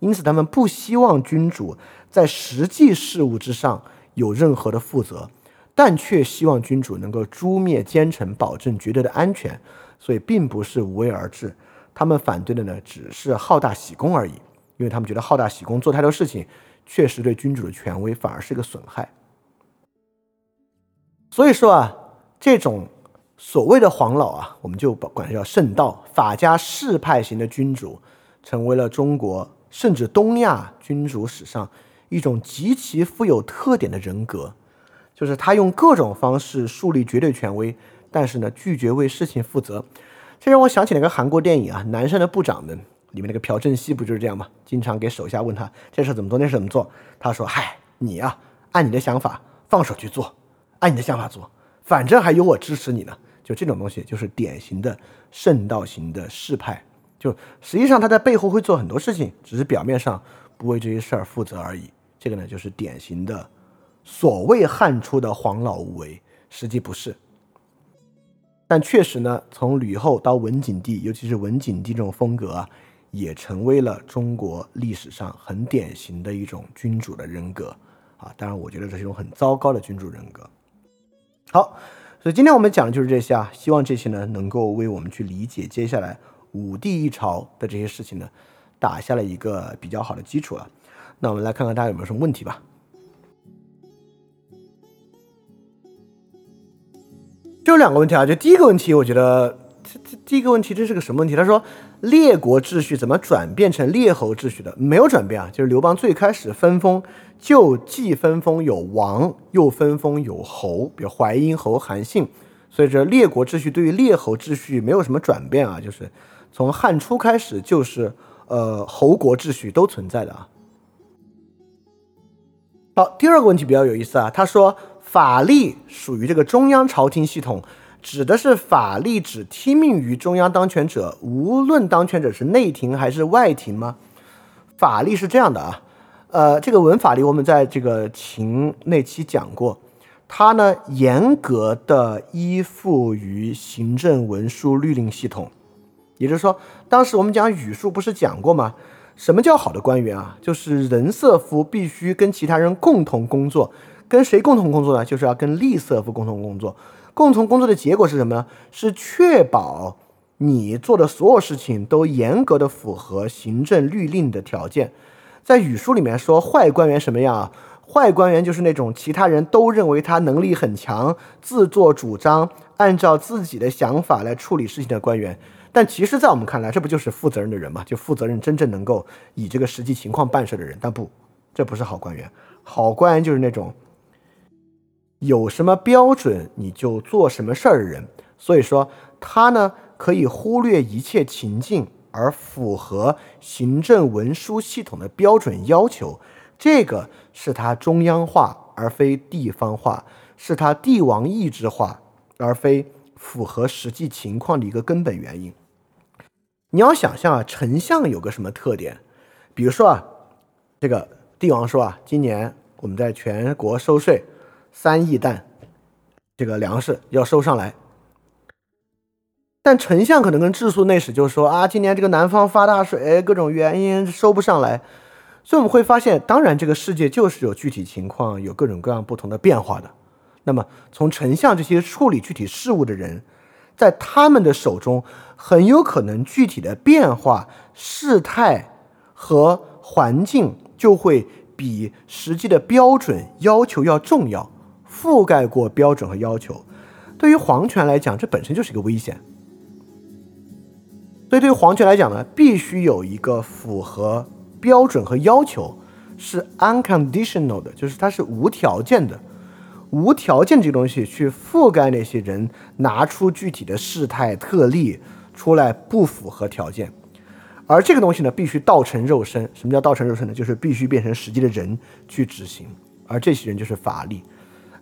S1: 因此他们不希望君主在实际事务之上有任何的负责，但却希望君主能够诛灭奸臣，保证绝对的安全。所以并不是无为而治，他们反对的呢只是好大喜功而已，因为他们觉得好大喜功做太多事情。确实对君主的权威反而是个损害。所以说啊，这种所谓的黄老啊，我们就管它叫圣道法家士派型的君主，成为了中国甚至东亚君主史上一种极其富有特点的人格，就是他用各种方式树立绝对权威，但是呢拒绝为事情负责。这让我想起了一个韩国电影啊，《南山的部长们》。里面那个朴正熙不就是这样吗？经常给手下问他这事怎么做，那事怎么做。他说：“嗨，你呀，按你的想法放手去做，按你的想法做，反正还有我支持你呢。”就这种东西，就是典型的圣道型的士派。就实际上他在背后会做很多事情，只是表面上不为这些事儿负责而已。这个呢，就是典型的所谓汉初的黄老无为，实际不是。但确实呢，从吕后到文景帝，尤其是文景帝这种风格啊。也成为了中国历史上很典型的一种君主的人格啊！当然，我觉得这是一种很糟糕的君主人格。好，所以今天我们讲的就是这些啊，希望这些呢能够为我们去理解接下来武帝一朝的这些事情呢，打下了一个比较好的基础了。那我们来看看大家有没有什么问题吧。就两个问题啊，就第一个问题，我觉得。这这第一个问题，这是个什么问题？他说，列国秩序怎么转变成列侯秩序的？没有转变啊，就是刘邦最开始分封，就既分封有王，又分封有侯，比如淮阴侯韩信，所以这列国秩序对于列侯秩序没有什么转变啊，就是从汉初开始就是呃侯国秩序都存在的啊。好，第二个问题比较有意思啊，他说法力属于这个中央朝廷系统。指的是法力只听命于中央当权者，无论当权者是内廷还是外廷吗？法力是这样的啊，呃，这个文法力我们在这个秦那期讲过，它呢严格的依附于行政文书律令系统，也就是说，当时我们讲语数不是讲过吗？什么叫好的官员啊？就是人色夫必须跟其他人共同工作，跟谁共同工作呢？就是要跟利色夫共同工作。共同工作的结果是什么呢？是确保你做的所有事情都严格的符合行政律令的条件。在语书里面说坏官员什么样啊？坏官员就是那种其他人都认为他能力很强、自作主张、按照自己的想法来处理事情的官员。但其实，在我们看来，这不就是负责任的人吗？就负责任、真正能够以这个实际情况办事的人。但不，这不是好官员。好官员就是那种有什么标准你就做什么事儿的人。所以说，他呢可以忽略一切情境，而符合行政文书系统的标准要求。这个。是他中央化而非地方化，是他帝王意志化而非符合实际情况的一个根本原因。你要想象啊，丞相有个什么特点？比如说啊，这个帝王说啊，今年我们在全国收税三亿担，这个粮食要收上来。但丞相可能跟治粟内史就说啊，今年这个南方发大水，各种原因收不上来。所以我们会发现，当然这个世界就是有具体情况，有各种各样不同的变化的。那么，从丞相这些处理具体事务的人，在他们的手中，很有可能具体的变化、事态和环境就会比实际的标准要求要重要，覆盖过标准和要求。对于皇权来讲，这本身就是一个危险。所以，对于皇权来讲呢，必须有一个符合。标准和要求是 unconditional 的，就是它是无条件的，无条件这个东西去覆盖那些人拿出具体的事态特例出来不符合条件，而这个东西呢必须道成肉身。什么叫道成肉身呢？就是必须变成实际的人去执行，而这些人就是法力。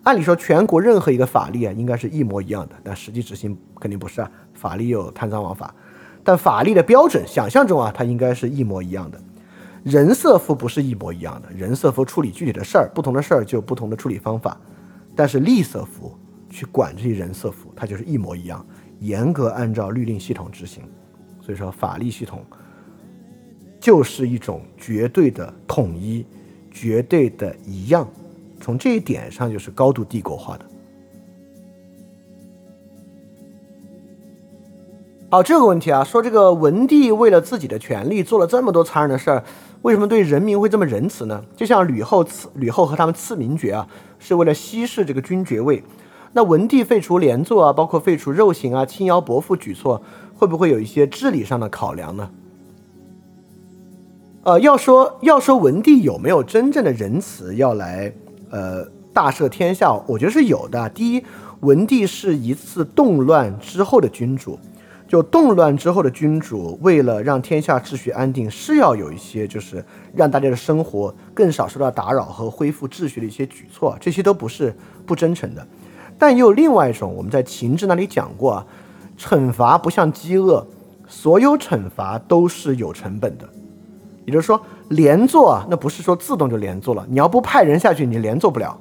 S1: 按理说，全国任何一个法律啊，应该是一模一样的，但实际执行肯定不是啊。法律有贪赃枉法，但法律的标准想象中啊，它应该是一模一样的。人色服不是一模一样的，人色服处理具体的事儿，不同的事儿就有不同的处理方法。但是利色服去管这些人色服，它就是一模一样，严格按照律令系统执行。所以说，法律系统就是一种绝对的统一，绝对的一样。从这一点上，就是高度帝国化的。好，这个问题啊，说这个文帝为了自己的权利做了这么多残忍的事儿。为什么对人民会这么仁慈呢？就像吕后赐吕后和他们赐名爵啊，是为了稀释这个君爵位。那文帝废除连坐啊，包括废除肉刑啊、轻徭薄赋举措，会不会有一些治理上的考量呢？呃，要说要说文帝有没有真正的仁慈要来呃大赦天下，我觉得是有的。第一，文帝是一次动乱之后的君主。就动乱之后的君主，为了让天下秩序安定，是要有一些就是让大家的生活更少受到打扰和恢复秩序的一些举措，这些都不是不真诚的。但也有另外一种，我们在秦志那里讲过，惩罚不像饥饿，所有惩罚都是有成本的。也就是说，连坐啊，那不是说自动就连坐了，你要不派人下去，你连坐不了。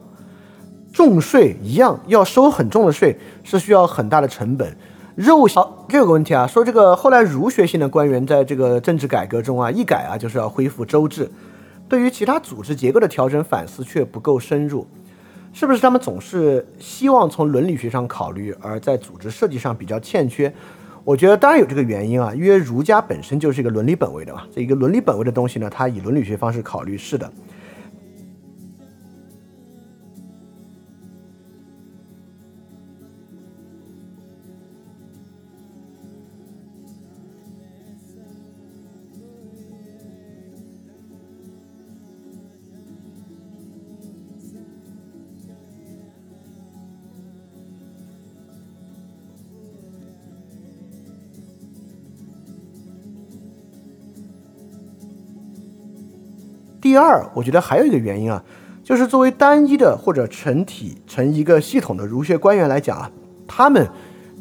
S1: 重税一样，要收很重的税，是需要很大的成本。肉好，这个问题啊，说这个后来儒学性的官员在这个政治改革中啊，一改啊就是要恢复周制，对于其他组织结构的调整反思却不够深入，是不是他们总是希望从伦理学上考虑，而在组织设计上比较欠缺？我觉得当然有这个原因啊，因为儒家本身就是一个伦理本位的嘛，这一个伦理本位的东西呢，它以伦理学方式考虑是的。第二，我觉得还有一个原因啊，就是作为单一的或者成体成一个系统的儒学官员来讲啊，他们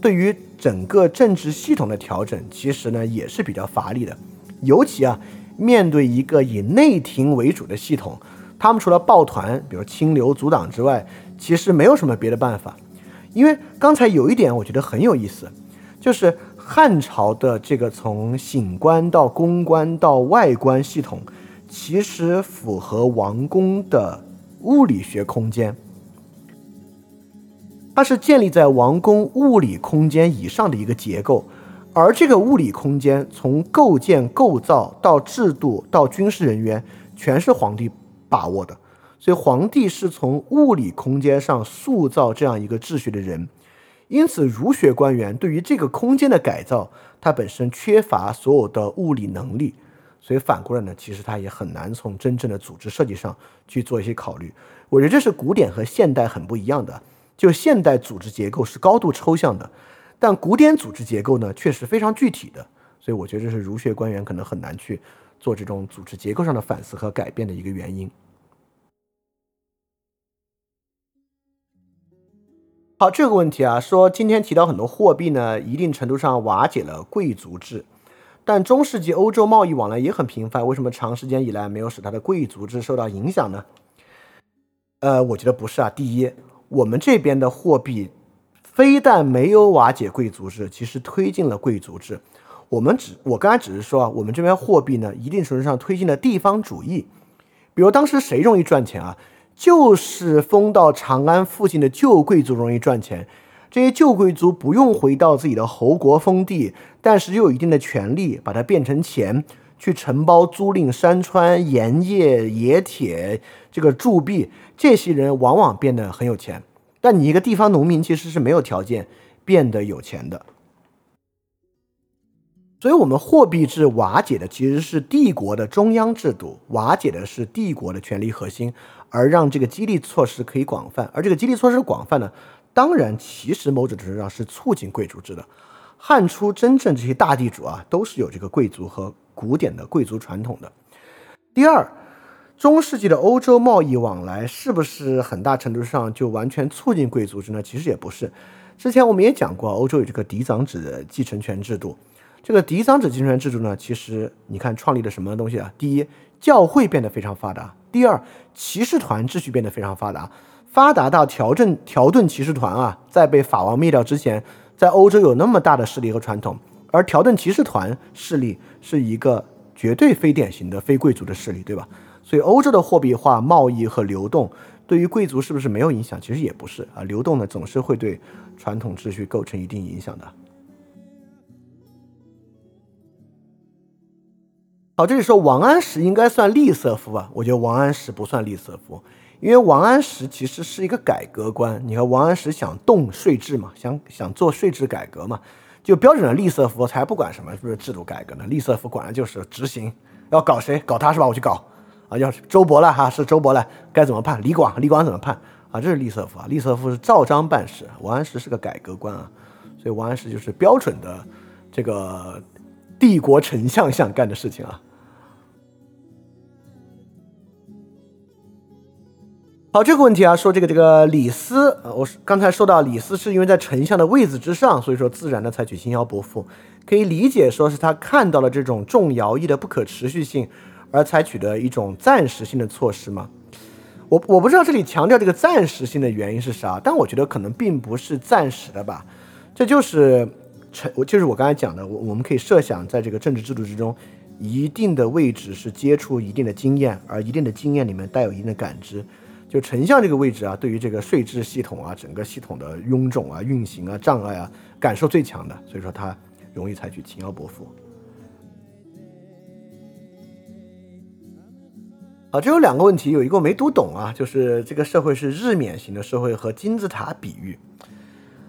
S1: 对于整个政治系统的调整，其实呢也是比较乏力的。尤其啊，面对一个以内廷为主的系统，他们除了抱团，比如清流阻挡之外，其实没有什么别的办法。因为刚才有一点我觉得很有意思，就是汉朝的这个从醒官到公官到外官系统。其实符合王宫的物理学空间，它是建立在王宫物理空间以上的一个结构，而这个物理空间从构建构造到制度到军事人员，全是皇帝把握的。所以皇帝是从物理空间上塑造这样一个秩序的人，因此儒学官员对于这个空间的改造，他本身缺乏所有的物理能力，所以反过来呢，其实他也很难从真正的组织设计上去做一些考虑。我觉得这是古典和现代很不一样的，就现代组织结构是高度抽象的，但古典组织结构呢却是非常具体的，所以我觉得这是儒学官员可能很难去做这种组织结构上的反思和改变的一个原因。好，这个问题啊，说今天提到很多货币呢，一定程度上瓦解了贵族制，但中世纪欧洲贸易往来也很频繁，为什么长时间以来没有使它的贵族制受到影响呢？呃，我觉得不是啊。第一，我们这边的货币非但没有瓦解贵族制，其实推进了贵族制。我们只，我刚才只是说啊，我们这边货币呢，一定程度上推进了地方主义。比如当时谁容易赚钱啊？就是封到长安附近的旧贵族容易赚钱，这些旧贵族不用回到自己的侯国封地，但是又有一定的权利，把它变成钱，去承包租赁山川、盐业、冶铁、这个铸币，这些人往往变得很有钱。但你一个地方农民其实是没有条件变得有钱的。所以，我们货币制瓦解的其实是帝国的中央制度，瓦解的是帝国的权力核心。而让这个激励措施可以广泛，而这个激励措施广泛呢，当然其实某种程度上是促进贵族制的。汉初真正这些大地主啊，都是有这个贵族和古典的贵族传统的。第二，中世纪的欧洲贸易往来是不是很大程度上就完全促进贵族制呢？其实也不是。之前我们也讲过，欧洲有这个嫡长子的继承权制度。这个嫡长子继承权制度呢，其实你看创立了什么东西啊？第一，教会变得非常发达。第二，骑士团秩序变得非常发达，发达到条顿条顿骑士团啊，在被法王灭掉之前，在欧洲有那么大的势力和传统。而条顿骑士团势力是一个绝对非典型的非贵族的势力，对吧？所以欧洲的货币化、贸易和流动对于贵族是不是没有影响？其实也不是啊，流动呢总是会对传统秩序构成一定影响的。好，这里说王安石应该算吝啬夫吧？我觉得王安石不算吝啬夫，因为王安石其实是一个改革官。你看，王安石想动税制嘛，想想做税制改革嘛，就标准的吝啬夫才不管什么是不是制度改革呢？吝啬夫管的就是执行，要搞谁搞他是吧？我去搞啊！要是周勃了哈，是周勃了，该怎么判？李广，李广怎么判啊？这是吝啬夫啊！吝啬夫是照章办事，王安石是个改革官啊，所以王安石就是标准的这个帝国丞相想干的事情啊。好，这个问题啊，说这个这个李斯，我刚才说到李斯是因为在丞相的位子之上，所以说自然的采取轻徭薄赋，可以理解说是他看到了这种重徭役的不可持续性，而采取的一种暂时性的措施吗？我我不知道这里强调这个暂时性的原因是啥，但我觉得可能并不是暂时的吧，这就是臣，就是我刚才讲的，我我们可以设想在这个政治制度之中，一定的位置是接触一定的经验，而一定的经验里面带有一定的感知。就丞相这个位置啊，对于这个税制系统啊，整个系统的臃肿啊、运行啊、障碍啊，感受最强的，所以说他容易采取轻徭薄赋。啊，这有两个问题，有一个我没读懂啊，就是这个社会是日冕型的社会和金字塔比喻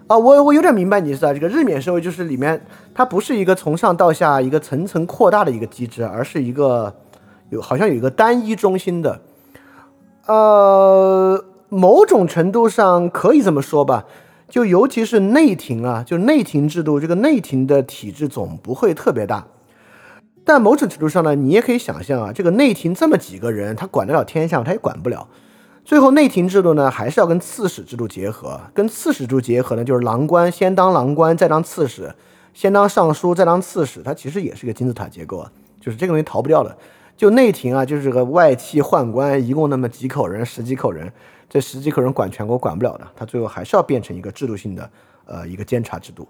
S1: 啊，我我有点明白你意思啊，这个日冕社会就是里面它不是一个从上到下一个层层扩大的一个机制，而是一个有好像有一个单一中心的。呃，某种程度上可以这么说吧，就尤其是内廷啊，就内廷制度，这个内廷的体制总不会特别大。但某种程度上呢，你也可以想象啊，这个内廷这么几个人，他管得了天下，他也管不了。最后内廷制度呢，还是要跟刺史制度结合。跟刺史制度结合呢，就是郎官先当郎官，再当刺史，先当尚书，再当刺史。它其实也是一个金字塔结构啊，就是这个东西逃不掉的。就内廷啊，就是个外戚宦官，一共那么几口人，十几口人，这十几口人管全国管不了的，他最后还是要变成一个制度性的，呃，一个监察制度。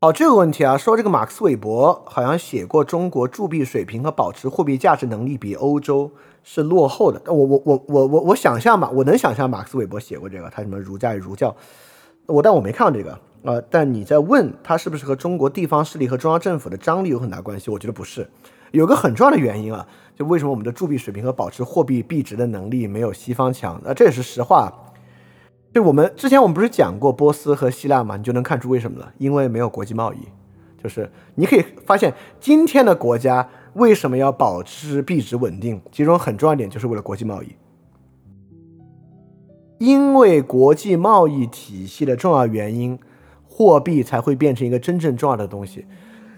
S1: 好，这个问题啊，说这个马克思韦伯好像写过中国铸币水平和保持货币价值能力比欧洲是落后的。我我我我我我想象吧，我能想象马克思韦伯写过这个，他什么儒家与儒教，我但我没看到这个。呃，但你在问它是不是和中国地方势力和中央政府的张力有很大关系？我觉得不是，有个很重要的原因啊，就为什么我们的铸币水平和保持货币币值的能力没有西方强？那这也是实话。就我们之前我们不是讲过波斯和希腊嘛，你就能看出为什么了，因为没有国际贸易。就是你可以发现，今天的国家为什么要保持币值稳定？其中很重要一点就是为了国际贸易。因为国际贸易体系的重要原因，货币才会变成一个真正重要的东西。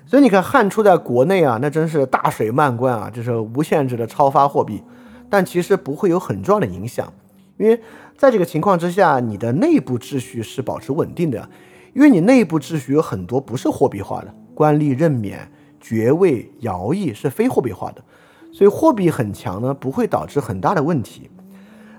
S1: 所以你看汉初在国内啊，那真是大水漫灌啊，就是无限制的超发货币，但其实不会有很重要的影响，因为在这个情况之下，你的内部秩序是保持稳定的，因为你内部秩序有很多不是货币化的，官吏任免、爵位、徭役是非货币化的，所以货币很强呢，不会导致很大的问题。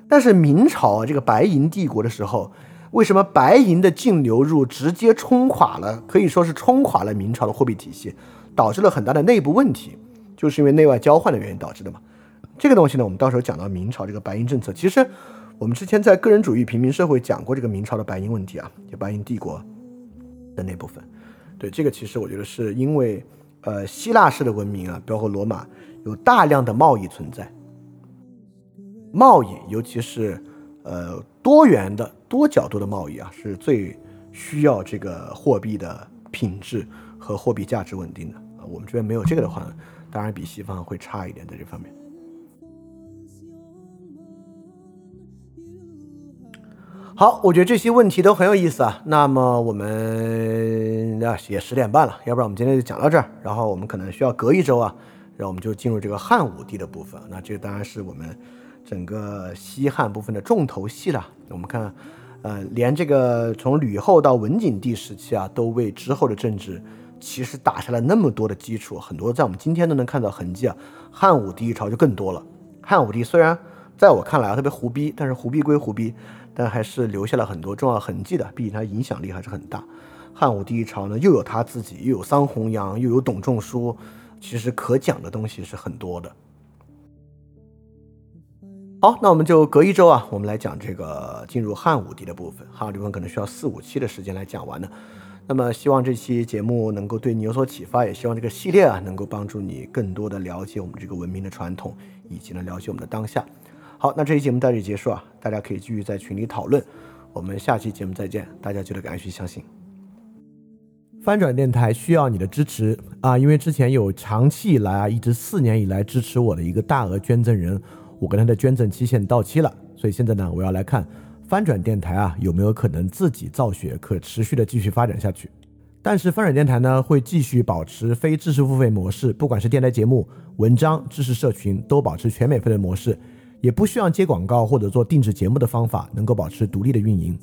S1: 但是明朝，这个白银帝国的时候，为什么白银的净流入直接冲垮了，可以说是冲垮了明朝的货币体系，导致了很大的内部问题，就是因为内外交换的原因导致的嘛。这个东西呢，我们到时候讲到明朝这个白银政策，其实我们之前在个人主义平民社会讲过这个明朝的白银问题啊，就白银帝国的那部分。对这个，其实我觉得是因为，呃，希腊式的文明啊，包括罗马，有大量的贸易存在。贸易，尤其是，呃，多元的、多角度的贸易啊，是最需要这个货币的品质和货币价值稳定的啊。我们这边没有这个的话，当然比西方会差一点在这方面。好，我觉得这些问题都很有意思啊。那么我们啊也十点半了，要不然我们今天就讲到这儿，然后我们可能需要隔一周啊，然后我们就进入这个汉武帝的部分。那这当然是我们。整个西汉部分的重头戏了。我们看，呃，连这个从吕后到文景帝时期啊，都为之后的政治其实打下了那么多的基础，很多在我们今天都能看到痕迹啊。汉武帝一朝就更多了。汉武帝虽然在我看来啊特别胡逼，但是胡逼归胡逼，但还是留下了很多重要痕迹的，毕竟他影响力还是很大。汉武帝一朝呢，又有他自己，又有桑弘羊，又有董仲舒，其实可讲的东西是很多的。好，那我们就隔一周啊，我们来讲这个进入汉武帝的部分。汉武帝部分可能需要四五期的时间来讲完的。那么希望这期节目能够对你有所启发，也希望这个系列啊能够帮助你更多的了解我们这个文明的传统，以及呢了解我们的当下。好，那这期节目到这里结束啊，大家可以继续在群里讨论。我们下期节目再见，大家记得敢去相信。翻转电台需要你的支持啊，因为之前有长期以来啊，一直四年以来支持我的一个大额捐赠人。我跟他的捐赠期限到期了，所以现在呢，我要来看翻转电台啊有没有可能自己造血，可持续的继续发展下去。但是翻转电台呢会继续保持非知识付费模式，不管是电台节目、文章、知识社群都保持全免费的模式，也不需要接广告或者做定制节目的方法，能够保持独立的运营。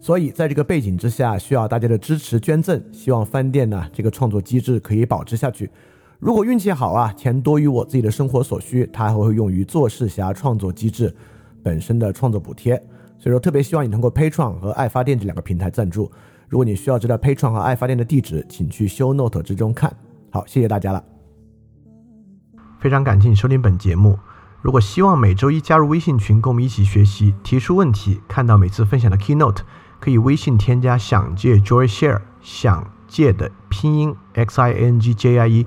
S1: 所以在这个背景之下，需要大家的支持捐赠，希望翻店呢这个创作机制可以保持下去。如果运气好啊，钱多于我自己的生活所需，它还会用于做事侠创作机制本身的创作补贴。所以说，特别希望你通过 p a t r o n 和爱发电这两个平台赞助。如果你需要知道 p a t r o n 和爱发电的地址，请去 Show Note 之中看。好，谢谢大家了。非常感谢你收听本节目。如果希望每周一加入微信群，跟我们一起学习，提出问题，看到每次分享的 Keynote，可以微信添加想借 Joy Share，想借的拼音 X I N G J I E。